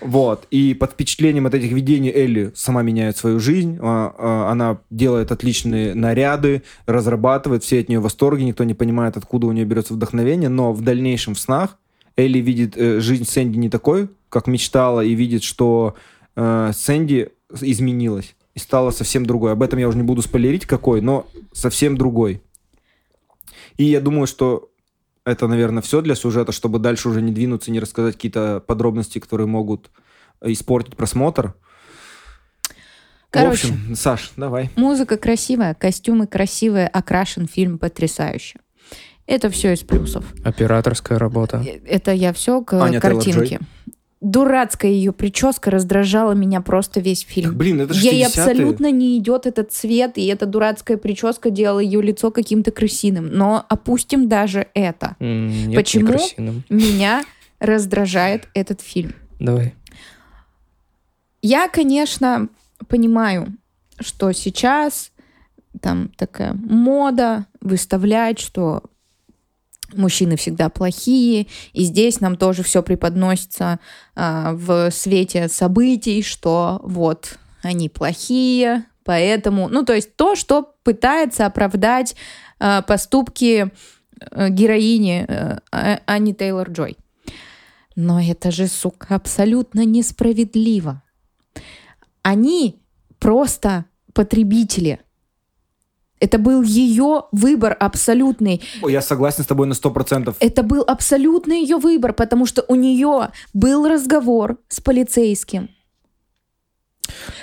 Вот. И под впечатлением от этих видений Элли сама меняет свою жизнь. А, а, Она делает отличные наряды, разрабатывает, все от нее в восторге, никто не понимает, откуда у нее берется вдохновение, но в дальнейшем в снах Элли видит э, жизнь Сэнди не такой, как мечтала, и видит, что э, Сэнди изменилась и стала совсем другой. Об этом я уже не буду спойлерить, какой, но совсем другой. И я думаю, что это, наверное, все для сюжета, чтобы дальше уже не двинуться, не рассказать какие-то подробности, которые могут испортить просмотр. Короче. В общем, Саш, давай. Музыка красивая, костюмы красивые, окрашен фильм потрясающе. Это все из плюсов. Операторская работа. Э, Это я все к Аня картинке. Дурацкая ее прическа раздражала меня просто весь фильм. Так, блин, это же Ей 60-е. абсолютно не идет этот цвет, и эта дурацкая прическа делала ее лицо каким-то крысиным. Но опустим даже это. Нет, не Почему? Меня раздражает этот фильм. Давай. Я, конечно, понимаю, что сейчас там такая мода выставлять, что мужчины всегда плохие, и здесь нам тоже все преподносится а, в свете событий, что вот они плохие, поэтому, ну то есть то, что пытается оправдать а, поступки э, героини э, А- Ани Тейлор Джой. Но это же, сука, абсолютно несправедливо. Они просто потребители. Это был ее выбор абсолютный. Я согласен с тобой на 100%. Это был абсолютно ее выбор, потому что у нее был разговор с полицейским,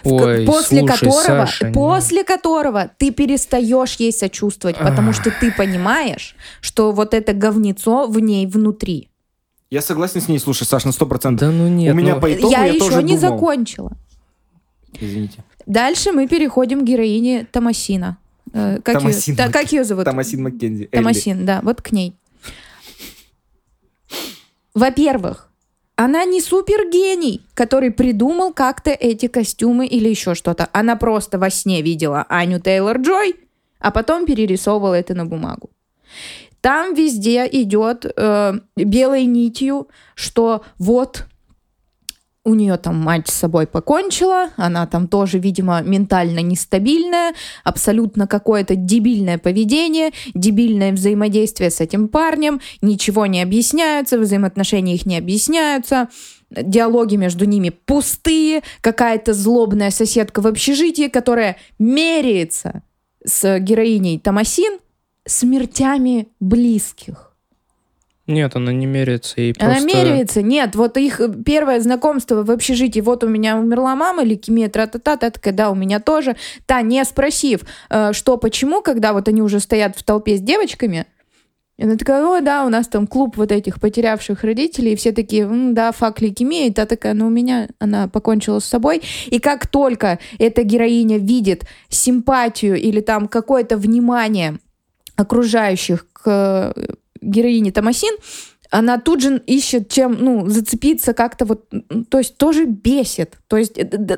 Ой, после слушай, которого, Саша, после которого ты перестаешь ей сочувствовать, потому что ты понимаешь, что вот это говнецо в ней внутри. Я согласен с ней, слушай, Саш, на 100%. Да ну нет. У меня ну, по итогу я, я, еще тоже не думал. закончила. Извините. Дальше мы переходим к героине Томасина. Э, как, Томасин ее, та- как ее зовут? Томасин Маккензи. Элли. Томасин, да, вот к ней. во-первых, она не супергений, который придумал как-то эти костюмы или еще что-то. Она просто во сне видела Аню Тейлор-Джой, а потом перерисовывала это на бумагу. Там везде идет э, белой нитью, что вот у нее там мать с собой покончила, она там тоже, видимо, ментально нестабильная, абсолютно какое-то дебильное поведение, дебильное взаимодействие с этим парнем, ничего не объясняются, взаимоотношения их не объясняются, диалоги между ними пустые, какая-то злобная соседка в общежитии, которая меряется с героиней Томасин смертями близких. Нет, она не меряется. И Она просто... меряется, нет, вот их первое знакомство в общежитии, вот у меня умерла мама, лейкемия, тра-та-та, та такая, да, у меня тоже. Та, не спросив, э, что, почему, когда вот они уже стоят в толпе с девочками, и она такая, ой, да, у нас там клуб вот этих потерявших родителей, и все такие, «М, да, фак лейкемия, и та такая, ну, у меня она покончила с собой. И как только эта героиня видит симпатию или там какое-то внимание окружающих к героине Томасин, она тут же ищет чем, ну, зацепиться как-то вот, то есть тоже бесит. То есть э,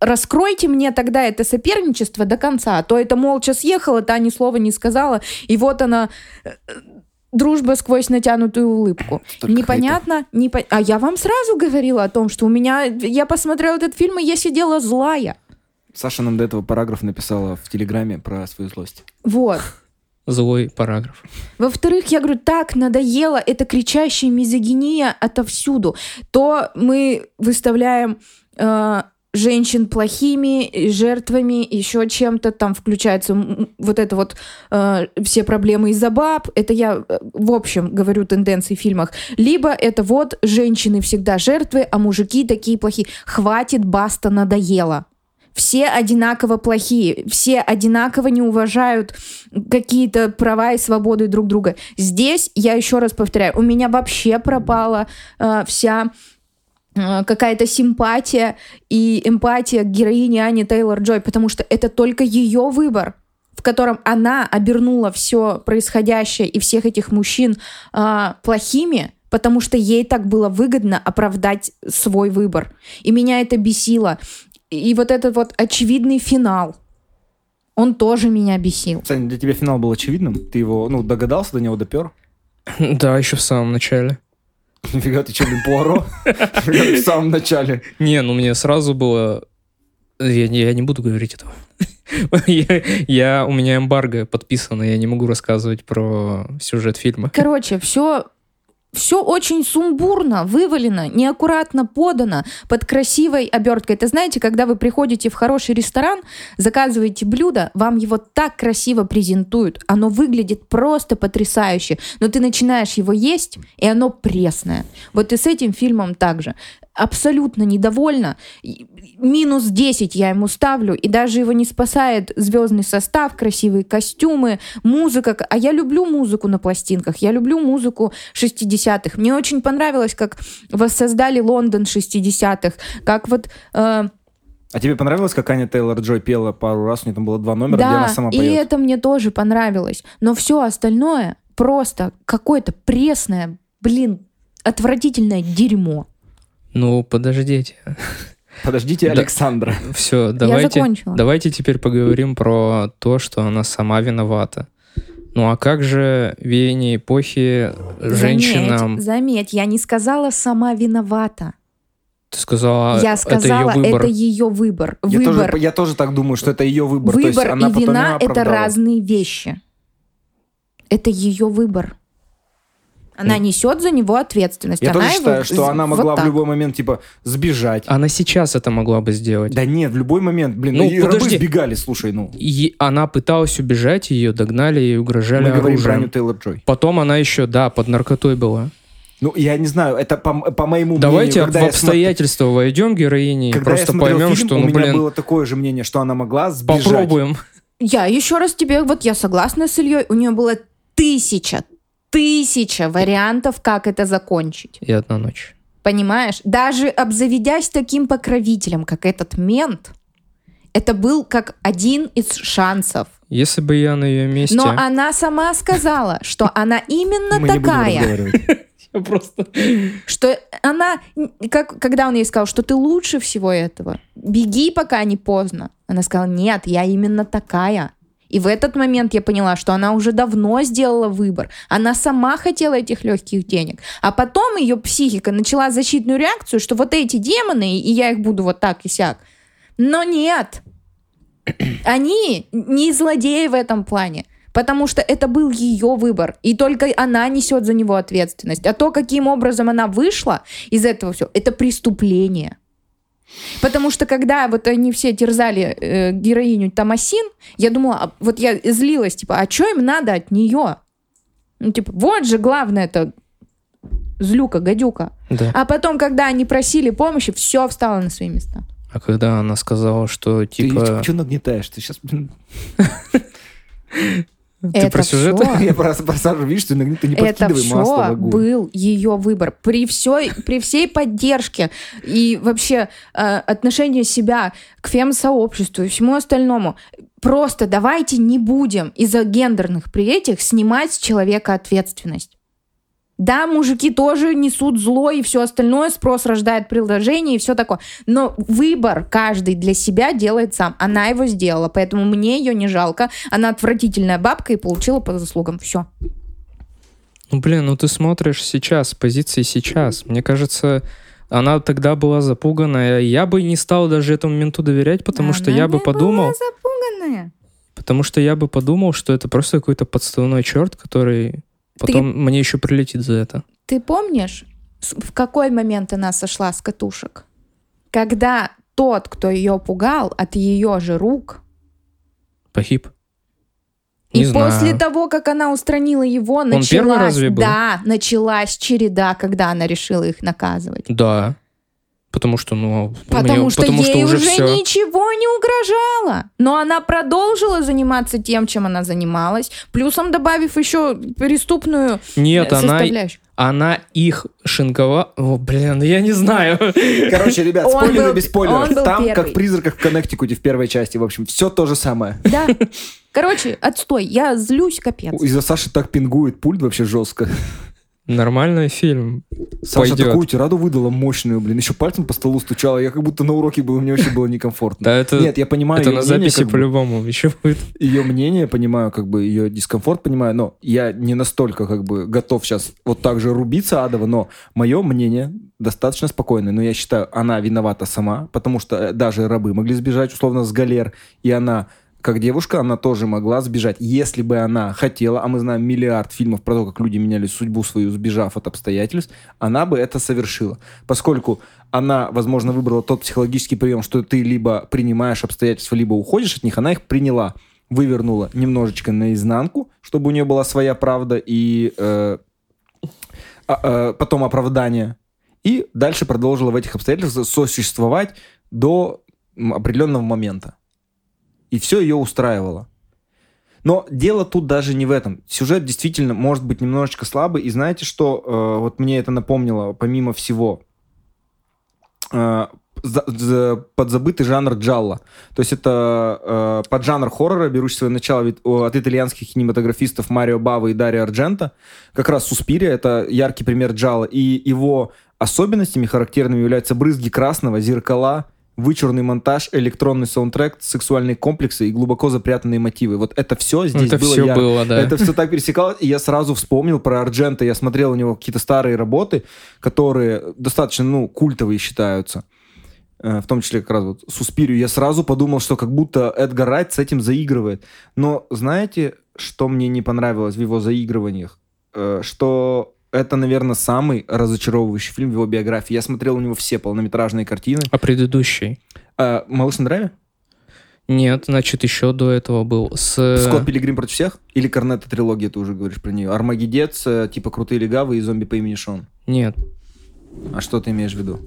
раскройте мне тогда это соперничество до конца, а то это молча съехала, та ни слова не сказала, и вот она э, дружба сквозь натянутую улыбку. Столько Непонятно, не по- а я вам сразу говорила о том, что у меня, я посмотрела этот фильм, и я сидела злая. Саша нам до этого параграф написала в Телеграме про свою злость. Вот. Злой параграф. Во-вторых, я говорю, так надоело, это кричащая мизогиния отовсюду. То мы выставляем э, женщин плохими, и жертвами, еще чем-то, там включается вот это вот э, все проблемы из-за баб, это я э, в общем говорю тенденции в фильмах, либо это вот женщины всегда жертвы, а мужики такие плохие. Хватит, баста, надоело. Все одинаково плохие, все одинаково не уважают какие-то права и свободы друг друга. Здесь, я еще раз повторяю, у меня вообще пропала э, вся э, какая-то симпатия и эмпатия к героине Ани Тейлор-Джой, потому что это только ее выбор в котором она обернула все происходящее и всех этих мужчин а, плохими, потому что ей так было выгодно оправдать свой выбор. И меня это бесило. И вот этот вот очевидный финал, он тоже меня бесил. Саня, для тебя финал был очевидным? Ты его, ну, догадался, до него допер? Да, еще в самом начале. Нифига, ты что, блин, Пуаро? В самом начале. Не, ну мне сразу было... Я, не- я не буду говорить этого. я, я- у меня эмбарго подписано, я не могу рассказывать про сюжет фильма. Короче, все все очень сумбурно, вывалено, неаккуратно подано, под красивой оберткой. Это знаете, когда вы приходите в хороший ресторан, заказываете блюдо, вам его так красиво презентуют, оно выглядит просто потрясающе, но ты начинаешь его есть, и оно пресное. Вот и с этим фильмом также. Абсолютно недовольна. И- Минус 10 я ему ставлю, и даже его не спасает звездный состав, красивые костюмы, музыка. А я люблю музыку на пластинках, я люблю музыку 60-х. Мне очень понравилось, как воссоздали Лондон 60-х, как вот... э, А тебе понравилось, как Аня Тейлор-Джой пела пару раз? У нее там было два номера, где да, она сама и поет. это мне тоже понравилось. Но все остальное просто какое-то пресное, блин, отвратительное дерьмо. Ну, подождите. Подождите, Да. Александра. Все, Я давайте, закончила. давайте теперь поговорим про то, что она сама виновата. Ну а как же веяние эпохи женщинам... Заметь, заметь, я не сказала сама виновата. Ты сказала, я сказала, это ее выбор. это ее выбор. Я выбор, тоже, я тоже так думаю, что это ее выбор. То есть выбор она и вина это разные вещи. Это ее выбор. Она Ну, несет за него ответственность. Я она тоже его считаю, что з- она вот могла в так. любой момент, типа, сбежать. Она сейчас это могла бы сделать. Да нет, в любой момент, блин, Ну, ну, и рабы подожди. сбегали, слушай, ну. И она пыталась убежать, ее догнали и угрожали Мы говорим про оружием. Тейлор-Джой. Потом она еще, да, под наркотой была. Ну, я не знаю, это по, по моему Давайте мнению, когда в я смотр- обстоятельства войдем героини и когда я просто смотрел поймем, фильм, что, у ну, меня блин, было такое же мнение, что она могла сбежать. попробуем. Я еще раз тебе, вот я согласна с Ильей, у нее было тысяча, тысяча вариантов, как это закончить. И одна ночь. Понимаешь? Даже обзаведясь таким покровителем, как этот мент, это был как один из шансов. Если бы я на ее месте... Но она сама сказала, что она именно Мы не будем такая. Я просто... Что она, как, когда он ей сказал, что ты лучше всего этого, беги, пока не поздно. Она сказала, нет, я именно такая. И в этот момент я поняла, что она уже давно сделала выбор. Она сама хотела этих легких денег. А потом ее психика начала защитную реакцию, что вот эти демоны, и я их буду вот так и сяк. Но нет. Они не злодеи в этом плане. Потому что это был ее выбор. И только она несет за него ответственность. А то, каким образом она вышла из этого всего, это преступление. Потому что когда вот они все терзали э, героиню Тамасин, я думала, а, вот я злилась, типа, а что им надо от нее? Ну, типа, вот же главное это злюка, гадюка. Да. А потом, когда они просили помощи, все встало на свои места. А когда она сказала, что типа... Ты что нагнетаешь? Ты сейчас... Ты это про сюжет? всё- Я просто просажу, видишь, ты, ты не это подкидывай масло в все огонь. был ее выбор. При, всей, при всей поддержке и вообще э, отношении себя к фем-сообществу и всему остальному. Просто давайте не будем из-за гендерных приветих снимать с человека ответственность. Да, мужики тоже несут зло и все остальное, спрос рождает предложение и все такое. Но выбор каждый для себя делает сам. Она его сделала, поэтому мне ее не жалко. Она отвратительная бабка и получила по заслугам. Все. Ну, блин, ну ты смотришь сейчас, с позиции сейчас. Мне кажется, она тогда была запуганная. Я бы не стал даже этому менту доверять, потому что я бы подумал... запуганная. Потому что я бы подумал, что это просто какой-то подставной черт, который потом мне еще прилетит за это. Ты помнишь, в какой момент она сошла с катушек? Когда тот, кто ее пугал, от ее же рук, Погиб. и Не знаю. после того, как она устранила его, началась, первый разве был? да, началась череда, когда она решила их наказывать. Да. Потому что, ну, Потому мне- что потому ей что уже, уже все. ничего не угрожало. Но она продолжила заниматься тем, чем она занималась, плюсом добавив еще преступную Нет, э, она, составляющую. она их шинковала. О, блин, я не знаю. Короче, ребят, Он спойлеры был- без спойлеров. он был Там, первый. как в «Призраках в Коннектикуте» в первой части, в общем, все то же самое. Да. Короче, отстой. Я злюсь, капец. Из-за Саши так пингует пульт вообще жестко. Нормальный фильм. Саша Пойдет. такую тираду выдала мощную, блин. Еще пальцем по столу стучала. Я как будто на уроке был, мне вообще было некомфортно. Да, это, Нет, я понимаю это ее на мнение, записи по-любому еще будет. ее мнение, понимаю, как бы ее дискомфорт понимаю, но я не настолько как бы готов сейчас вот так же рубиться адово, но мое мнение достаточно спокойное. Но я считаю, она виновата сама, потому что э, даже рабы могли сбежать условно с галер, и она как девушка, она тоже могла сбежать. Если бы она хотела, а мы знаем миллиард фильмов про то, как люди меняли судьбу свою, сбежав от обстоятельств, она бы это совершила. Поскольку она, возможно, выбрала тот психологический прием, что ты либо принимаешь обстоятельства, либо уходишь от них, она их приняла, вывернула немножечко наизнанку, чтобы у нее была своя правда и э, а- э, потом оправдание. И дальше продолжила в этих обстоятельствах сосуществовать до определенного момента. И все ее устраивало. Но дело тут даже не в этом. Сюжет действительно может быть немножечко слабый. И знаете, что э, вот мне это напомнило, помимо всего, э, за- за- подзабытый жанр джалла. То есть это э, поджанр хоррора, берущий свое начало вид- о, от итальянских кинематографистов Марио Бава и Дарио Арджента. Как раз Суспирия — это яркий пример джалла. И его особенностями характерными являются брызги красного, зеркала, вычурный монтаж, электронный саундтрек, сексуальные комплексы и глубоко запрятанные мотивы. Вот это все здесь это было все ярко. было, да. Это все так пересекалось, и я сразу вспомнил про Арджента. Я смотрел у него какие-то старые работы, которые достаточно, ну, культовые считаются. Э, В том числе как раз вот Суспирию. Я сразу подумал, что как будто Эдгар Райт с этим заигрывает. Но знаете, что мне не понравилось в его заигрываниях? Э, Что это, наверное, самый разочаровывающий фильм в его биографии. Я смотрел у него все полнометражные картины. А предыдущий? Э, «Малыш на драйве»? Нет, значит, еще до этого был с... «Скотт Пилигрим против всех»? Или «Корнетто трилогия», ты уже говоришь про нее? «Армагеддец», э, типа «Крутые легавые» и «Зомби по имени Шон». Нет. А что ты имеешь в виду?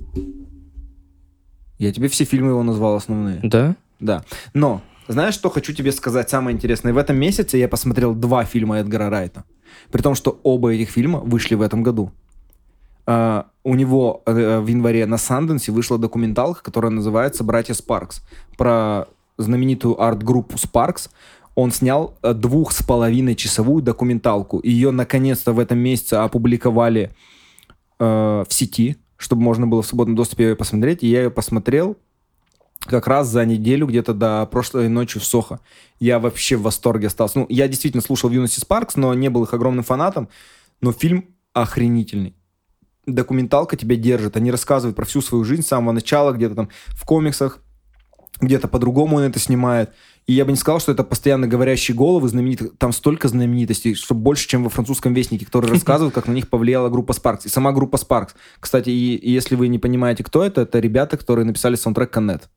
Я тебе все фильмы его назвал основные. Да? Да. Но, знаешь, что хочу тебе сказать самое интересное? В этом месяце я посмотрел два фильма Эдгара Райта. При том, что оба этих фильма вышли в этом году. А, у него э, в январе на Санденсе вышла документалка, которая называется «Братья Спаркс». Про знаменитую арт-группу Спаркс. Он снял э, двух с половиной часовую документалку. Ее наконец-то в этом месяце опубликовали э, в сети, чтобы можно было в свободном доступе ее посмотреть. И я ее посмотрел как раз за неделю где-то до прошлой ночи в Сохо. Я вообще в восторге остался. Ну, я действительно слушал в Юности Спаркс, но не был их огромным фанатом. Но фильм охренительный. Документалка тебя держит. Они рассказывают про всю свою жизнь с самого начала, где-то там в комиксах, где-то по-другому он это снимает. И я бы не сказал, что это постоянно говорящие головы, знаменитых. Там столько знаменитостей, что больше, чем во французском вестнике, которые рассказывают, как на них повлияла группа Sparks. И сама группа Sparks. Кстати, и, и если вы не понимаете, кто это, это ребята, которые написали саундтрек Коннет.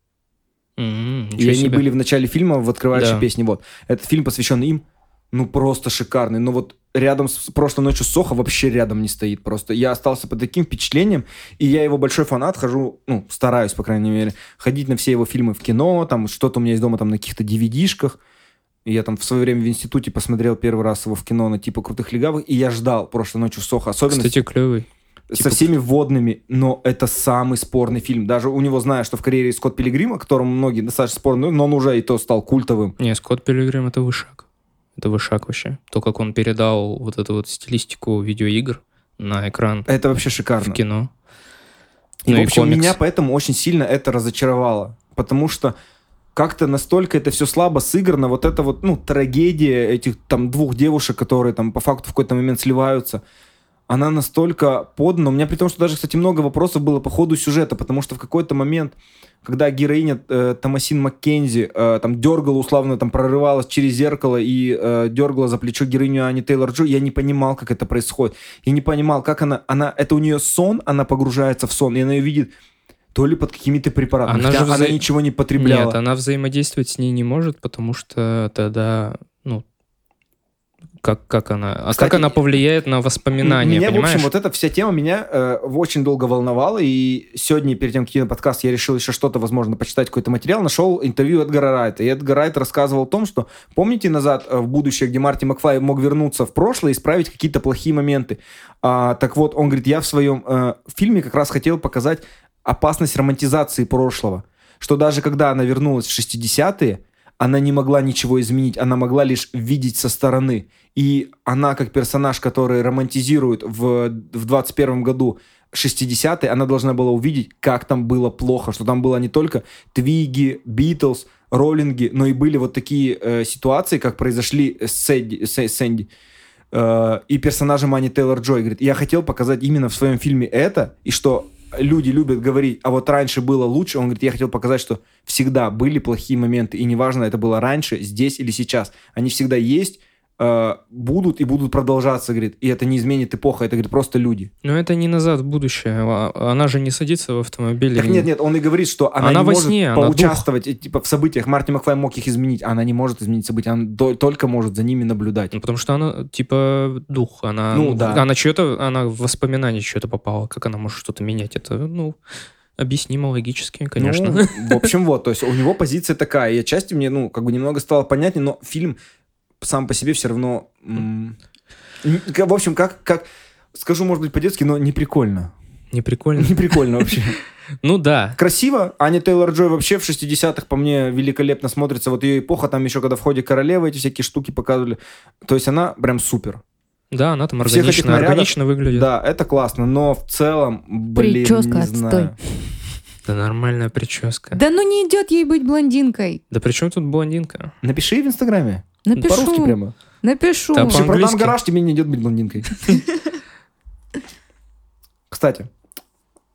М, И они себе. были в начале фильма в открывающей Да. песне. Вот. Этот фильм посвящен им. Ну, просто шикарный. Но вот рядом с прошлой ночью Соха вообще рядом не стоит. Просто я остался под таким впечатлением. И я его большой фанат. Хожу, ну, стараюсь, по крайней мере, ходить на все его фильмы в кино. Там что-то у меня есть дома там на каких-то DVD-шках. Я там в свое время в институте посмотрел первый раз его в кино на типа крутых легавых, и я ждал прошлой ночью Соха. Особенно Кстати, клевый. Со Типа- всеми вводными, но это самый спорный фильм. Даже у него, знаю, что в карьере Скотт Пилигрим, о котором многие достаточно спорные, но он уже и то стал культовым. Не, Скотт Пилигрим — это вышаг. Это вышаг вообще. То, как он передал вот эту вот стилистику видеоигр на экран Это вообще в шикарно. кино. И, Ну в и общем, комикс. меня поэтому очень сильно это разочаровало. Потому что как-то настолько это все слабо сыграно, вот это вот, ну, трагедия этих там двух девушек, которые там по факту в какой-то момент сливаются, она настолько подана. У меня при том, что даже, кстати, много вопросов было по ходу сюжета, потому что в какой-то момент, когда героиня э, Томасин Маккензи э, там дергала, условно, там прорывалась через зеркало и э, дергала за плечо героиню Ани Тейлор Джо, я не понимал, как это происходит. Я не понимал, как она, она, это у нее сон, она погружается в сон, и она ее видит то ли под какими-то препаратами. Она Хотя же она вза- ничего не потребляла. Нет, она взаимодействовать с ней не может, потому что тогда, как, как она... А Кстати, как она повлияет на воспоминания, меня, понимаешь? в общем, вот эта вся тема меня э, очень долго волновала, и сегодня, перед тем, как идти на подкаст, я решил еще что-то, возможно, почитать, какой-то материал, нашел интервью Эдгара Райта, и Эдгар Райт рассказывал о том, что, помните назад э, в будущее, где Марти Макфлай мог вернуться в прошлое и исправить какие-то плохие моменты? А, так вот, он говорит, я в своем э, фильме как раз хотел показать опасность романтизации прошлого, что даже когда она вернулась в 60-е, она не могла ничего изменить, она могла лишь видеть со стороны. И она, как персонаж, который романтизирует в, в 21 году 60-е, она должна была увидеть, как там было плохо, что там было не только Твиги, Битлз, Роллинги, но и были вот такие э, ситуации, как произошли с Сэдди, с Сэнди. Э, и персонажа Мани Тейлор Джой говорит, я хотел показать именно в своем фильме это, и что люди любят говорить, а вот раньше было лучше. Он говорит, я хотел показать, что всегда были плохие моменты, и неважно, это было раньше, здесь или сейчас. Они всегда есть, э, будут и будут продолжаться, говорит. И это не изменит эпоха, это, говорит, просто люди. Но это не назад в будущее. А- Она же не садится в автомобиль. Так нет, нет, он и говорит, что она, Она не во может сне, она поучаствовать э, типа, в событиях. Марти Макфлай мог их изменить, а она не может изменить события, она до- только может за ними наблюдать. Ну, потому что она, типа, дух. Она, Ну, да. она что-то, она в воспоминания что-то попала. Как она может что-то менять? Это, ну, объяснимо логически, конечно. Ну, в общем, вот, то есть у него позиция такая, и отчасти мне, ну, как бы немного стало понятнее, но фильм сам по себе все равно... в общем, как, как, скажу, может быть, по-детски, но не прикольно. Не прикольно? Не прикольно вообще. Ну да. Красиво. Аня Тейлор-Джой вообще в 60-х по мне великолепно смотрится. Вот ее эпоха, там еще когда в ходе королевы эти всякие штуки показывали. То есть она прям супер. Да, она там Всех этих органично, нарядов- органично выглядит. Да, это классно, но в целом, блин, Прическа не отстой. знаю. Да нормальная прическа. Да ну не идет ей быть блондинкой. Да при чем тут блондинка? Напиши в Инстаграме. По-русски Напишу. прямо. Напишу. Да, Вообще, продам гараж, тебе не идет быть блондинкой. Кстати,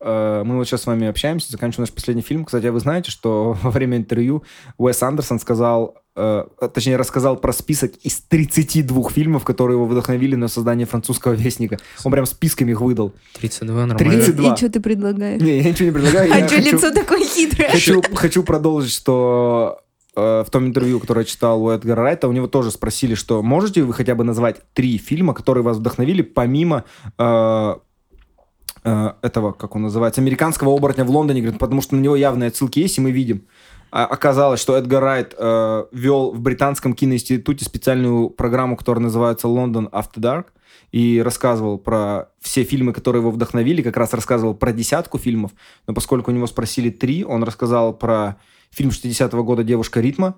э, мы вот сейчас с вами общаемся, заканчиваем наш последний фильм. Кстати, а вы знаете, что во время интервью Уэс Андерсон сказал, э, точнее, рассказал про список из 32 фильмов, которые его вдохновили на создание французского вестника. Он прям списками их выдал. 32 нормально. 32. И что ты предлагаешь? Не, я ничего не предлагаю. А что лицо такое хитрое? Хочу, продолжить, что в том интервью, которое читал у Эдгара Райта, у него тоже спросили, что можете вы хотя бы назвать три фильма, которые вас вдохновили, помимо э, э, этого, как он называется, американского оборотня в Лондоне, говорит, потому что на него явные отсылки есть, и мы видим. А оказалось, что Эдгар Райт э, вел в британском киноинституте специальную программу, которая называется London After Dark, и рассказывал про все фильмы, которые его вдохновили, как раз рассказывал про десятку фильмов, но поскольку у него спросили три, он рассказал про фильм 60-го года «Девушка ритма»,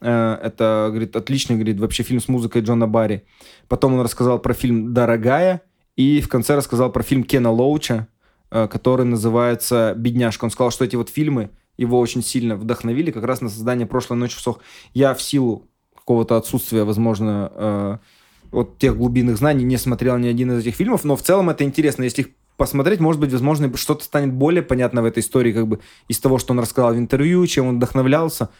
Э, это, говорит, отличный, говорит, вообще фильм с музыкой Джона Барри. Потом он рассказал про фильм «Дорогая», И в конце рассказал про фильм Кена Лоуча, э, который называется «Бедняжка». Он сказал, что эти вот фильмы его очень сильно вдохновили как раз на создание «Прошлой ночи в Сох». Я в силу какого-то отсутствия, возможно, э, вот тех глубинных знаний не смотрел ни один из этих фильмов, но в целом это интересно. Если их посмотреть, может быть, возможно, что-то станет более понятно в этой истории, как бы из того, что он рассказал в интервью, чем он вдохновлялся.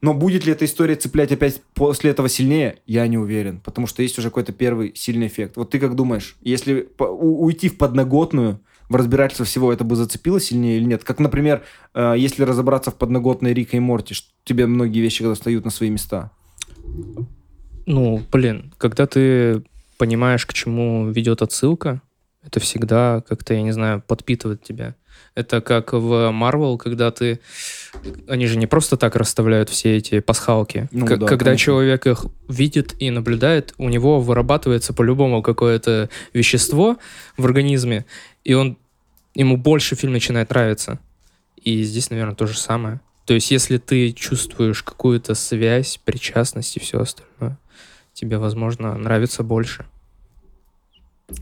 Но будет ли эта история цеплять опять после этого сильнее, я не уверен, потому что есть уже какой-то первый сильный эффект. Вот ты как думаешь, если уйти в подноготную, в разбирательство всего это бы зацепило сильнее или нет? Как, например, э, если разобраться в подноготной Рика и Морти, тебе многие вещи достают на свои места. Ну, блин, когда ты понимаешь, к чему ведет отсылка, это всегда как-то, я не знаю, подпитывает тебя. Это как в Marvel, когда ты... Они же не просто так расставляют все эти пасхалки. Ну, К- да, когда конечно. человек их видит и наблюдает, у него вырабатывается по-любому какое-то вещество в организме, и он ему больше фильм начинает нравиться. И здесь, наверное, то же самое. То есть, если ты чувствуешь какую-то связь, причастность и все остальное, тебе, возможно, нравится больше.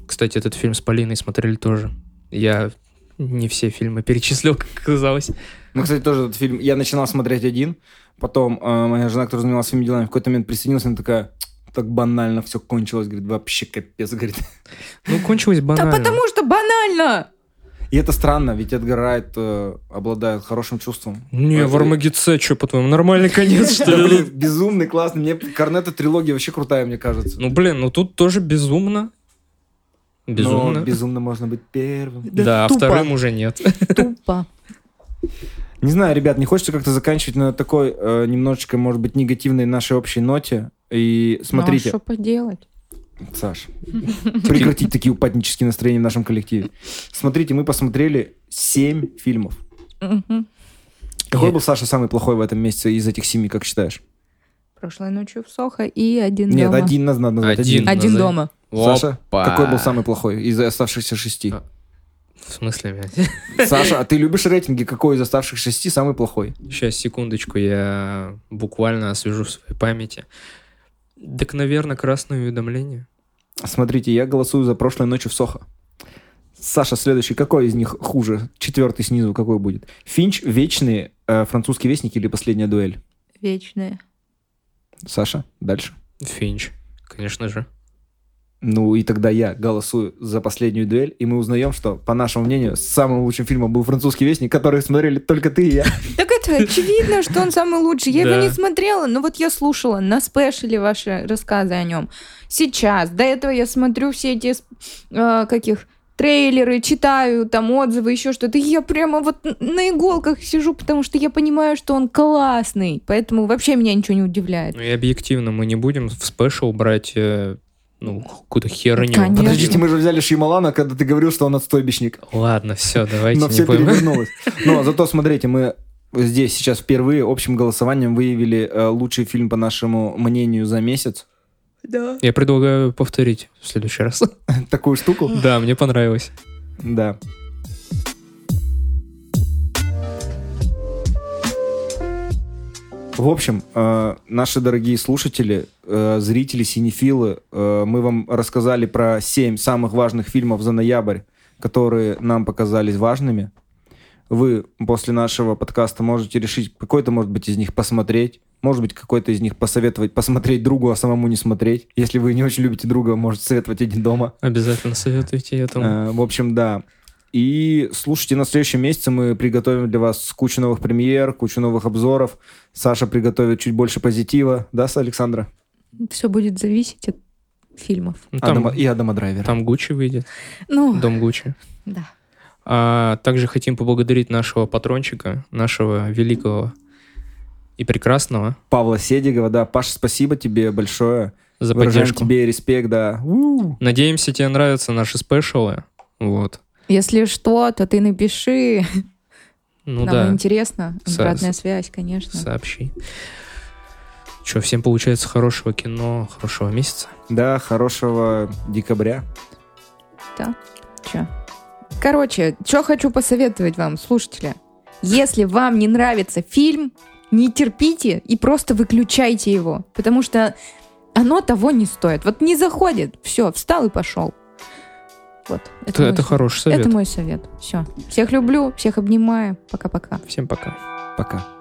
Кстати, этот фильм с Полиной смотрели тоже. Я не все фильмы перечислил, как оказалось. Ну, кстати, тоже этот фильм... Я начинал смотреть один, потом э, моя жена, которая занималась своими делами, в какой-то момент присоединилась, она такая, так банально все кончилось, говорит, вообще капец, говорит. Ну, кончилось банально. Да потому что банально! И это странно, ведь Эдгар Райт э, обладает хорошим чувством. Не, это... в Армагедце, что, по-твоему, нормальный конец, что ли? Безумный, классный. Мне Корнета трилогия вообще крутая, мне кажется. Ну, блин, ну тут тоже безумно. Безумно. Но безумно можно быть первым. Да, да а вторым уже нет. Тупо. Не знаю, ребят, не хочется как-то заканчивать на такой э, немножечко, может быть, негативной нашей общей ноте. И смотрите. Ну, а что поделать? Саш, прекратить такие упаднические настроения в нашем коллективе. Смотрите, мы посмотрели семь фильмов. Какой был, Саша, самый плохой в этом месяце из этих семи, как считаешь? Прошлой ночью в Сохо и один Нет, дома. Нет, один надо назвать. Один, один дома. Саша, Опа. какой был самый плохой из оставшихся шести? А, в смысле, блядь? Саша, а ты любишь рейтинги? Какой из оставшихся шести самый плохой? Сейчас, секундочку, я буквально освежу в своей памяти. Так, наверное, красное уведомление. Смотрите, я голосую за прошлой ночью в Сохо. Саша, следующий, какой из них хуже? Четвертый снизу какой будет? Финч, Вечные, э, Французский вестник или Последняя дуэль? Вечные. Саша, дальше. Финч, конечно же. Ну и тогда я голосую за последнюю дуэль, и мы узнаем, что, по нашему мнению, самым лучшим фильмом был «Французский вестник», который смотрели только ты и я. Так это очевидно, что он самый лучший. Я его не смотрела, но вот я слушала на спешле ваши рассказы о нем. Сейчас, до этого я смотрю все эти, э, каких, трейлеры, читаю там отзывы, еще что-то. Я прямо вот на иголках сижу, потому что я понимаю, что он классный. Поэтому вообще меня ничего не удивляет. Ну и объективно мы не будем в спешл брать э, ну, какую-то херню. Конечно. Подождите, мы же взяли Шималана, когда ты говорил, что он отстойбищник. Ладно, все, давайте Но все будем. перевернулось. Но зато, смотрите, мы здесь сейчас впервые общим голосованием выявили э, лучший фильм, по нашему мнению, за месяц. Да. Я предлагаю повторить в следующий раз. Такую штуку? Да, мне понравилось. Да. В общем, э, наши дорогие слушатели, э, зрители, синефилы, э, мы вам рассказали про семь самых важных фильмов за ноябрь, которые нам показались важными. Вы после нашего подкаста можете решить, какой-то, может быть, из них посмотреть, может быть, какой-то из них посоветовать посмотреть другу, а самому не смотреть. Если вы не очень любите друга, можете советовать один дома. Обязательно советуйте этому. В общем, да. И слушайте, на следующем месяце мы приготовим для вас кучу новых премьер, кучу новых обзоров. Саша приготовит чуть больше позитива. Да, с Александра? Все будет зависеть от фильмов. Ну, там, Адама, и Адама Драйвера. Там Гуччи выйдет. Ну, Дом Гуччи. Да. А также хотим поблагодарить нашего патрончика, нашего великого и прекрасного. Павла Седигова, да. Паша, спасибо тебе большое. За Выражаем поддержку. тебе респект, да. У-у-у. Надеемся, тебе нравятся наши спешалы. Вот. Если что, то ты напиши. Ну Нам да. интересно. Обратная Со- связь, конечно. Сообщи. Че, всем получается хорошего кино, хорошего месяца? Да, хорошего декабря. Да. Че? Короче, что хочу посоветовать вам, слушатели. Если вам не нравится фильм, не терпите и просто выключайте его, потому что оно того не стоит. Вот не заходит, все, встал и пошел. Вот. Это, мой это хороший совет. Это мой совет. Все. Всех люблю, всех обнимаю. Пока-пока. Всем пока. Пока.